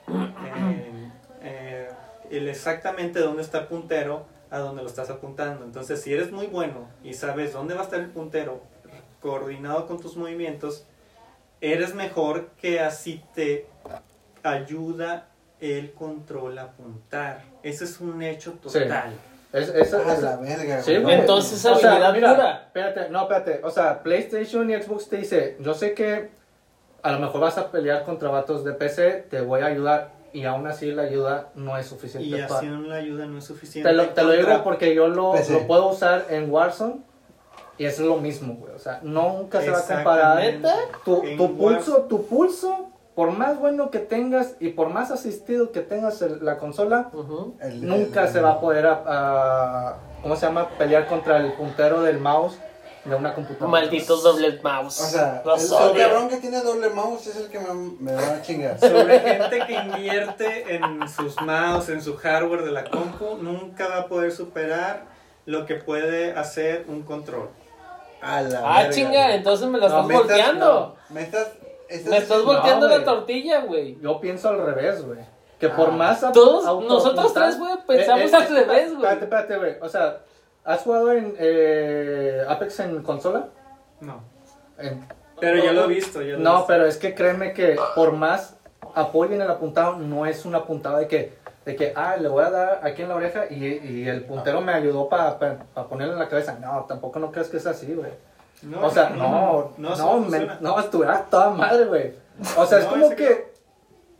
eh, el exactamente dónde está el puntero a dónde lo estás apuntando. Entonces, si eres muy bueno y sabes dónde va a estar el puntero coordinado con tus movimientos, eres mejor que así te ayuda el control a apuntar. Ese es un hecho Sí. Es, la verga, Sí, güey. Entonces, O sea, mira, pura. Espérate, no, espérate. O sea, PlayStation y Xbox te dice, yo sé que a lo mejor vas a pelear contra vatos de PC, te voy a ayudar. Y aún así la ayuda no es suficiente. Y así la ayuda no es suficiente. te lo, te lo digo porque yo lo, lo puedo usar en Warzone y es lo mismo, güey. O sea, nunca se va a comparar. Exactamente. Tu, tu pulso, tu pulso, por más bueno que tengas y por más asistido que tengas el- la consola. El- nunca el- se va a poder, a- a- ¿cómo se llama? Pelear contra el puntero del mouse de una computadora. Malditos dobles mouse. O sea, Los el, el cabrón que tiene doble mouse es el que me, me va a chingar. Sobre gente que invierte en sus mouse, en su hardware de la compu, nunca va a poder superar lo que puede hacer un control. A la Ah, verga, chinga, entonces me la estás Me estás- volteando. no, me estás, Me estás volteando No, la tortilla, güey. Yo pienso al revés, güey. Que por Ah. más Todos, nosotros tres, güey, pensamos Eh, eh, al revés, güey. Espérate, espérate, güey. O sea, ¿has jugado en eh, Apex en consola? No. En- Pero ya lo he visto. Ya lo he No, visto. pero es que créeme que por más apoyo en el apuntado no es un apuntado de que, de que ah, le voy a dar aquí en la oreja y, y el puntero me ayudó para ponerle en la cabeza. No, tampoco no crees que es así, güey. No, o sea, no, no, no, me- no, estuviera toda madre, güey. O sea, es como que,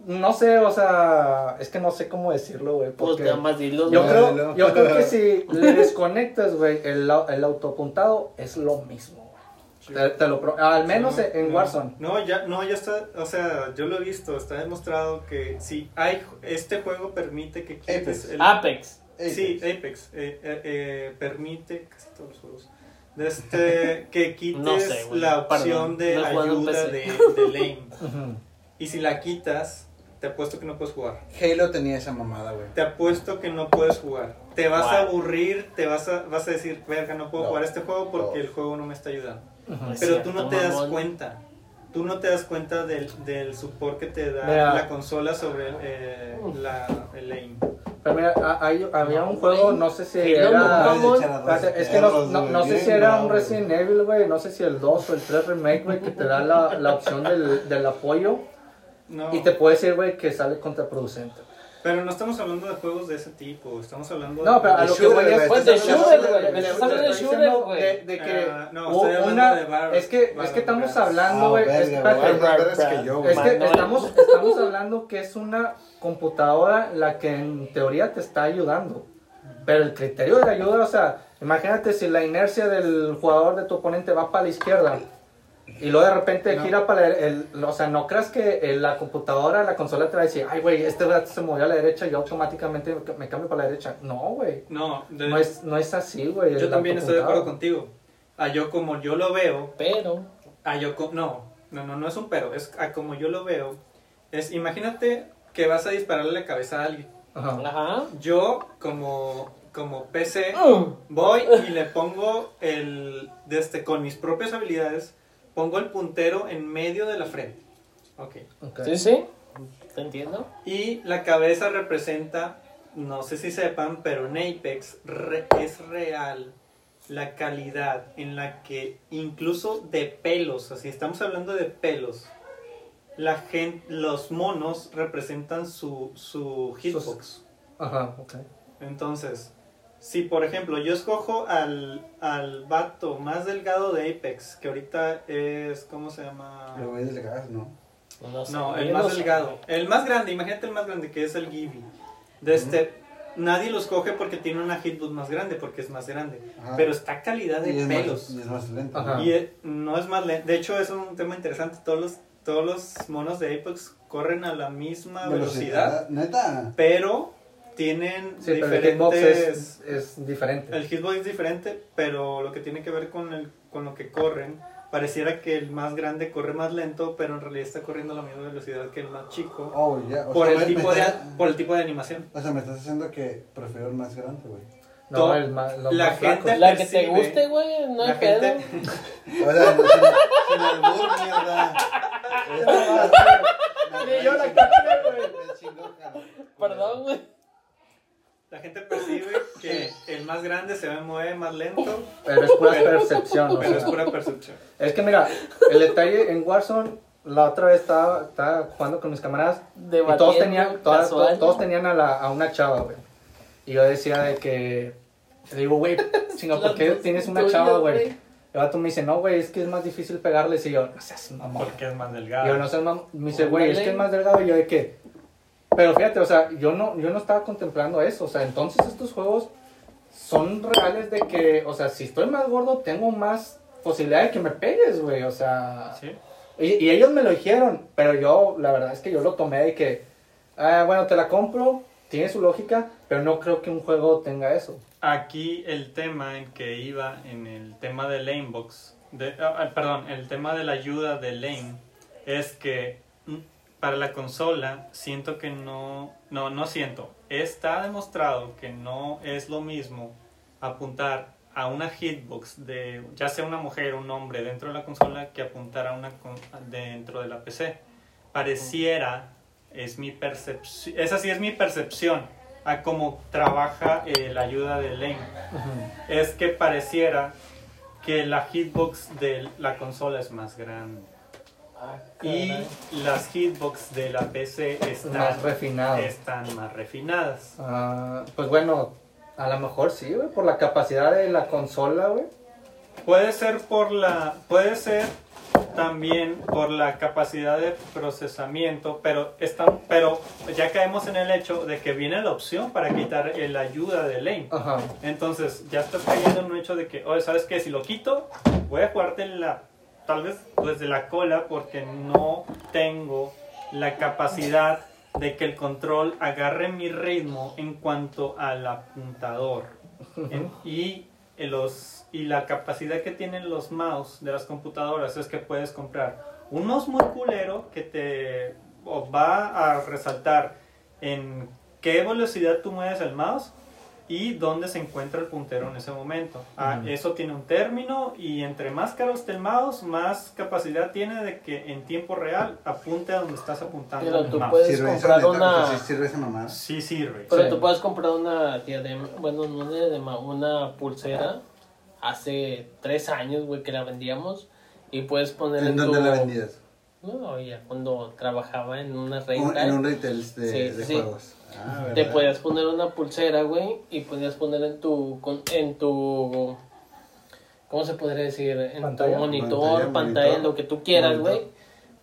no sé, o sea, es que no sé cómo decirlo, güey. Pues Porque yo. Dilo. creo, yo creo que si le desconectas, güey, el, el autoapuntado es lo mismo, güey. Te, te lo pro- al menos No, en no. Warzone. No, ya, no, ya está, o sea, yo lo he visto, está demostrado que si hay, este juego permite que quites Apex. el... Apex. Sí, Apex, eh, eh, eh, permite, casi todos los juegos, de este, que quites No sé, güey, la opción perdón, de no ayuda de, de lane. Y si la quitas, te apuesto que no puedes jugar. Halo tenía esa mamada, güey. Te apuesto que no puedes jugar. Te vas a aburrir, te vas a, vas a decir, verga, no puedo No. jugar este juego porque No. el juego no me está ayudando. Pero tú cierto, no te das mamón. cuenta. Tú no te das cuenta del, del support que te da Mira. la consola sobre eh, la, el lane. A- hay- había un juego, no sé si era... Es que no, no, no sé si era un Resident Evil, güey, no sé si el 2 o el 3 remake, güey, que te da la, la opción del, del apoyo No. y te puede decir, güey, que sale contraproducente. Pero no estamos hablando de juegos de ese tipo. Estamos hablando No, pero a de lo que voy es... Pues de Estás shooter, güey. de- Me de estás hablando de shooter, güey. de, de que Ah, no, estoy hablando de es que, es que Valorant. estamos hablando, güey, es, que yo, güey. Es que Manuel. estamos, estamos hablando que es una computadora la que en teoría te está ayudando. Pero el criterio de ayuda, o sea, imagínate si la inercia del jugador de tu oponente va para la izquierda y luego de repente No. gira para la el, O sea, no creas que eh, la computadora, la consola te va a decir, ay, güey, este se movió a la derecha y yo automáticamente me, me cambio para la derecha. No, güey. No, de- No es, no es así, güey. yo el también estoy de acuerdo contigo. A yo como yo lo veo, Pero. a yo co- no, no, no, no es un pero, es a como yo lo veo. Es imagínate que vas a dispararle la cabeza a alguien. Ajá. Ajá. Yo como como PC Uh. voy y le pongo el de este con mis propias habilidades pongo el puntero en medio de la frente. Ok. Ok. Sí, sí. ¿Te entiendo? Y la cabeza representa, no sé si sepan, pero en Apex re- es real la calidad en la que incluso de pelos, así estamos hablando de pelos, la gente, los monos representan su, su hitbox. Ajá, ok. Entonces, si por ejemplo yo escojo al, al vato más delgado de Apex, que ahorita es, ¿cómo se llama? Lo voy a deslegar, ¿no? No, sé, No, el más delgado. El más grande, imagínate el más grande que es el Gibby. De este, nadie los coge porque tiene una hitbox más grande, porque es más grande. Ajá. Pero está calidad de Y es pelos. Más, y es más lento. Ajá. Y eh, no es más lento. De hecho, es un tema interesante. Todos los, todos los monos de Apex corren a la misma velocidad, Neta. pero tienen Sí, pero el diferentes... hitbox es, es diferente. El hitbox es diferente, pero lo que tiene que ver con, el, con lo que corren, pareciera que el más grande corre más lento, pero en realidad está corriendo a la misma velocidad que el más chico. Oh, ya. O por, sea, el tipo de, por el tipo de animación. O sea, me estás diciendo que prefiero el más grande, güey. No, el los la más gente-. La que te guste, güey, no hay pedo. gente, O sea, sin, sin albur, mierda. Ni yo la capté, güey. Perdón, güey. La gente percibe que el más grande se mueve más lento, Pero es pura Pero- percepción, o pero es sea. pura percepción. Es que mira, el detalle en Warzone, la otra vez estaba, estaba jugando con mis camaradas y Debatiendo, todos tenían, todas- todos, todos tenían a, la, a una chava, güey. Y yo decía de que, le digo, güey, chinga, ¿por qué tienes una chava, güey? El vato me dice, no, güey, es que es más difícil pegarles. Y yo, no seas mamón. Porque es más Y delgado. yo no sé, mam- me dice, güey, es que es más delgado. Y yo de que, pero fíjate, o sea, yo no, yo no estaba contemplando eso. O sea, entonces estos juegos son reales de que, o sea, si estoy más gordo, tengo más posibilidad de que me pegues, güey. O sea, ¿Sí? y, y ellos me lo dijeron, pero yo, la verdad es que yo lo tomé de que, ah, bueno, te la compro, tiene su lógica, pero no creo que un juego tenga eso. Aquí el tema en que iba en el tema de Lanebox, de, ah, ah, perdón, el tema de la ayuda de Lane es que para la consola siento que no, no, no siento, está demostrado que no es lo mismo apuntar a una hitbox de ya sea una mujer o un hombre dentro de la consola que apuntar a una con- dentro de la PC. Pareciera, es mi percepción, esa sí es mi percepción a cómo trabaja eh, la ayuda de Lane es que pareciera que la hitbox de la consola es más grande. Ah, Y las hitbox de la PC están Más refinado. están más refinadas. Ah, pues bueno, a lo mejor sí, güey, por la capacidad de la consola, güey. Puede ser por la puede ser también por la capacidad de procesamiento, pero están pero ya caemos en el hecho de que viene la opción para quitar el ayuda de lane. Ajá. Entonces, ya estás cayendo en un hecho de que, oye, ¿sabes qué? Si lo quito, voy a jugarte la, tal vez desde la cola porque no tengo la capacidad de que el control agarre mi ritmo en cuanto al apuntador. En- y, en los, y la capacidad que tienen los mouse de las computadoras es que puedes comprar un mouse muy culero que te va a resaltar en qué velocidad tú mueves el mouse y dónde se encuentra el puntero en ese momento. Ah, Ujú. Eso tiene un término y entre más caro esté el mouse, más capacidad tiene de que en tiempo real apunte a donde estás apuntando Pero tú mouse. puedes- Sirve esa comprar neta, una- sí sirve esa mamada. Sí sirve. Pero Sí. tú puedes comprar una diadema, bueno, no una diadema, una pulsera hace tres años, güey, que la vendíamos y puedes poner ¿En en dónde tu- la vendías? No, ya cuando trabajaba en una Un- renta, en un retail de, Sí, de sí. juegos. Ah, te podías poner una pulsera, güey, y podías poner en tu, con- en tu, ¿cómo se podría decir? En Pantalla. tu monitor, Pantalla, pantalla, monitor. lo que tú quieras, güey.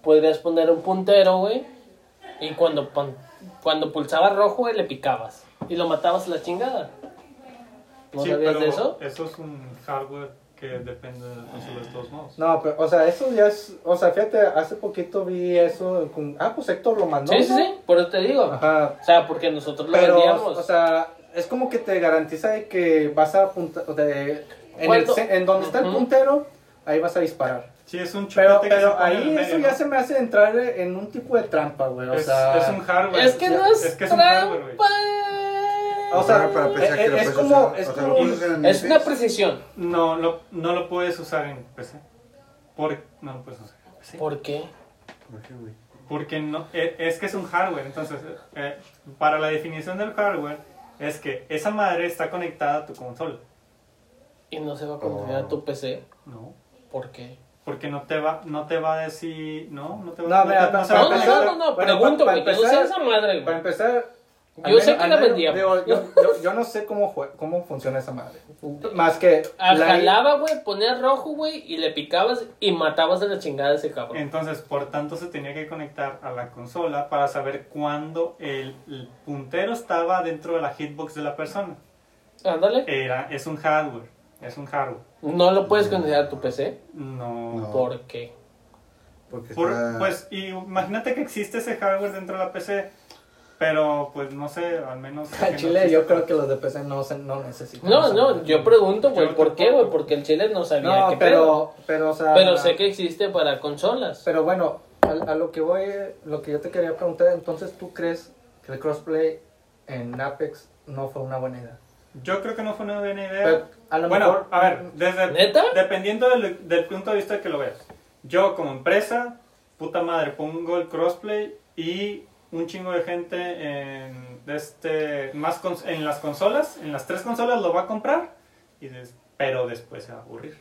Podrías poner un puntero, güey, y cuando, pan- cuando pulsaba rojo, güey, le picabas y lo matabas a la chingada. ¿No Sí, sabías pero de eso? Eso es un hardware que depende de la consola de todos modos. No, pero, o sea, eso ya es. O sea, fíjate, hace poquito vi eso. Con, ah, pues Héctor lo mandó. Sí, sí, ¿no? sí, por eso te digo. Ajá. O sea, porque nosotros lo Pero, vendíamos. o sea, es como que te garantiza de que vas a apuntar. De, en, el, en donde está el puntero, ahí vas a disparar. Sí, es un Pero, pero ahí el eso medio, ya ¿no? se me hace entrar en un tipo de trampa, güey. O es, sea, es un hardware. es que no es, es que es un hardware, güey. O sea, para pensar eh, que lo es como- usar. es o sea, como lo una precisión. No, lo, no lo puedes usar en PC. Por, no lo puedes usar en PC. ¿Por qué? ¿Por qué, güey? Porque no, e- es que es un hardware. Entonces, eh, para la definición del hardware, es que esa madre está conectada a tu consola. Y no se va a conectar a tu PC. No. ¿Por qué? Porque no te va, no te va a decir. No, no te va, No, te- No, no, no, no, no, Bueno, pregunto, güey. no esa madre, Para empezar. Al Yo sé que la vendíamos. digo, yo, yo, yo no sé cómo, jue- cómo funciona esa madre. Más que. Ah, la- Jalaba, güey, ponías rojo, güey, y le picabas y matabas de la chingada a ese cabrón. Entonces, por tanto, se tenía que conectar a la consola para saber cuándo el, el puntero estaba dentro de la hitbox de la persona. Ándale. Era, es un hardware. Es un hardware. No lo puedes conectar a tu PC. No. No. ¿Por qué? Porque Por- está- pues, y imagínate que existe ese hardware dentro de la PC, pero pues no sé, al menos. Al no Chile, exista yo creo que los de PC no, se- no necesitan. No, no, yo pregunto, güey, ¿por qué, güey? Porque el chile no sabía No, qué pedo. pero, pero, o sea. Pero sé que existe para consolas. Pero bueno, a, a lo que voy, lo que yo te quería preguntar, entonces, ¿tú crees que el crossplay en Apex no fue una buena idea? Yo creo que no fue una buena idea. Pero a lo bueno, mejor. a ver, desde, ¿Neta? dependiendo del, del punto de vista que lo veas. Yo como empresa, puta madre, pongo el crossplay y un chingo de gente en, este, más cons- en las consolas, en las tres consolas lo va a comprar, y des- pero después se va a aburrir.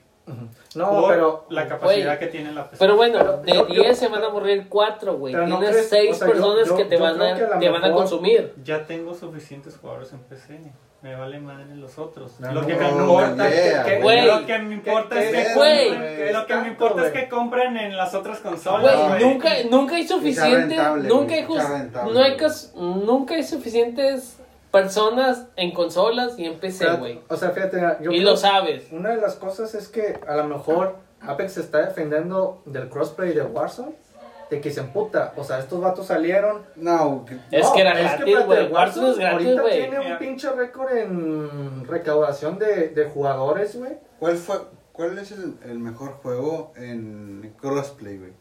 No, por pero. la capacidad Güey, que tiene la PC. Pero bueno, Pero de yo- yo- 10 se van a morir 4, güey. No Tienes crees- 6 o sea, yo- personas yo- que te yo van, a a, te van a consumir. Ya tengo suficientes jugadores en PC. Me vale madre los otros. No, lo que me importa, yeah, que- güey. lo que me importa ¿Qué- es que compren- lo que me importa es que compren en las otras consolas. Nunca, nunca hay suficiente, rentable, nunca hay, jus- sea rentable, no hay nunca hay suficientes personas en consolas y en PC, güey. o sea, fíjate, yo Y creo- lo sabes. Una de las cosas es que a lo mejor Apex se está defendiendo del crossplay de Warzone. De que se emputa. O sea, estos vatos salieron. No, Es No, que era espérate, gratis, güey. Warzone es gratis, Ahorita tiene un pinche récord en recaudación de, de jugadores, güey. ¿cuál fue, cuál es el, el mejor juego en crossplay, güey?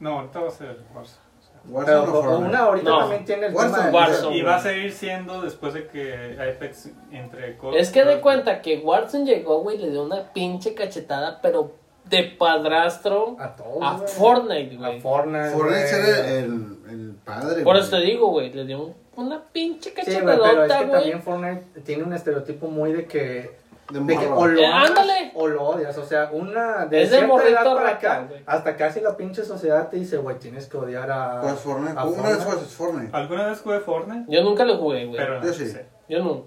No, ahorita va a ser Warzone. Warzone Pero o o Fortnite? una ahorita No. también tiene el Warzone, tema Warzone. Y va a seguir siendo después de que Apex entre Es que de cuenta que Warzone llegó, güey, le dio una pinche cachetada, pero de padrastro A todos. a güey. Fortnite, A güey. Fortnite. Fortnite güey. era el, el padre, Por güey. eso te digo, güey, le dio un- una pinche Sí, güey, pero es cachetadota, que güey. también Fortnite tiene un estereotipo muy de que De De que o lo Eh, amas o lo odias. O sea, una de Es de cierta morrito edad para acá, hasta casi la pinche sociedad te dice, güey, tienes que odiar a. Juegas Fortnite. a vez Fortnite. juegas Fortnite. ¿Alguna vez jugué Fortnite? Yo nunca lo jugué, güey. Pero no, Yo sí. sé. Yo no.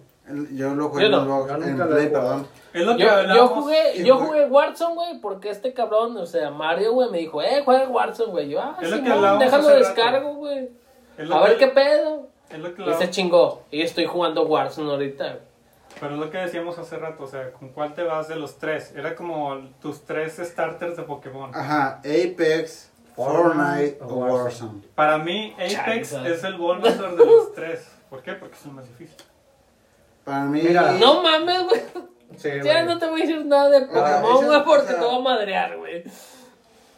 Yo lo jugué Yo en Xbox, yo en Play, perdón. Es lo que Yo, jugué, yo jugué- Warzone, güey, porque este cabrón, o sea, Mario, güey, me dijo, eh, juega Warzone, güey. Yo, ah, Es Simón, hablábamos déjalo descargo, güey. A ver que- qué pedo. Es lo que Y se chingó. Y estoy jugando Warzone ahorita, güey. Pero es lo que decíamos hace rato, o sea, ¿con cuál te vas de los tres? Era como tus tres starters de Pokémon. Ajá, Apex, Fortnite o o Warzone. Warzone. Para mí, Apex Charizard. es el Bulbasaur de los tres. ¿Por qué? Porque es el más difícil. Para mí. Mira, No mames, güey. Sí, Ya güey. no te voy a decir nada de Ah, Pokémon, güey, porque te voy a madrear, güey.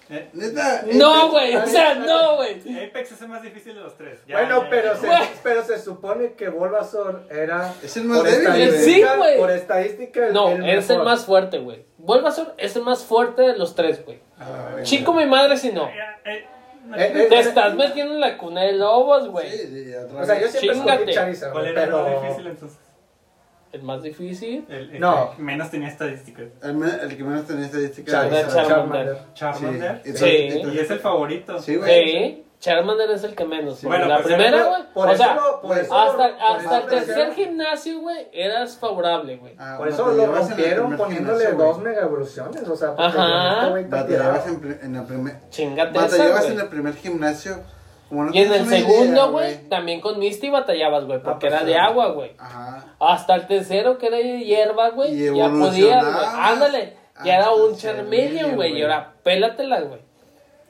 Eh, Neta. No, güey, o sea, no, güey. Apex es el más difícil de los tres. Ya, Bueno, ya, pero ya. se, pero se supone que Bulbasaur era. Es el más por débil, Sí, güey. Por estadística. el- No, el es el más fuerte, güey. Bulbasaur es el más fuerte de los tres, güey. A ver, Chico, mi madre, si no. Eh, eh, Eh, eh, Te estás metiendo en la cuna de lobos, güey. Sí, sí, O sea, yo siempre Chíngate. Charizard, ¿Cuál era el pero. más difícil entonces? El más difícil. El, el No. que menos tenía estadísticas. El, me- el que menos tenía estadísticas. Charmander. Charmander. Charmander. Sí. Sí. Y es el favorito. Sí, güey. Sí, Charmander es el que menos. Güey. Bueno, la pues, primera, güey. O sea, lo- por eso hasta, por hasta el tercer gimnasio, güey, eras favorable, güey. Ah, Por eso lo rompieron poniéndole gimnasio, dos mega evoluciones. O sea, porque Ajá. tirado. en, en el primer. Chingate güey. en el primer gimnasio. Como no Y en el segundo, güey, también con Misty batallabas, güey, porque Ah, pues, era de agua, güey. Ajá. Hasta el tercero, que era de hierba, güey, ya podías, güey. Ándale, ya era un el Charmeleon, güey, y ahora pélatela, güey.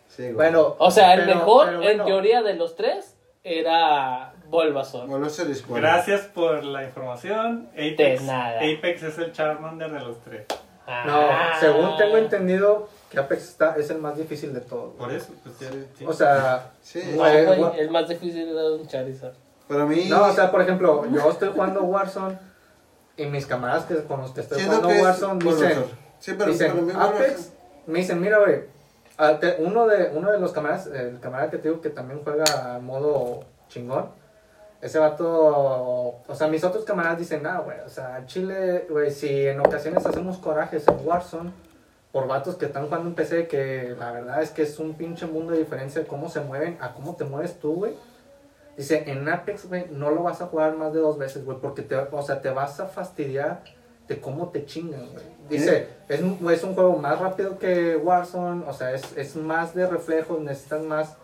Sí, güey. Bueno, O sea, el pero- mejor, pero en teoría, de los tres, era Bulbasaur. Gracias por la información. Apex, De nada. Apex es el Charmander de los tres. No, Ah. según tengo entendido, que Apex está, es el más difícil de todos. Por eso, pues ya. Sí. sí. O sea, Sí. No, Güey, el más difícil era un Charizard. Para mí. no, o sea, por ejemplo, yo estoy jugando Warzone y mis camaradas que con los que estoy siento jugando que es Warzone dicen. Sí, pero dicen, para mí Apex, me dicen, mira, güey, uno de, uno de los camaradas, el camarada que te digo que también juega a modo chingón, ese vato, o sea, mis otros camaradas dicen, ah, güey, o sea, Chile, güey, si en ocasiones hacemos corajes en Warzone, por vatos que están jugando en PC, que la verdad es que es un pinche mundo de diferencia de cómo se mueven a cómo te mueves tú, güey. Dice, en Apex, güey, no lo vas a jugar más de dos veces, güey, porque te, o sea, te vas a fastidiar de cómo te chingan, güey. Dice, es, un- es un juego más rápido que Warzone, o sea, es, es más de reflejos, necesitas más,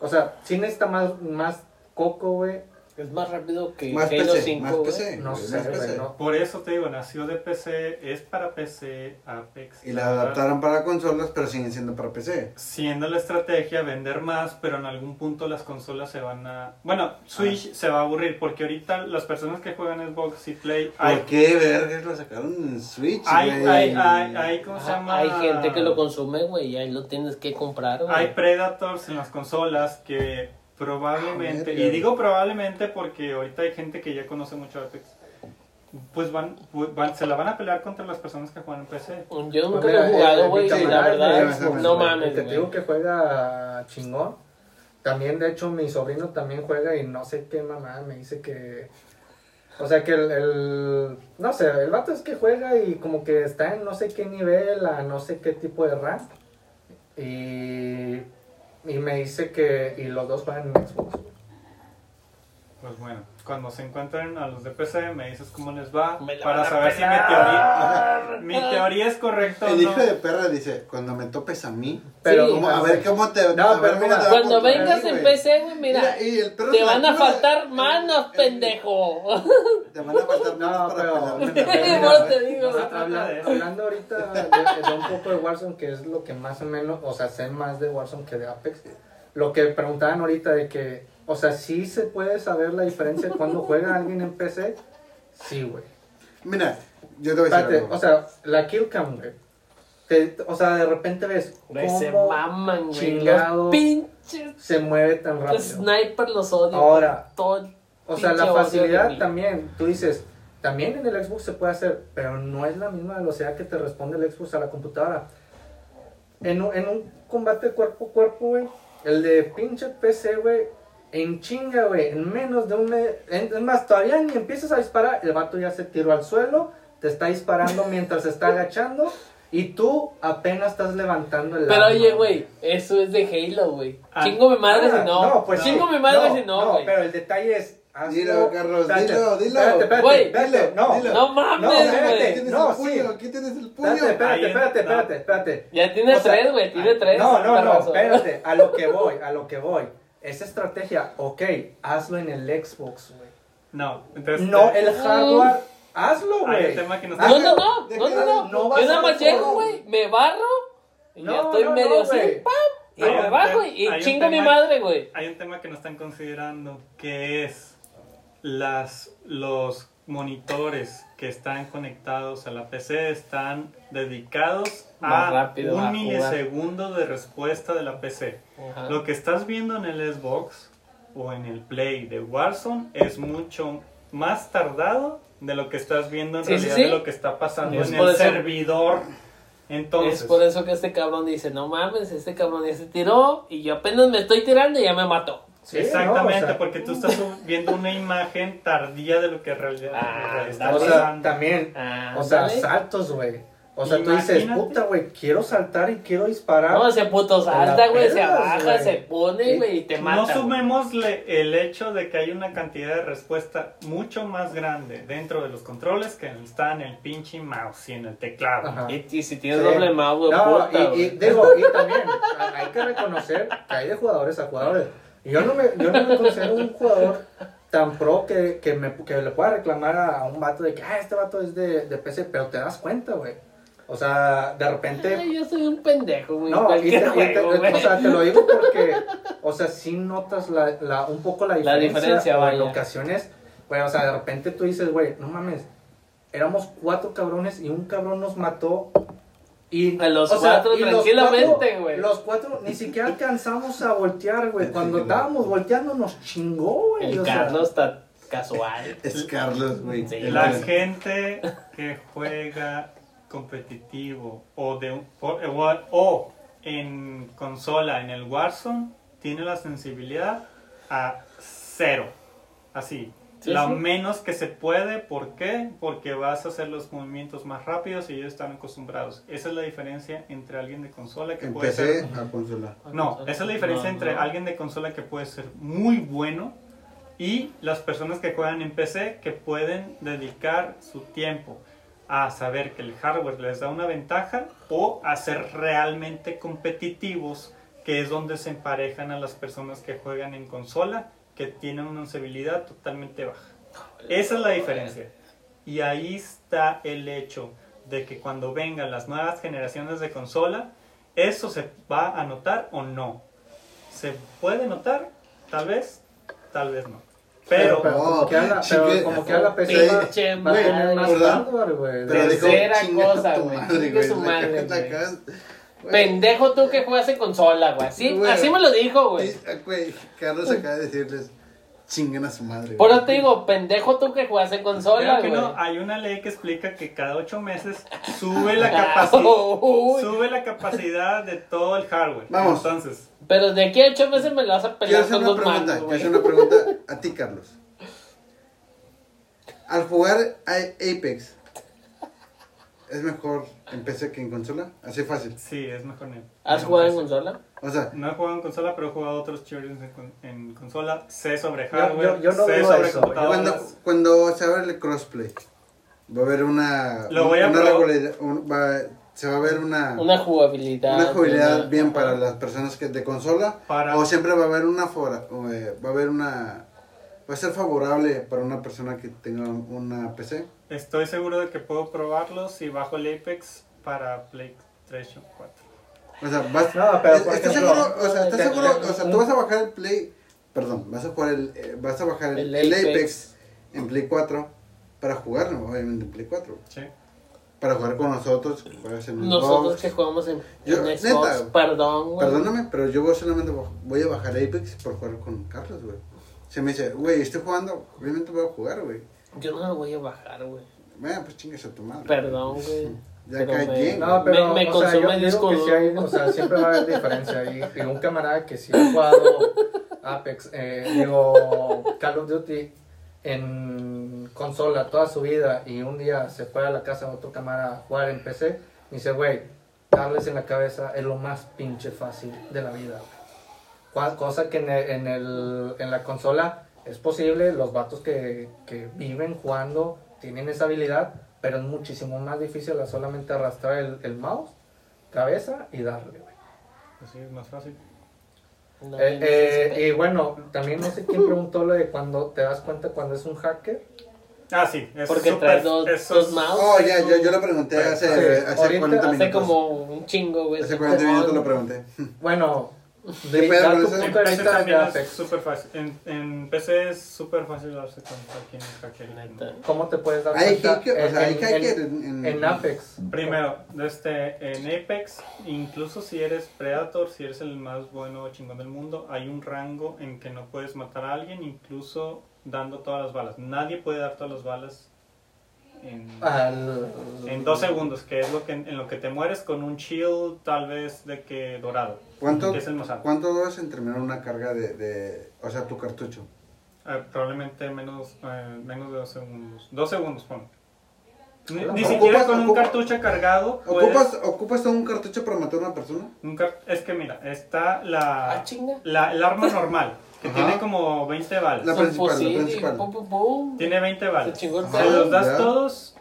o sea, sí necesita más, más coco, güey. Es más rápido que Más Halo PC, 5, más güey. PC. No más PC. Por eso te digo, nació de PC, es para PC, Apex. Y la adaptaron para consolas, pero siguen siendo para PC. Siendo la estrategia vender más, pero en algún punto las consolas se van a... Bueno, Switch se va a aburrir porque ahorita las personas que juegan Xbox y Play... Hay, ¿Por qué vergas lo sacaron en Switch? hay, hay, hay, hay, ¿cómo se llama? Hay gente que lo consume, güey, y ahí lo tienes que comprar. Hay Predators en las consolas que probablemente, Ah, y digo probablemente porque ahorita hay gente que ya conoce mucho Apex, pues van, van- se la van a pelear contra las personas que juegan en PC. Yo nunca Pues lo he jugado, güey, y la verdad, no mames, El que te digo que juega chingón. También, de hecho, mi sobrino también juega y no sé qué mamá me dice que... O sea, que el, el- No sé, el vato es que juega y como que está en no sé qué nivel, a no sé qué tipo de rank. Y... Y me dice que... Y los dos juegan en Xbox. Pues bueno, cuando se encuentren a los de PC me dices cómo les va para saber si mi teoría, mi teoría es correcta El hijo no. de perra dice, cuando me topes a mí, Pero, Sí. ¿cómo- a ver cómo te... No, a ver pero cómo mira, te va Cuando vengas en. PC, güey, mira, y el perro te van a faltar manos, El- pendejo. Te van a faltar No, manos para pero- verga, te digo. No hablando ahorita de, de un poco de Warzone, que es lo que más o menos, o sea, sé más de Warzone que de Apex. Lo que preguntaban ahorita de que, o sea, sí se puede saber la diferencia cuando juega alguien en PC. Sí, güey. Mira, yo te voy a decir Espérate, algo. o sea, la kill cam, güey. Te- o sea, de repente ves Güey, se cómo maman, güey. chingado Los pinches se mueve tan rápido. sniper los odio. Ahora, Todo O sea, pinche la odio facilidad mí. también, tú dices, también en el Xbox se puede hacer, pero no es la misma velocidad que te responde el Xbox a la computadora. En un, en un combate cuerpo a cuerpo, güey, el de pinche PC, güey, en chinga, güey, en menos de un... me- en- Es más, todavía ni empiezas a disparar, el vato ya se tiró al suelo, te está disparando mientras se está agachando y tú apenas estás levantando el Pero arma, oye, güey, eso es de Halo, güey. Ah. Chingo mi madre Ah, si no. pues Chingo sí. mi madre si no, güey. pero el detalle es. hazlo- Dilo, Carlos, espérate, dilo, dilo. Espérate, espérate, Güey, espérate, no, dilo. No mames, No, espérate. Aquí tienes No, el puño, sí. aquí tienes el puño. Espérate, espérate, espérate, no. espérate, espérate. Ya tiene O sea, tres, güey. Tiene tres. No, no, no, espérate, a lo que voy, a lo que voy. Esa estrategia, ok, hazlo en el Xbox, güey. No, entonces. No el hardware, hazlo, Hay un güey. No, no, no, no, no, no. Yo nada a más llego, güey, me barro y ya No, estoy no, medio no, así, pam, y Hay me un bajo y chingo mi tema- madre, güey. Hay un tema que no están considerando que es las los monitores que están conectados a la PC están dedicados Más a rápido un a milisegundo de respuesta de la PC. Ajá. Lo que estás viendo en el Xbox o en el Play de Warzone es mucho más tardado de lo que estás viendo en Sí, realidad sí. de lo que está pasando Es en el eso- servidor. Entonces, es por eso que este cabrón dice, no mames, este cabrón ya se tiró y yo apenas me estoy tirando y ya me mató. Sí, Exactamente, no, o sea, porque tú estás viendo una imagen tardía de lo que en realidad, Ah, realidad está O sea, pasando. también, Ah, o sea, saltos, güey. O sea, tú dices, Imagínate. puta, güey, quiero saltar y quiero disparar. No, ese puto salta, güey, se güey. se pone, güey, y te mata. no sumémosle el hecho de que hay una cantidad de respuesta mucho más grande dentro de los controles que está en el pinche mouse y en el teclado. Ajá. Y, y si tienes Sí. doble mouse, güey, No, puta, y, y digo, y también hay que reconocer que hay de jugadores a jugadores. Yo no me, yo no me considero un jugador tan pro que, que, me, que le pueda reclamar a, a un vato de que, ah, este vato es de, de PC, pero te das cuenta, güey. O sea, de repente... Ay, yo soy un pendejo, güey. No, y te, cualquier y te- juego, güey. o sea, te lo digo porque, o sea, sí notas la, la, un poco la La diferencia. diferencia, o en vaya. ocasiones, güey, o sea, de repente tú dices, güey, no mames, éramos cuatro cabrones y un cabrón nos mató. Y, A los o sea, cuatro y los tranquilamente, güey. Los cuatro ni siquiera alcanzamos a voltear, güey. Cuando estábamos volteando nos chingó, güey. El o sea, Carlos está casual. Es Carlos, güey. Sí, La gente que juega competitivo o, de, un- o, o en consola en el Warzone tiene la sensibilidad a cero. Así. Sí, lo sí. menos que se puede. ¿Por qué? Porque vas a hacer los movimientos más rápidos y ellos están acostumbrados. Esa es la diferencia entre alguien de consola que puede ser Empecé a consola. no, esa es la diferencia No, entre no. alguien de consola que puede ser muy bueno y las personas que juegan en PC que pueden dedicar su tiempo a saber que el hardware les da una ventaja o a ser realmente competitivos, que es donde se emparejan a las personas que juegan en consola, que tienen una usabilidad totalmente baja. Esa es la diferencia. Y ahí está el hecho de que cuando vengan las nuevas generaciones de consola, ¿eso se va a notar o no? ¿Se puede notar? Tal vez, tal vez no. Pero, pero como que a la, sí pero que- como que a la PC va, Pinche va a tener madre, más hardware, güey. Tercera "Chinga cosa, güey, su madre, güey. Pendejo tú que juegas en consola, güey. Así, así me lo dijo, Güey, Carlos acaba de decirles, chinguen a su madre. Por eso te digo, pendejo tú que juegas en consola, que güey. no, hay una ley que explica que cada ocho meses sube la, Ah, capaci- uy. sube la capacidad de todo el hardware. Vamos. Entonces, Pero de aquí a ocho meses me lo vas a pelear con dos pregunta, manos, quiero hacer una pregunta a ti, Carlos. Al jugar a Apex, ¿es mejor en PC que en consola? Así fácil. sí, es mejor en ¿Has jugado en consola? O sea, No he jugado en consola, pero he jugado otros shooters en, en consola. Sé sobre hardware, yo- yo no sé sobre eso. cuando, se abre el crossplay, va a haber una. Lo voy a una probar. regularidad- un- va- se va a ver una, Una jugabilidad. una jugabilidad una- bien para las personas que de consola. Para- O siempre va a haber una fora, o, eh, va a haber una. Va a ser favorable para una persona que tenga una PC. Estoy seguro de que puedo probarlos si bajo el Apex para PlayStation 4. O sea, vas, No, pero, ¿estás ejemplo, seguro? O sea, ¿estás seguro? O sea, tú vas a bajar el Play, perdón, vas a jugar el, eh, vas a bajar el, El el Apex. Apex. en Play 4 para jugarlo, obviamente en Play 4. ¿sí? Para jugar con nosotros, que juegas en el Nosotros que jugamos en, Yo, en Xbox, neta, perdón, güey. Perdóname, pero yo voy solamente voy- voy a bajar Apex por jugar con Carlos, güey. Se me dice, güey, estoy jugando, obviamente voy a jugar, güey. Yo no lo voy a bajar, güey. Bueno, pues chingas a tu madre. Perdón, güey. Ya Pero me-. No, pero Me- me o sea, yo el digo disco que sí hay, o sea, siempre va a haber diferencia. Y, y un camarada que sí ha jugado Apex, eh, digo, Call of Duty, en consola toda su vida y un día se fue a la casa de otro camarada a jugar en PC, me dice, güey, darles en la cabeza es lo más pinche fácil de la vida. Cual- Cosa que en, el- en, el- en la consola es posible, los vatos que, que viven jugando tienen esa habilidad, pero es muchísimo más difícil a solamente arrastrar el, el mouse, cabeza y darle, güey. Así es más fácil. No, Eh, eh, y bueno, también no sé quién preguntó lo de cuando te das cuenta cuando es un hacker. Ah, sí. Es Porque súper- trae dos, eso dos mouse. Oh, ya, yo, yo lo pregunté Sí, hace, sí. hace Ahorita 40 Hace minutos. como un chingo, güey. Hace ese 40 cojón. minutos lo pregunté. Bueno, ¿Qué de, eso? En PC también es súper fácil. En, en PC es súper fácil darse cuenta quién es hacker. ¿Cómo te puedes dar Hay cuenta? hacker, o sea, hay en, hacker en- en, en Apex. Primero, este, en Apex, incluso si eres Predator, si eres el más bueno o chingón del mundo, hay un rango en que no puedes matar a alguien, incluso dando todas las balas. Nadie puede dar todas las balas en, Al- en dos segundos, que es lo que, en lo que te mueres con un shield tal vez de que dorado, ¿Cuánto, que es el más alto. ¿Cuánto duras en terminar una carga de, de o sea, tu cartucho? Eh, probablemente menos, eh, menos de dos segundos. Dos segundos, pon. Ni, Ocupas- ni siquiera con un cartucho cargado. puedes- ¿Ocupas, ¿Ocupas todo un cartucho para matar a una persona? un car- es que mira, está la, Ah, chinga. la el arma normal, que Ajá. tiene como 20 balas. La Son principal, la principal. pum, pum, pum. Tiene 20 Se balas. chingó el Ajá. Se pedo. los das ya. todos,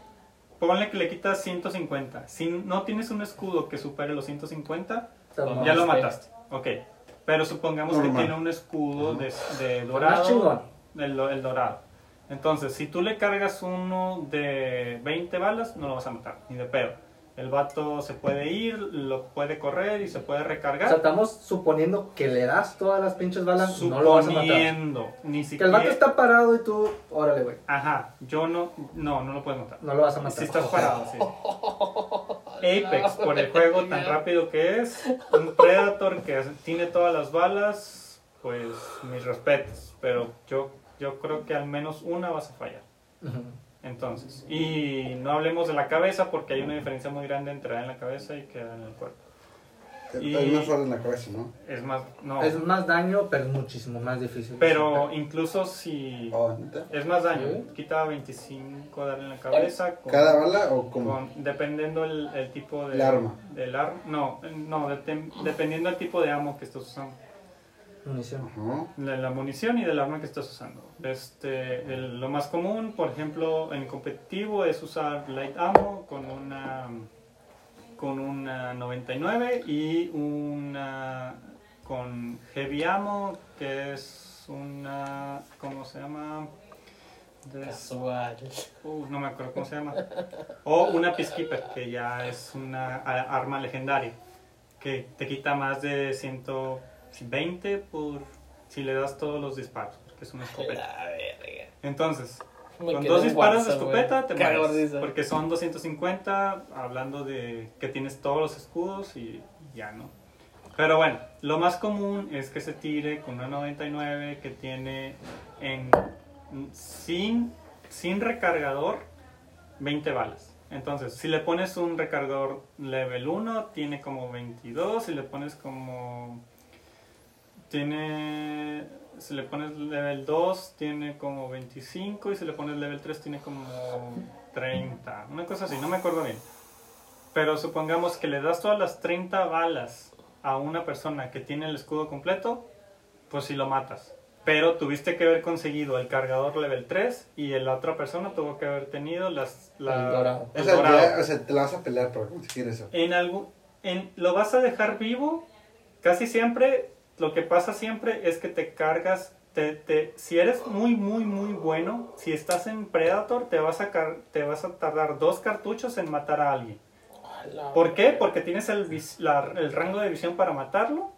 ponle que le quitas 150. Si no tienes un escudo que supere los 150, Te Ya lo Mataste. mataste. Ok. Pero supongamos que Normal. tiene un escudo de, de dorado. El, el dorado. Entonces, si tú le cargas uno de 20 balas, no lo vas a matar, ni de pedo. El vato se puede ir, lo puede correr y se puede O sea, recargar. estamos suponiendo que le das todas las pinches balas, no lo vas a matar. suponiendo, ni Que el siquiera. vato está parado y tú, órale, güey, Ajá, yo no, no, no lo puedes matar. no lo vas a matar. Si estás parado, sí. Apex, por el juego tan rápido que es, un Predator que tiene todas las balas, pues mis respetos. Pero yo, yo creo que al menos una vas a fallar. Entonces, y no hablemos de la cabeza porque hay una diferencia muy grande entre dar en la cabeza y que dar en el cuerpo. Y- Es más fuerte en la cabeza, ¿no? Es más, no. Es más daño, pero es muchísimo más difícil. Pero incluso si Oh, es más daño, Sí. quita 25 darle en la cabeza. con- ¿Cada bala o como? con- dependiendo el, el tipo de El arma. del ar- no no dependiendo del tipo de ammo que estés usando Munición. Ajá. de la munición y del arma que estés usando este el- lo más común por ejemplo en competitivo es usar light ammo con una con una 99 y una con heavy ammo que es una cómo se llama Casual. Uh, no me acuerdo cómo se llama. O una Peacekeeper, que ya es una arma legendaria. Que te quita más de 120 por si le das todos los disparos, porque es una escopeta. Entonces, Me con dos disparos de escopeta te mueres. Porque son 250, hablando de que tienes todos los escudos y ya no. Pero bueno, lo más común es que se tire con una 99 que tiene en sin, sin recargador 20 balas. Entonces, si le pones un recargador level 1, tiene como 22. Si le pones como. Tiene. Si le pones level 2, tiene como 25. Y si le pones level 3, tiene como 30. Una cosa así, no me acuerdo bien. Pero supongamos que le das todas las 30 balas a una persona que tiene el escudo completo, pues si lo matas. Pero tuviste que haber conseguido el cargador level 3 y la otra persona tuvo que haber tenido las, la- El dorado. O el sea, dorado. ya- o sea, te la vas a pelear para conseguir eso. En algún, en, lo vas a dejar vivo. Casi siempre, lo que pasa siempre es que te cargas. Te, te- si eres muy, muy, muy bueno, si estás en Predator, te vas, a car- te vas a tardar dos cartuchos en matar a alguien. ¿Por qué? Porque tienes el, vis- la- el rango de visión para matarlo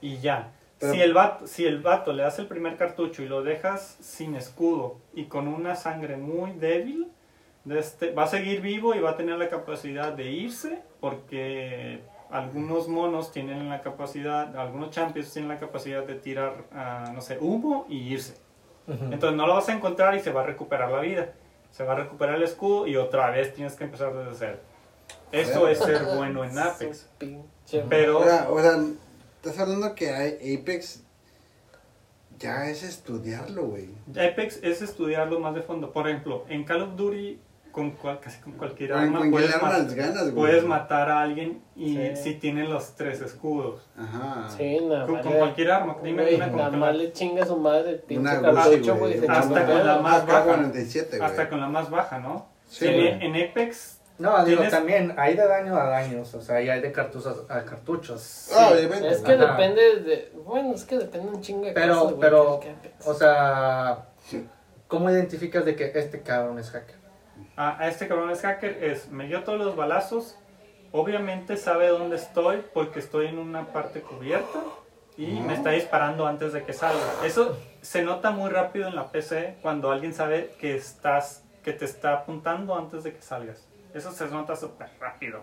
y ya. Pero- si, el vato, si el vato le das el primer cartucho y lo dejas sin escudo y con una sangre muy débil, de este, va a seguir vivo y va a tener la capacidad de irse porque algunos monos tienen la capacidad, algunos champions tienen la capacidad de tirar, ah, no sé, humo y irse. Ujú. Entonces no lo vas a encontrar y se va a recuperar la vida. Se va a recuperar el escudo y otra vez tienes que empezar desde cero. Eso es ser bueno en Apex. Pero O sea, o sea, estás hablando que hay Apex ya es estudiarlo, güey. Apex es estudiarlo más de fondo. Por ejemplo, en Call of Duty, con cual- casi con cualquier arma, puedes, arma ma- las ganas, güey. puedes matar a alguien y Sí. si tiene los tres escudos. Ajá. Sí, nada Con, cualquier arma. Dime güey, una con nada que más la- le chinga a su madre el pinche cartucho, güey. Hasta con la más baja. AK-47, güey. hasta con la más baja, ¿no? Sí, en, en Apex, No, digo, Tienes- también hay de daño a daños, o sea, y hay de cartuchos a cartuchos. Ah, obviamente. Es que Ajá. depende de. Bueno, es que depende un chingo de Pero, cosas, güey, pero, que- que- o sea, ¿cómo identificas de que este cabrón es hacker? A, a este cabrón es hacker, es, me dio todos los balazos, obviamente sabe dónde estoy porque estoy en una parte cubierta y me está disparando antes de que salga. Eso se nota muy rápido en la PC cuando alguien sabe que estás que te está apuntando antes de que salgas. Eso se nota súper rápido.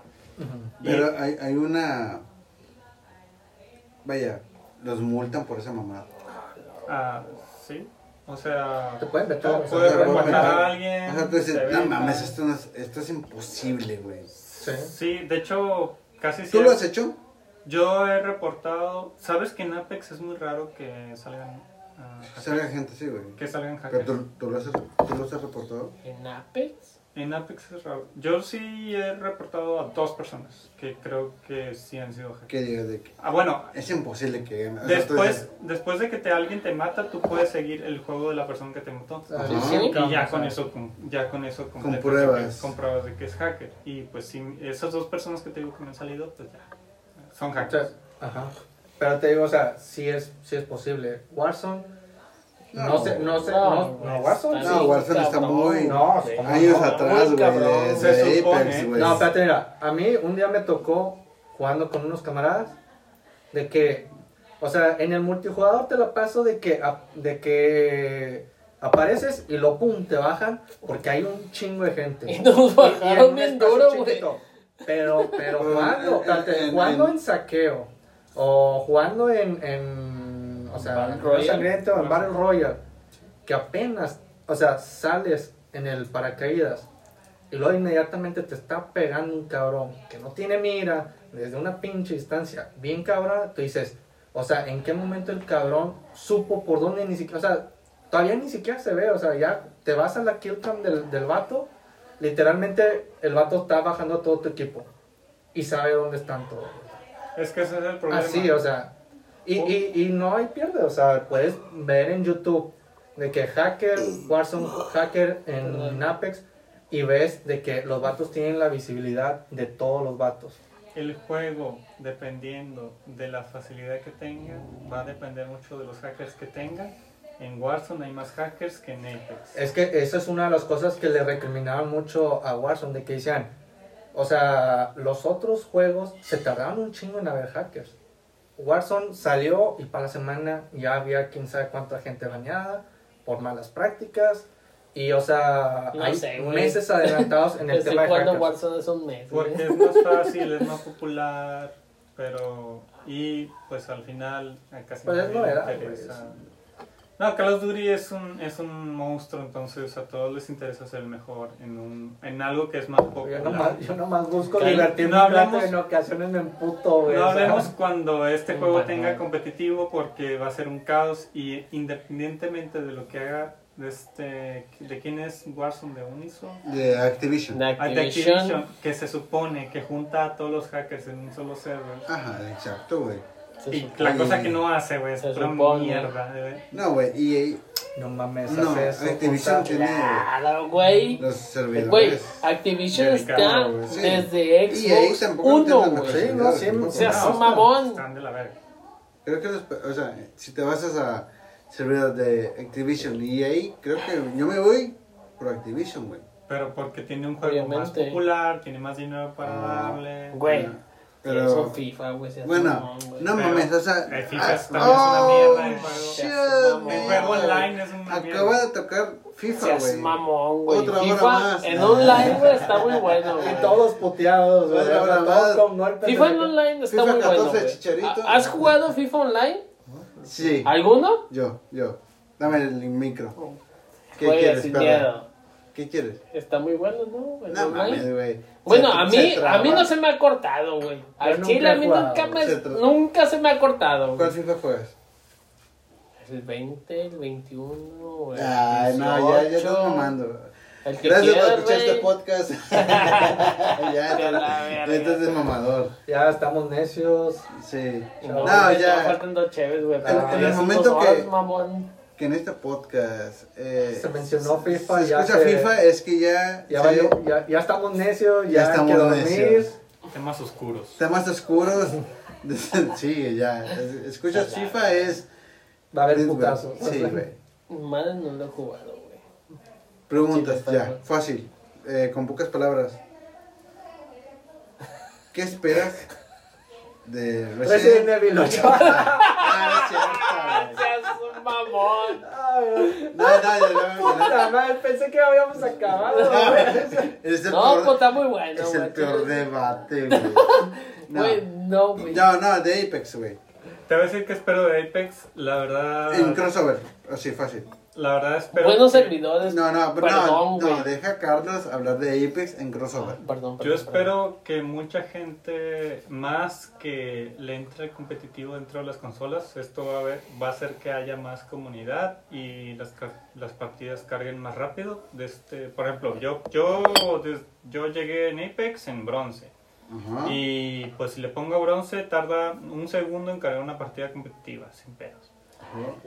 Pero hay, hay una. Vaya, los multan por esa mamada. ah, sí, o sea, Te pueden vetar, puedes te pueden matar vetar. a alguien. O sea, tú dices, no vetan". mames, esto, no es, esto es imposible, güey. Sí. Sí, de hecho, casi ¿Tú lo siempre- has hecho? Yo he reportado, ¿sabes que en Apex es muy raro que salgan ah, hackers? Salga gente, sí, güey. que salgan Pero hackers? tú, tú, lo has, tú los has reportado. En Apex. En Apex es raro. Yo sí he reportado a dos personas que creo que sí han sido hackers. Que digas de que Ah, bueno, es imposible que. o sea, tú después, después de que te, alguien te mata, tú puedes seguir el juego de la persona que te mató. Ah, Sí, sí. Y ya con eso, con, ya con eso completas pruebas. con pruebas de que es hacker. Y pues sí, esas dos personas que te digo que me han salido, pues ya, son o sea, hackers. Ajá. Pero te digo, o sea, sí es, sí es posible. Warzone, no, No. sé, no sé, No, no, Warzone. está No, Warzone está muy- No, Sí. ¿cómo años no? atrás, güey. Se. Apex, güey. No, espérate, mira, a mí un día me tocó jugando con unos camaradas de que, o sea, en el multijugador te la paso de que, de que apareces y lo pum, te bajan porque hay un chingo de gente. Y nos bajaron un bien duro, güey. chiquito. Pero, pero Pero jugando, en- espérate, en- jugando en- en saqueo o jugando en, en o sea, en Royale. sangriento, en Battle Royale, que apenas, o sea, sales en el paracaídas y luego inmediatamente te está pegando un cabrón que no tiene mira desde una pinche distancia bien cabrón, tú dices, o sea, ¿en qué momento el cabrón supo por dónde ni siquiera, o sea, todavía ni siquiera se ve, o sea, ya te vas a la kill cam del, del vato, literalmente el vato está bajando a todo tu equipo y sabe dónde están todos. Es que ese es el problema. Así, o sea, y, y, y no hay pierde, o sea, puedes ver en YouTube de que hacker, Warzone hacker en Apex y ves de que los vatos tienen la visibilidad de todos los vatos. El juego, dependiendo de la facilidad que tenga, va a depender mucho de los hackers que tengan. En Warzone hay más hackers que en Apex. Es que esa es una de las cosas que le recriminaban mucho a Warzone, de que decían, o sea, los otros juegos se tardaron un chingo en haber hackers. Warzone salió y para la semana ya había quién sabe cuánta gente bañada por malas prácticas. Y, o sea, No hay sé, meses adelantados en el Desde tema de cuando hackers. Warzone es un mes, güey. Porque es más fácil, es más popular, pero... Y pues al final a casi Pues es novedad, interesa. No, Call of Duty es un, es un monstruo, entonces a todos les interesa ser el mejor en, un, en algo que es más Yo popular. nomás, yo nomás busco divertirme no y en ocasiones me emputo, güey. No o sea. hablemos cuando este juego Bueno. tenga competitivo porque va a ser un caos y independientemente de lo que haga de este de quién es Warzone de Uniso De Activision. De Ah, de Activision. Activision que se supone que junta a todos los hackers en un solo server Ajá, exacto, güey. Se y supone. la cosa que no hace güey es supone. mierda güey. No, güey, y No mames, No, eso. Activision tiene güey. los Güey, servidores. Activision Delicado, está güey, sí. desde Xbox tampoco no 1, tienen güey. Sí, no, sí, tampoco. seas No, mamón. están de la verga Creo que, los, o sea, si te vas a servidores de Activision y ahí, creo que yo me voy por Activision, güey. pero porque tiene un juego más popular tiene más dinero para Ah. darle Güey. Pero, Eso FIFA, güey. bueno, mamón, güey. no Pero mames, o sea. el FIFA ah, también es una mierda oh, juego. shit, El man. el juego online es una Acaba mierda de tocar FIFA, güey. mamón, güey. Otra hora FIFA más. en online, güey, está muy bueno, güey. Y todos puteados, güey. Otra hora más. FIFA en online está FIFA muy bueno, 14 güey. Chicharito. ¿Has jugado FIFA online? Sí, ¿Alguno? yo, yo. Dame el micro. ¿Qué Juega quieres, sin miedo. ¿Qué quieres? Está muy bueno, ¿no? No mames, güey. Bueno, Se- a mí, a mí no se me ha cortado, güey. Al chile a mí jugado. nunca, me, Se nunca se me ha cortado, ¿Cuál güey. FIFA juegas? El 20, el 21, el Ay, no, ya, ya estás 18. mamando. El que Gracias por escuchar güey. este podcast. ya. Este es de mamador. Ya estamos necios. Sí. No, No, ya. faltan dos cheves, güey. En- pero en el momento que- mamón. Que en este podcast. Eh, Se mencionó FIFA, Se ya escucha se- FIFA, es que ya. Ya, se- valió- ya, ya estamos necios, ya, Ya estamos dormir. necios. Temas oscuros. Temas oscuros. sí, ya. Es- Escuchas FIFA, es. Va a haber putazos. Sí, güey. Madre no lo he jugado, güey. Preguntas, Sí, ya. Fácil. Eh, con pocas palabras. ¿Qué esperas de Resident Evil 8. Ah, es cierto, mamón. No, no, Puta madre, pensé que habíamos acabado. güey. Es el No, peor, pues está muy bueno, es güey. el peor debate, güey. No. Güey, no, güey. no, no, de Apex, güey. Te voy a decir que espero de Apex. La verdad. En crossover, así fácil. La verdad espero. Buenos que- servidores. No, no, pero Perdón, no, deja a Carlos hablar de Apex en crossover. Perdón, perdón. Yo espero que mucha gente más que le entre competitivo dentro de las consolas, esto va a, ver, va a hacer que haya más comunidad y las, las partidas carguen más rápido. De este, por ejemplo, yo, yo, yo llegué en Apex en bronce Ajá. y pues si le pongo bronce tarda un segundo en cargar una partida competitiva, sin pedos.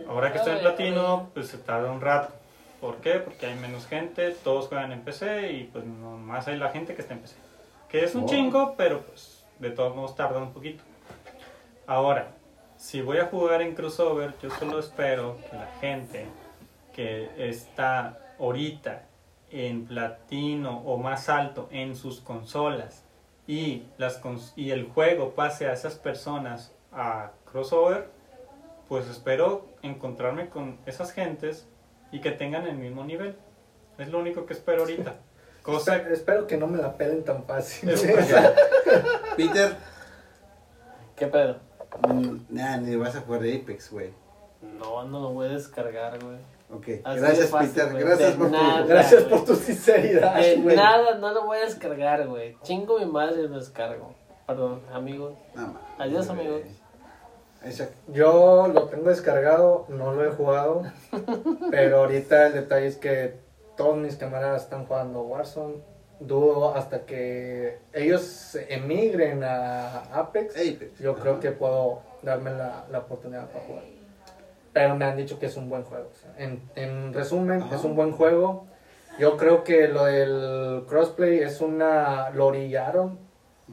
Ahora que estoy en platino, pues se tarda un rato. ¿Por qué? Porque hay menos gente, todos juegan en PC y pues nomás hay la gente que está en PC. Que es un Oh. chingo, pero pues de todos modos tarda un poquito. Ahora, si voy a jugar en crossover, yo solo espero que la gente que está ahorita en platino o más alto en sus consolas y, las cons- y el juego pase a esas personas a crossover, pues espero encontrarme con esas gentes y que tengan el mismo nivel. Es lo único que espero ahorita. Cosa Espe- Espero que no me la pelen tan fácil. Peter, ¿Qué pedo? mm, nah, ni vas a jugar de Apex, güey. No, no lo voy a descargar, güey. Ok, Así gracias de fácil, Peter, gracias De por nada. tu... Gracias por tu sinceridad. Güey. nada, no lo voy a descargar, güey. Chingo mi madre y lo descargo. Perdón, amigos. No, Adiós, amigos. Yo lo tengo descargado, no lo he jugado. pero ahorita el detalle es que todos mis camaradas están jugando Warzone. Dudo hasta que ellos emigren a Apex. Apex. Yo ajá. creo que puedo darme la, la oportunidad para jugar. Pero me han dicho que es un buen juego. o sea, en, en resumen, Ajá. es un buen juego. Yo creo que lo del crossplay es una... Lo orillaron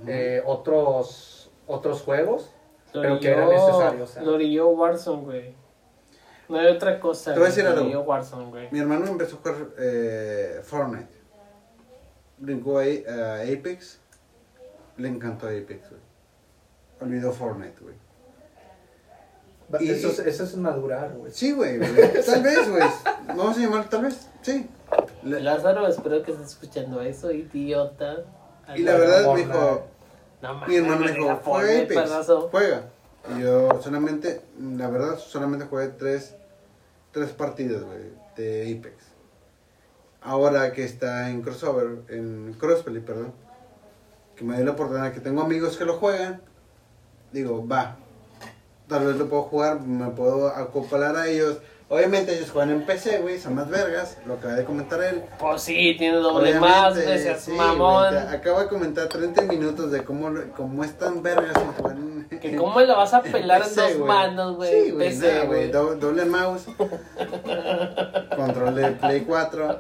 eh, otros, otros juegos. Lo Pero que era necesario, o sea. Lo orilló Warzone, güey. No hay otra cosa. Te voy a decir algo. Warzone, güey. Mi hermano empezó a jugar eh, Fortnite. Brincó a Apex. Le encantó Apex, güey. Olvidó Fortnite, güey. Y- Eso, es- eso es madurar, güey. Sí, güey. Tal vez, güey. Vamos a llamar tal vez. Sí. Lázaro, espero que estés escuchando eso, idiota. y la verdad me dijo, No mi hermano me dijo, juega Apex, juega. Y yo solamente, la verdad, solamente jugué tres, tres partidas, güey, de Apex. Ahora que está en crossover, en crossplay, perdón, que me dio la oportunidad, que tengo amigos que lo juegan, digo, va, tal vez lo puedo jugar, me puedo acoplar a ellos. Obviamente ellos juegan en PC, güey, son más vergas, lo acaba de comentar él. Pues sí, tiene doble Obviamente, más, sí, mamón. güey, acabo de comentar 30 minutos de cómo, cómo están vergas en jugar en- Que cómo le vas a pelar en PC, dos güey. manos, güey. Sí, güey, PC, nada, güey. güey. do- doble mouse. control de Play 4.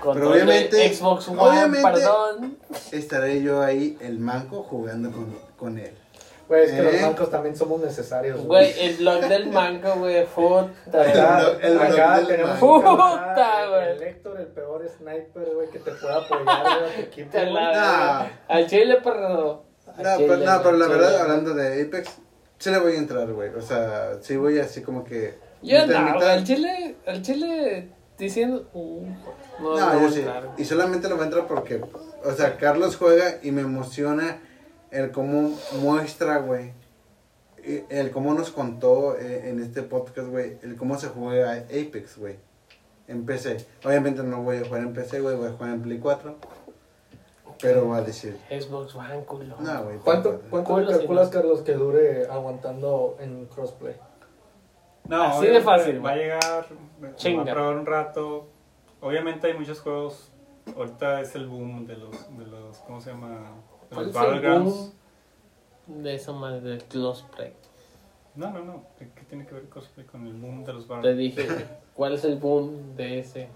Control Pero obviamente- de Xbox One, obviamente- perdón. Estaré yo ahí, el manco, jugando con, con él. Güey, es que ¿Eh? los bancos también somos necesarios, Güey, el blog del manco, güey, puta. Acá, El- el acá tenemos Puta, güey. El Héctor, el peor sniper, güey, que te pueda apoyar, güey, a tu equipo. Nah. Al chile, perro. No, pero, no, pero la verdad, hablando de Apex, sí le voy a entrar, güey. O sea, sí voy así como que. Yo no, güey, al chile, al chile diciendo. uh, no, No, yo sí. Y solamente lo voy a entrar porque, o sea, Carlos juega y me emociona el cómo muestra, güey. El cómo nos contó eh, en este podcast, güey. El cómo se juega Apex, güey. En PC. Obviamente no voy a jugar en PC, güey. Voy a jugar en Play 4. Pero va a decir. Xbox One, culo. No, güey. ¿Cuánto, Play 4. cuánto Culo, calculas, Carlos, que dure aguantando en crossplay? No, Así de fácil, Va a llegar, va a probar un rato. Obviamente hay muchos juegos. Ahorita es el boom de los, de los ¿cómo se llama? ¿Cuál el Battlegrounds. boom de esa madre del cosplay? No, no, no. ¿Qué qué tiene que ver cosplay con el boom de los Te Battlegrounds? dije, ¿cuál es el boom de ese?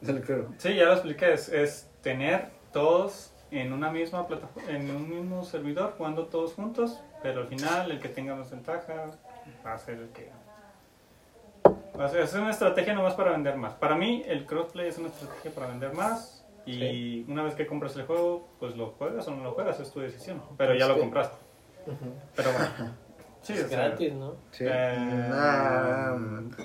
Del creo. Sí, ya lo expliqué. Es, es tener todos en una misma plataforma, en un mismo servidor, jugando todos juntos, pero al final el que tenga más ventaja va a ser el que... va a ser- es una estrategia nomás para vender más. Para mí, el crossplay es una estrategia para vender más. Y una vez que compras el juego, pues lo juegas o no lo juegas, es tu decisión. Pero ya lo Sí. compraste. Pero bueno. Sí, Es o sea, gratis, ¿no? Sí. Eh, Ah,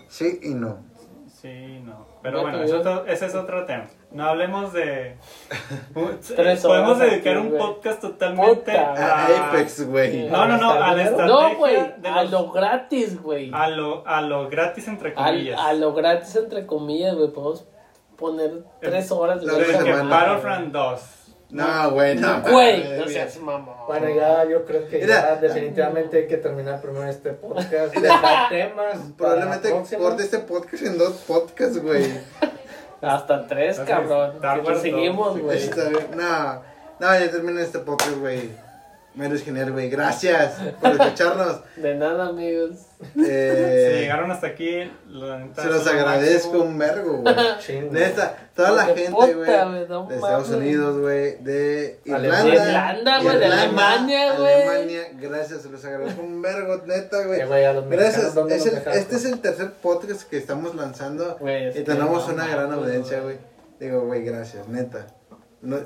sí y no. Sí, no. Pero Bueno, eso otro- ese es otro tema. No hablemos de. Tres Podemos dedicar aquí, un podcast totalmente Puta. A a. Apex, güey. No, no, no, a la estrategia. No, güey, a lo gratis, güey. a lo, a lo gratis, entre comillas. A lo gratis, entre comillas, güey. Podemos poner tres horas de semana, Battlefront 2. No, güey, no. Güey, no seas mamón. Bueno, ya yo creo que Mira. ya definitivamente hay que terminar primero este podcast. Dejar temas. Probablemente corte este podcast en dos podcasts, güey. Hasta tres, cabrón. Que seguimos, güey. No, no, ya termina este podcast, güey. Me eres genial, güey. Gracias por escucharnos. De nada, amigos. Eh, Si llegaron hasta aquí, la neta, se los lo agradezco un vergo, güey. Neta, toda la gente, güey. De Estados. Unidos, güey. De. Irlanda. De Irlanda, güey, de Alemania, güey. Alemania, gracias, se los agradezco un vergo, neta, güey. Eh, Gracias, ¿dónde es el- este es el tercer podcast que estamos lanzando y tenemos una gran audiencia, güey. Digo, güey, gracias, neta. No,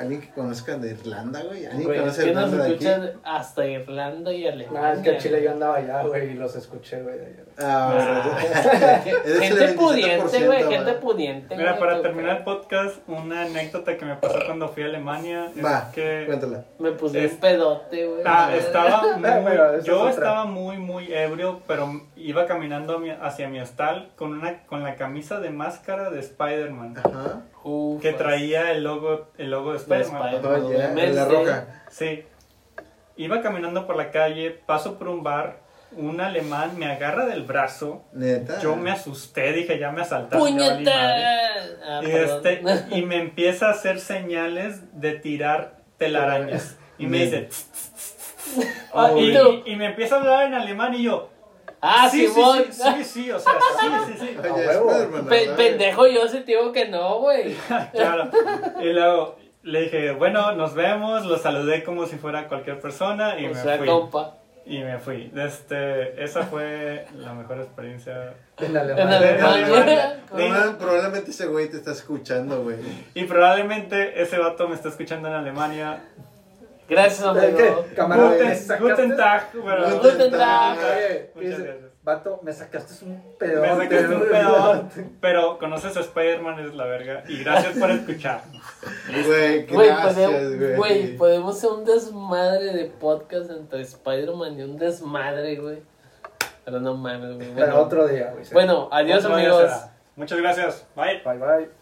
alguien que conozcan de Irlanda, güey. Alguien que conoce que nos Irlanda de aquí. escuchan hasta Irlanda y Alemania. Ah, es que en Chile yo andaba allá, güey, y los escuché, güey. de allá. Ah, Ah, gente 27%, pudiente, güey, gente pudiente. Mira, güey, para terminar el podcast, una anécdota que me pasó cuando fui a Alemania. es Va, que cuéntala. Me puse Es- un pedote, güey. Ah, estaba muy, es yo estaba muy muy ebrio, pero iba caminando a mi- hacia mi hostal con una con la camisa de máscara de Spider-Man Ajá. Uf, que traía el logo el logo de Spider-Man. Oye, Obviamente. la roja. Sí. Iba caminando por la calle, paso por un bar, un alemán me agarra del brazo. Neta. Yo me asusté, dije, ya me asaltaron. Ah, Y, este, y me empieza a hacer señales de tirar telarañas. Y me dice... "Tss, tss, tss, tss". Ah, y, y me empieza a hablar en alemán y yo... Ah, sí, sí, Simón. sí, sí, sí, o sea, sí, sí, sí. Oye, pendejo yo si te digo que no, güey. Claro. Y luego le dije, bueno, nos vemos, lo saludé como si fuera cualquier persona y O me sea, fui. compa. Y me fui. Este, esa fue la mejor experiencia. En En Alemania. Alemania. Probable- Probablemente ese güey te está escuchando, güey. Y probablemente ese vato me está escuchando en Alemania. Gracias, amigo. ¿Qué? Camarada, Guten, ¿me sacaste? guten Tag, pero- Guten Guten Tag. Oye, Muchas dice, gracias. Vato, me sacaste un Me pedote. sacaste un pedo, pero conoces a Spider-Man, es la verga. Y gracias por escuchar. Güey, Güey, gracias, podemos, güey. güey, podemos hacer un desmadre de podcast entre Spider-Man y un desmadre, güey. Pero no mames, güey. Pero Bueno, otro día, güey. bueno adiós, amigos. Muchas gracias. Bye. Bye, bye.